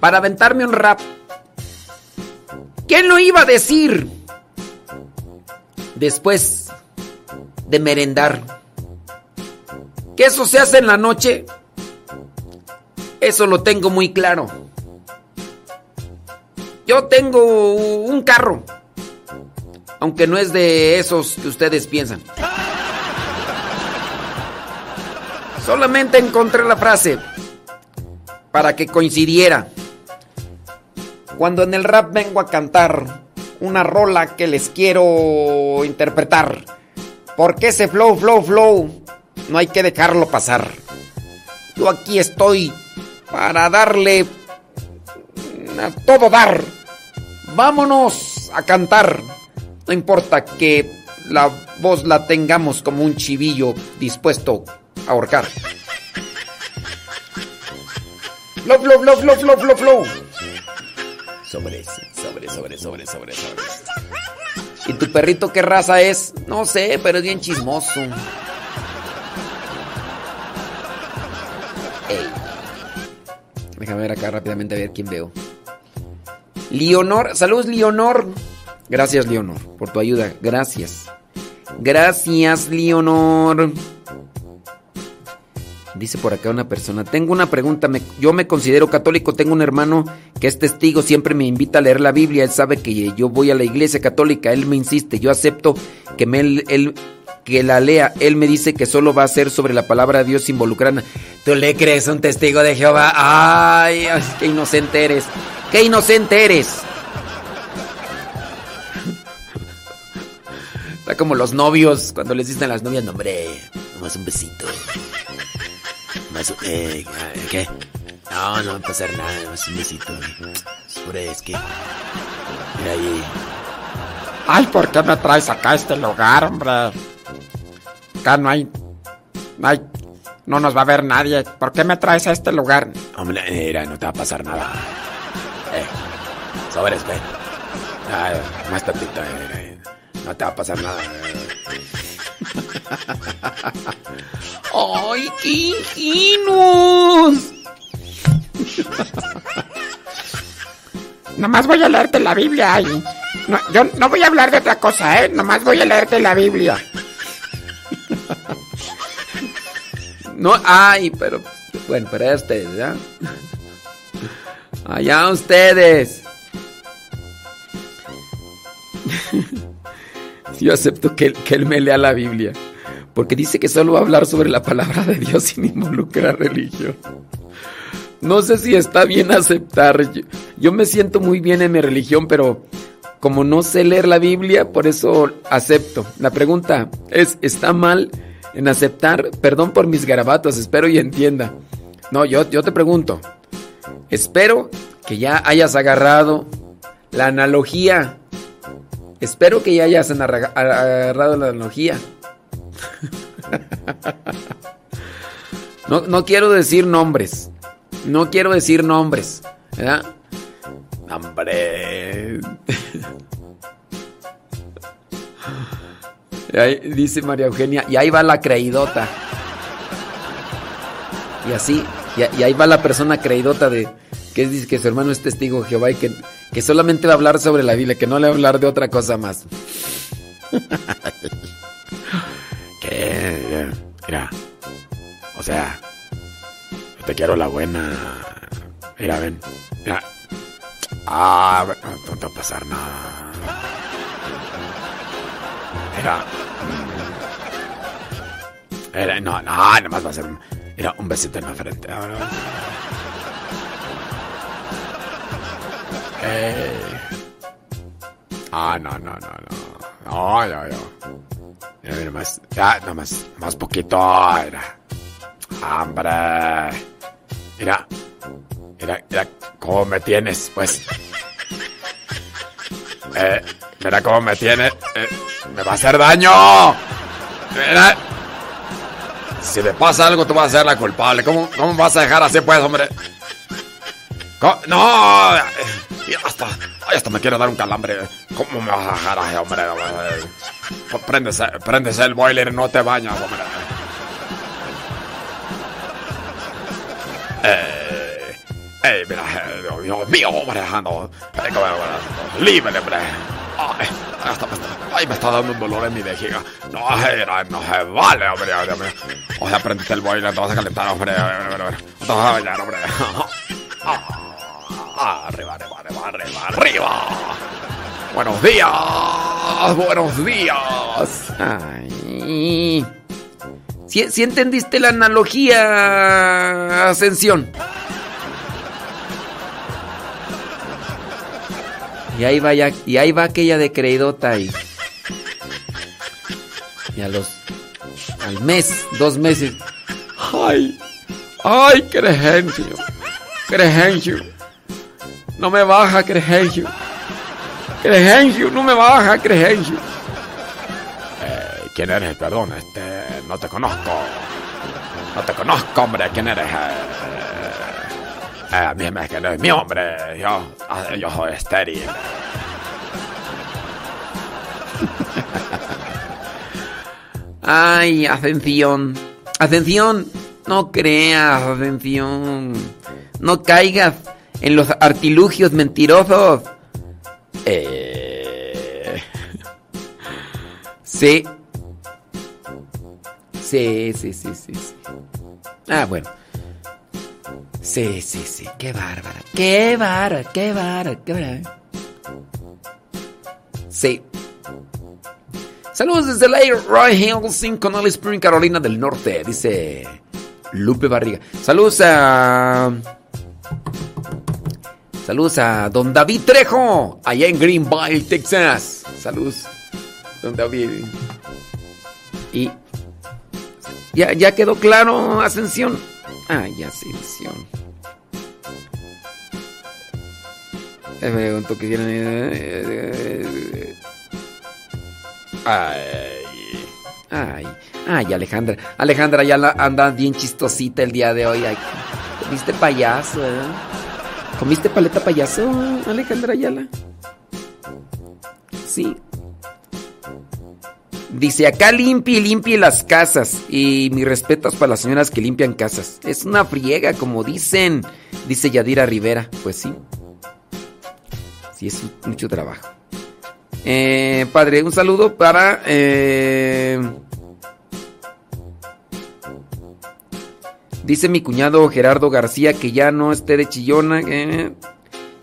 para aventarme un rap. ¿Quién lo iba a decir? Después de merendar. Que eso se hace en la noche. Eso lo tengo muy claro. Yo tengo un carro. Aunque no es de esos que ustedes piensan. Solamente encontré la frase para que coincidiera. Cuando en el rap vengo a cantar una rola que les quiero interpretar. Porque ese flow, flow, flow, no hay que dejarlo pasar. Yo aquí estoy para darle a todo dar. Vámonos a cantar. No importa que la voz la tengamos como un chivillo dispuesto a ahorcar. Flow, flow, flow, flow, flow, flow, flow. Sobre, sobre, sobre, sobre, sobre, sobre. ¿Y tu perrito qué raza es? No sé, pero es bien chismoso. Ey. Déjame ver acá rápidamente a ver quién veo. Leonor, saludos Leonor. Gracias Leonor por tu ayuda. Gracias. Gracias Leonor. Dice por acá una persona, tengo una pregunta, me- yo me considero católico, tengo un hermano que es testigo, siempre me invita a leer la Biblia, él sabe que yo voy a la iglesia católica, él me insiste, yo acepto que me, él, que la lea. Él me dice que solo va a ser sobre la palabra de Dios involucrada. ¿Tú le crees un testigo de Jehová? Ay, ay, qué inocente eres. Qué inocente eres. Está como los novios cuando les dicen a las novias, no, hombre, nomás un besito. Nomás, eh, ¿Qué? No, no va a pasar nada, nomás un besito. Es que. Mira ahí. Ay, ¿por qué me traes acá a este lugar, hombre? Acá no hay. No hay. No nos va a ver nadie. ¿Por qué me traes a este lugar? Hombre, mira, no te va a pasar nada. Eh, sobres, ven. Ay, más tantito, eh, eh, No te va a pasar nada. ¡Ay, qué ingenuos! Nomás voy a leerte la Biblia. No, yo no voy a hablar de otra cosa, ¿eh? Nomás voy a leerte la Biblia. No, ay, pero. Bueno, pero ustedes, ¿ya? Allá ustedes. Yo acepto que, que él me lea la Biblia. Porque dice que solo va a hablar sobre la palabra de Dios sin involucrar religión. No sé si está bien aceptar. Yo, me siento muy bien en mi religión, pero como no sé leer la Biblia, por eso acepto. La pregunta es, ¿está mal en aceptar? Perdón por mis garabatos, espero y entienda. No, yo te pregunto. Espero que ya hayas agarrado la analogía. Espero que ya hayas agarrado la analogía. No, no quiero decir nombres. No quiero decir nombres. ¿Verdad? Hombre. Dice María Eugenia, y ahí va la creidota. Y así, y, y, ahí va la persona creidota de que dice que su hermano es testigo de Jehová y que, que solamente va a hablar sobre la Biblia, que no le va a hablar de otra cosa más. que, mira, o sea, te quiero la buena. Mira, ven, mira. Ah, no te va a pasar nada. Mira. Mira, no, no, nada más va a ser un, mira, un besito en la frente. Ahora. Eh. Ah, no, no, no, no. No, no, no. Mira, mira, más, ya, nada más, más poquito. Mira. Hombre. Mira. Mira, mira cómo me tienes, pues. Eh, mira cómo me tienes. Eh, me va a hacer daño. Mira. Si me pasa algo, tú vas a ser la culpable. ¿Cómo, cómo vas a dejar así, pues, hombre? ¿Cómo? No. Hasta, ay, hasta me quiero dar un calambre. ¿Cómo me vas a dejar así, hombre? Prendes, prendes el boiler y no te bañas, hombre. Eh, eh, mira, eh, Dios mío, hombre, no. Eh, libre, hombre. Ay, hasta, ay, me está dando un dolor en mi vejiga. No, era, no se vale, hombre. hombre. O sea, prendiste el boiler, te vas a calentar, hombre. No te vas a bañar, hombre. Arriba, arriba, arriba, arriba, arriba. Buenos días, buenos días. Ay. Si, entendiste la analogía, Ascensión. Y ahí va ya, y ahí va aquella de creidota. Y a los. Al mes, dos meses. ¡Ay! ¡Ay, Cregencio! ¡Cregencio! No me baja, Cregencio. Cregencio, no me baja, Cregencio. Eh, ¿Quién eres? Perdón, este. No te conozco. No te conozco, hombre. ¿Quién eres? Eh, eh, a mí me que no es mi hombre. Yo, yo soy estéril. Ay, Ascensión. Ascensión, no creas, Ascensión. No caigas en los artilugios mentirosos. Eh... Sí. Sí, sí, sí, sí. Ah, bueno. Sí, sí, sí. Qué bárbara. Qué bárbara, qué bárbara. Sí. Saludos desde la Roy Hills en Connelly Spring, Carolina del Norte, dice Lupe Barriga. Saludos a. Saludos a Don David Trejo, allá en Greenville, Texas. Saludos, Don David. Y. ¿Ya, ya quedó claro, Ascensión? Ay, Ascensión. Me pregunto que viene. Ay. Ay. Ay, Alejandra. Alejandra ya anda bien chistosita el día de hoy. Ay, comiste payaso, ¿eh? ¿Comiste paleta payaso, Alejandra Ayala? Sí. Dice, acá limpie y limpie las casas. Y mis respetos para las señoras que limpian casas. Es una friega, como dicen. Dice Yadira Rivera. Pues sí. Sí, es mucho trabajo. Eh, padre, un saludo para... eh, dice mi cuñado Gerardo García que ya no esté de chillona. eh.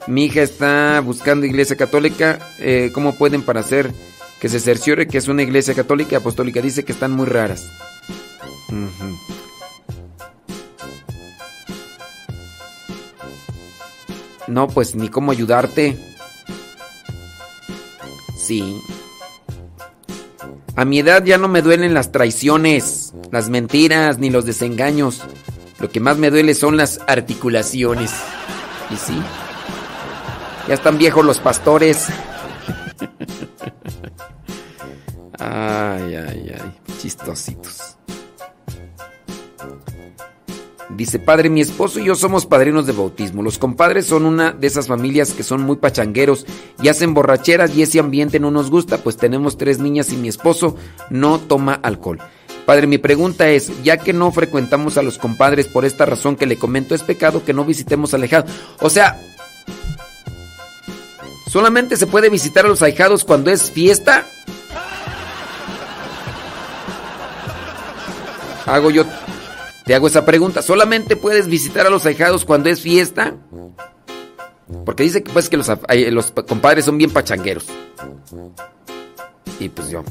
Mi hija está buscando iglesia católica. eh, ¿Cómo pueden para hacer que se cerciore que es una iglesia católica apostólica? Dice que están muy raras. No, pues ni cómo ayudarte. Sí. A mi edad ya no me duelen las traiciones, las mentiras ni los desengaños. Lo que más me duele son las articulaciones. Y sí. Ya están viejos los pastores. Ay, ay, ay. Chistositos. Dice, padre, mi esposo y yo somos padrinos de bautismo. Los compadres son una de esas familias que son muy pachangueros y hacen borracheras y ese ambiente no nos gusta, pues tenemos tres niñas y mi esposo no toma alcohol. Padre, mi pregunta es, ya que no frecuentamos a los compadres por esta razón que le comento, es pecado que no visitemos alejados. O sea, solamente se puede visitar a los ahijados cuando es fiesta. Hago yo te hago esa pregunta. ¿Solamente puedes visitar a los ahijados cuando es fiesta? Porque dice que, pues, que los, eh, los compadres son bien pachangueros. Y pues yo,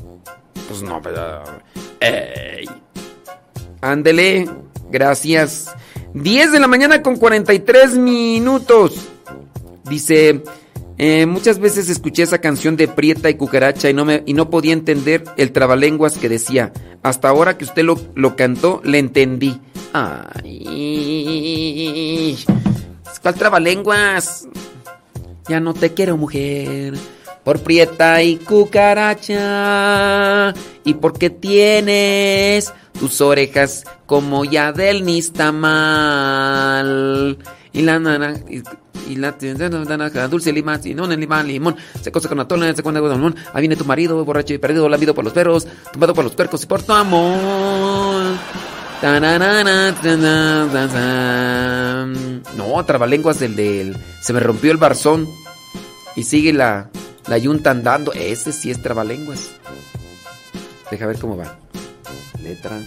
pues no, pero... ¡Ey! Ándele, gracias. 10 de la mañana con 43 minutos. Dice, eh, muchas veces escuché esa canción de Prieta y Cucaracha y no, me, y no podía entender el trabalenguas que decía. Hasta ahora que usted lo, lo cantó, le entendí. Ay. ¿Cuál trabalenguas? Ya no te quiero, mujer. Por prieta y cucaracha. Y porque tienes tus orejas como ya del nistamal. Y la naranja. Y, la naranja, dulce limón, limón, limón. Se cosa con atole, se cuenta con limón. Ahí viene tu marido, borracho y perdido, lamido por los perros, tumbado por los cuercos y por tu amor. No, trabalenguas del del. Se me rompió el barzón. Y sigue la, la yunta andando. Ese sí es trabalenguas. Deja ver cómo va. Letra.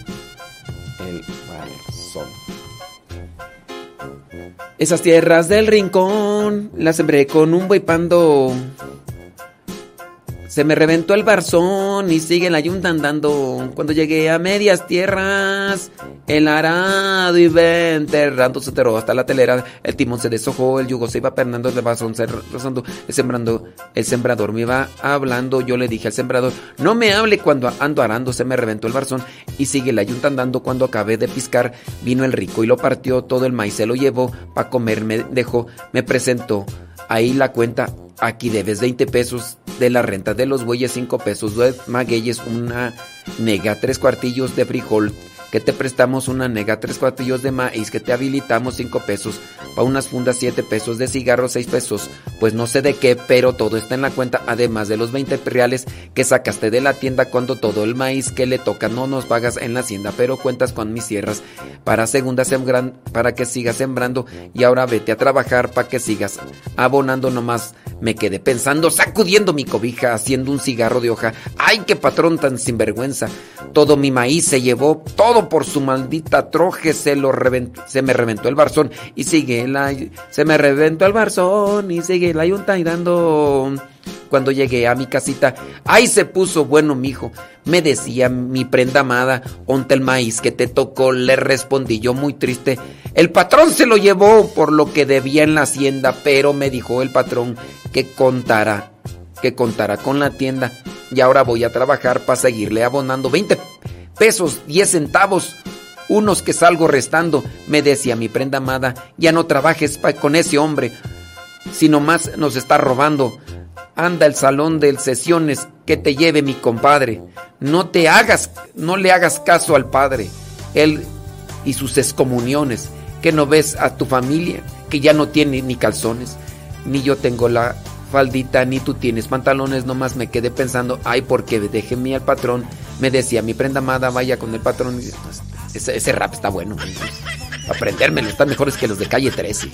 El barzón. Esas tierras del rincón las sembré con un buey pando. Se me reventó el barzón y sigue la yunta andando. Cuando llegué a medias tierras, el arado iba enterrando se terró hasta la telera. El timón se deshojó, el yugo se iba pernando, el barzón se rozando. El sembrando, el sembrador me iba hablando. Yo le dije al sembrador, no me hable cuando ando arando. Se me reventó el barzón y sigue la yunta andando. Cuando acabé de piscar, vino el rico y lo partió. Todo el maíz se lo llevó para comer. Me dejó, me presentó. Ahí la cuenta, aquí debes 20 pesos de la renta de los bueyes, 5 pesos de magueyes, una nega, tres cuartillos de frijol, que te prestamos una nega, tres cuartillos de maíz, que te habilitamos 5 pesos, para unas fundas 7 pesos, de cigarros 6 pesos, pues no sé de qué, pero todo está en la cuenta, además de los 20 reales que sacaste de la tienda cuando todo el maíz que le toca no nos pagas en la hacienda, pero cuentas con mis sierras para segunda sembran, para que sigas sembrando y ahora vete a trabajar para que sigas abonando nomás. Me quedé pensando, sacudiendo mi cobija, haciendo un cigarro de hoja. ¡Ay, qué patrón tan sinvergüenza! Todo mi maíz se llevó, todo por su maldita troje, se lo reventó, se me reventó el barzón y sigue la, se me reventó el barzón y sigue la yunta y dando Cuando llegué a mi casita, ¡ay se puso bueno, mijo! Me decía mi prenda amada, onte el maíz que te tocó, le respondí yo muy triste. El patrón se lo llevó por lo que debía en la hacienda, pero me dijo el patrón que contara, que contara con la tienda. Y ahora voy a trabajar para seguirle abonando 20 pesos, 10 centavos unos que salgo restando. Me decía mi prenda amada, ya no trabajes con ese hombre, si nomás nos está robando. Anda el salón de sesiones que te lleve mi compadre. No te hagas, no le hagas caso al padre. Él y sus excomuniones. Que no ves a tu familia que ya no tiene ni calzones. Ni yo tengo la faldita, ni tú tienes pantalones. Nomás me quedé pensando, ay, porque déjeme al patrón. Me decía mi prenda amada, vaya con el patrón. Ese, ese rap está bueno. Aprendérmelo, están mejores que los de calle 13.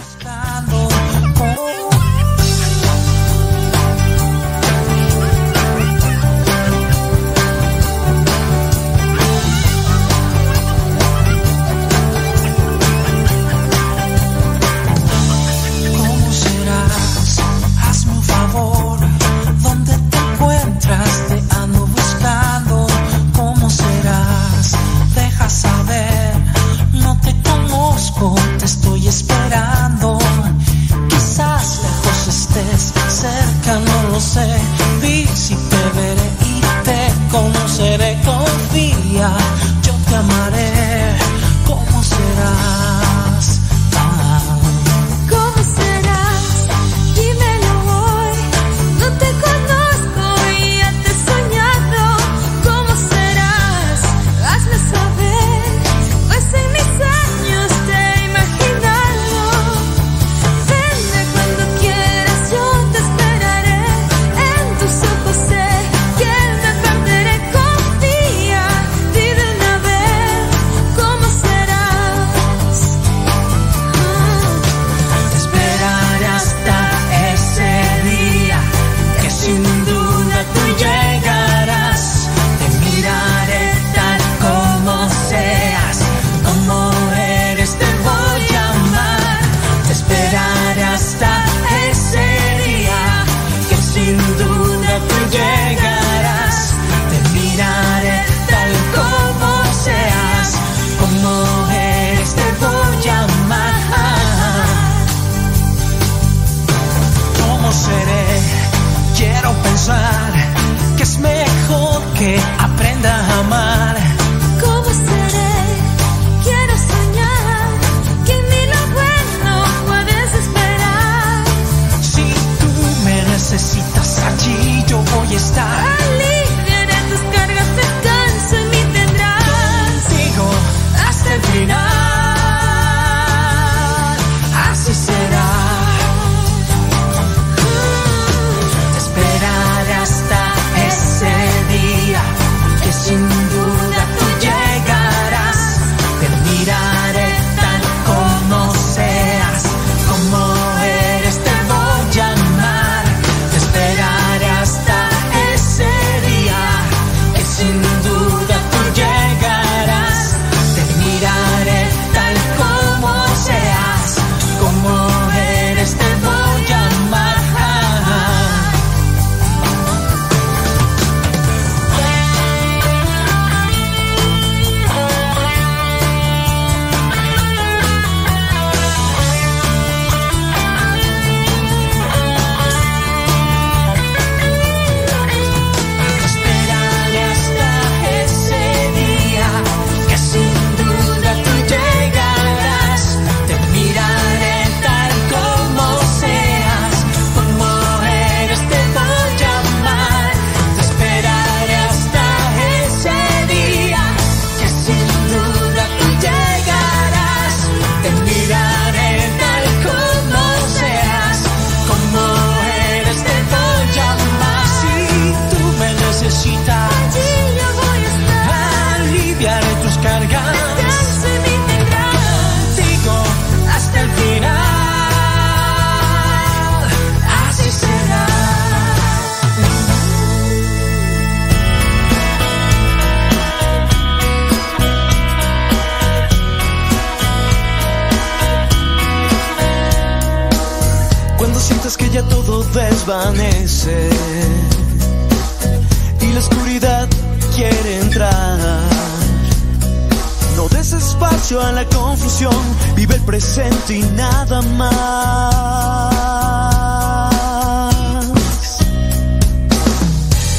y nada más.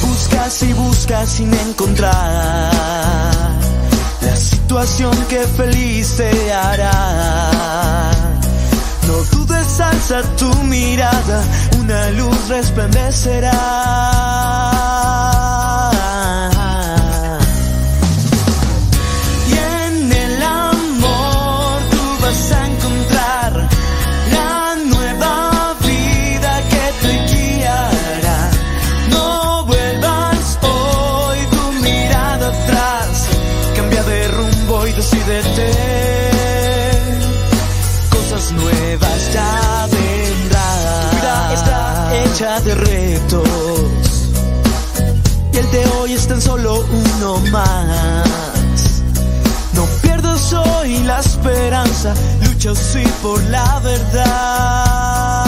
Buscas y buscas sin encontrar la situación que feliz te hará. No dudes, alza tu mirada, una luz resplandecerá. yo sí por la verdad.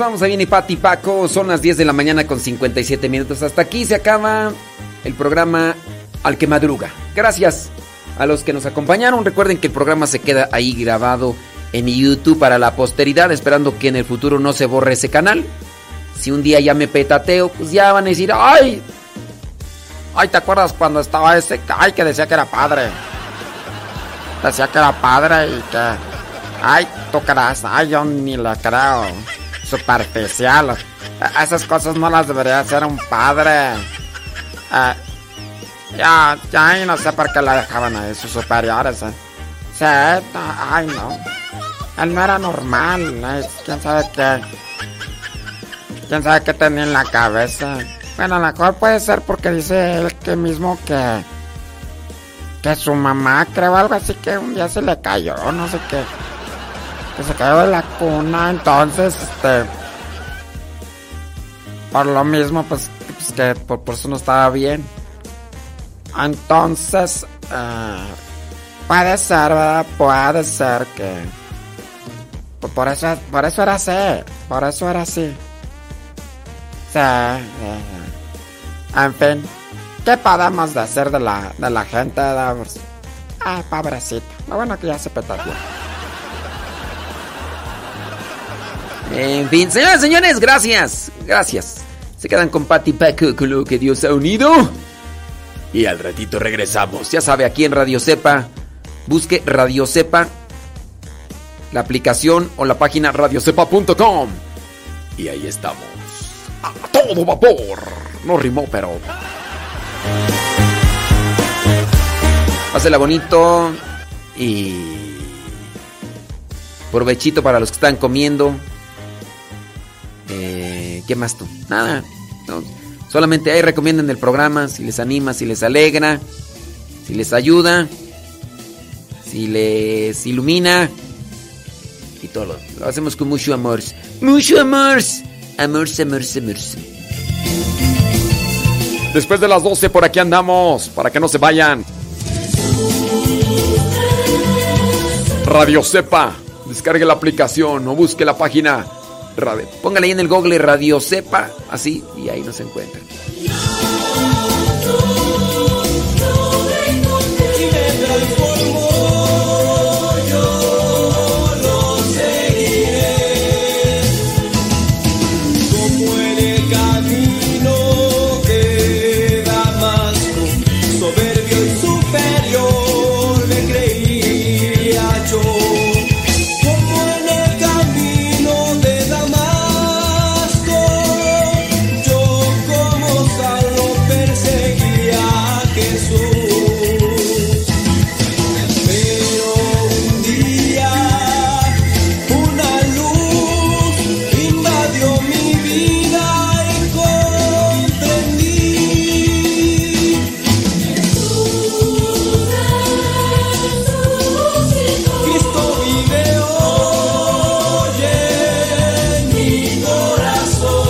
Vamos, vamos. Ahí viene Pati Paco. Son las 10 de la mañana con 57 minutos. Hasta aquí se acaba el programa Al que Madruga. Gracias a los que nos acompañaron. Recuerden que el programa se queda ahí grabado en YouTube para la posteridad, esperando que en el futuro no se borre ese canal. Si un día ya me petateo, pues ya van a decir, ¡ay! Ay, ¿te acuerdas cuando estaba ese? Ay, que decía que era padre. Decía que era padre y que. Ay, creas. Ay, yo ni la creo. Superficial. Esas cosas no las debería hacer un padre. Eh, ya, ya, y no sé por qué la dejaban ahí sus superiores. eh. No, ay, no. Él no era normal. eh, ¿Quién sabe qué? ¿Quién sabe qué tenía en la cabeza? Bueno, a lo mejor puede ser porque dice él que mismo que... Que su mamá, creo algo así que un día se le cayó, no sé qué. Que se cayó de la cuna, entonces, este... Por lo mismo, pues, pues que por, por eso no estaba bien. Entonces, eh, puede ser, ¿verdad? Puede ser que... Por, por eso, por eso era así, por eso era así. Sí. En fin, ¿qué podemos decir de la, de la gente? de- pues, Ay, pobrecita. Lo bueno que ya se petateó. En fin, señoras y señores, gracias. Gracias. Se quedan con Pati Paco con lo que Dios ha unido. Y al ratito regresamos. Ya sabe, aquí en Radio Cepa. Busque Radio Cepa. La aplicación o la página radiocepa.com. Y ahí estamos. A todo vapor. No rimó, pero. Pásela bonito. Y. Provechito para los que están comiendo. Eh, ¿Qué más tú? Nada. no. Solamente ahí recomienden el programa. Si les anima, si les alegra. Si les ayuda. Si les ilumina. Y todo lo, lo hacemos con mucho amor. Mucho amor. Amor, amor, amor. Después de las 12 por aquí andamos, para que no se vayan. Radio Cepa, descargue la aplicación o busque la página. Radio. Póngale ahí en el google Radio Cepa, así, y ahí nos encuentran.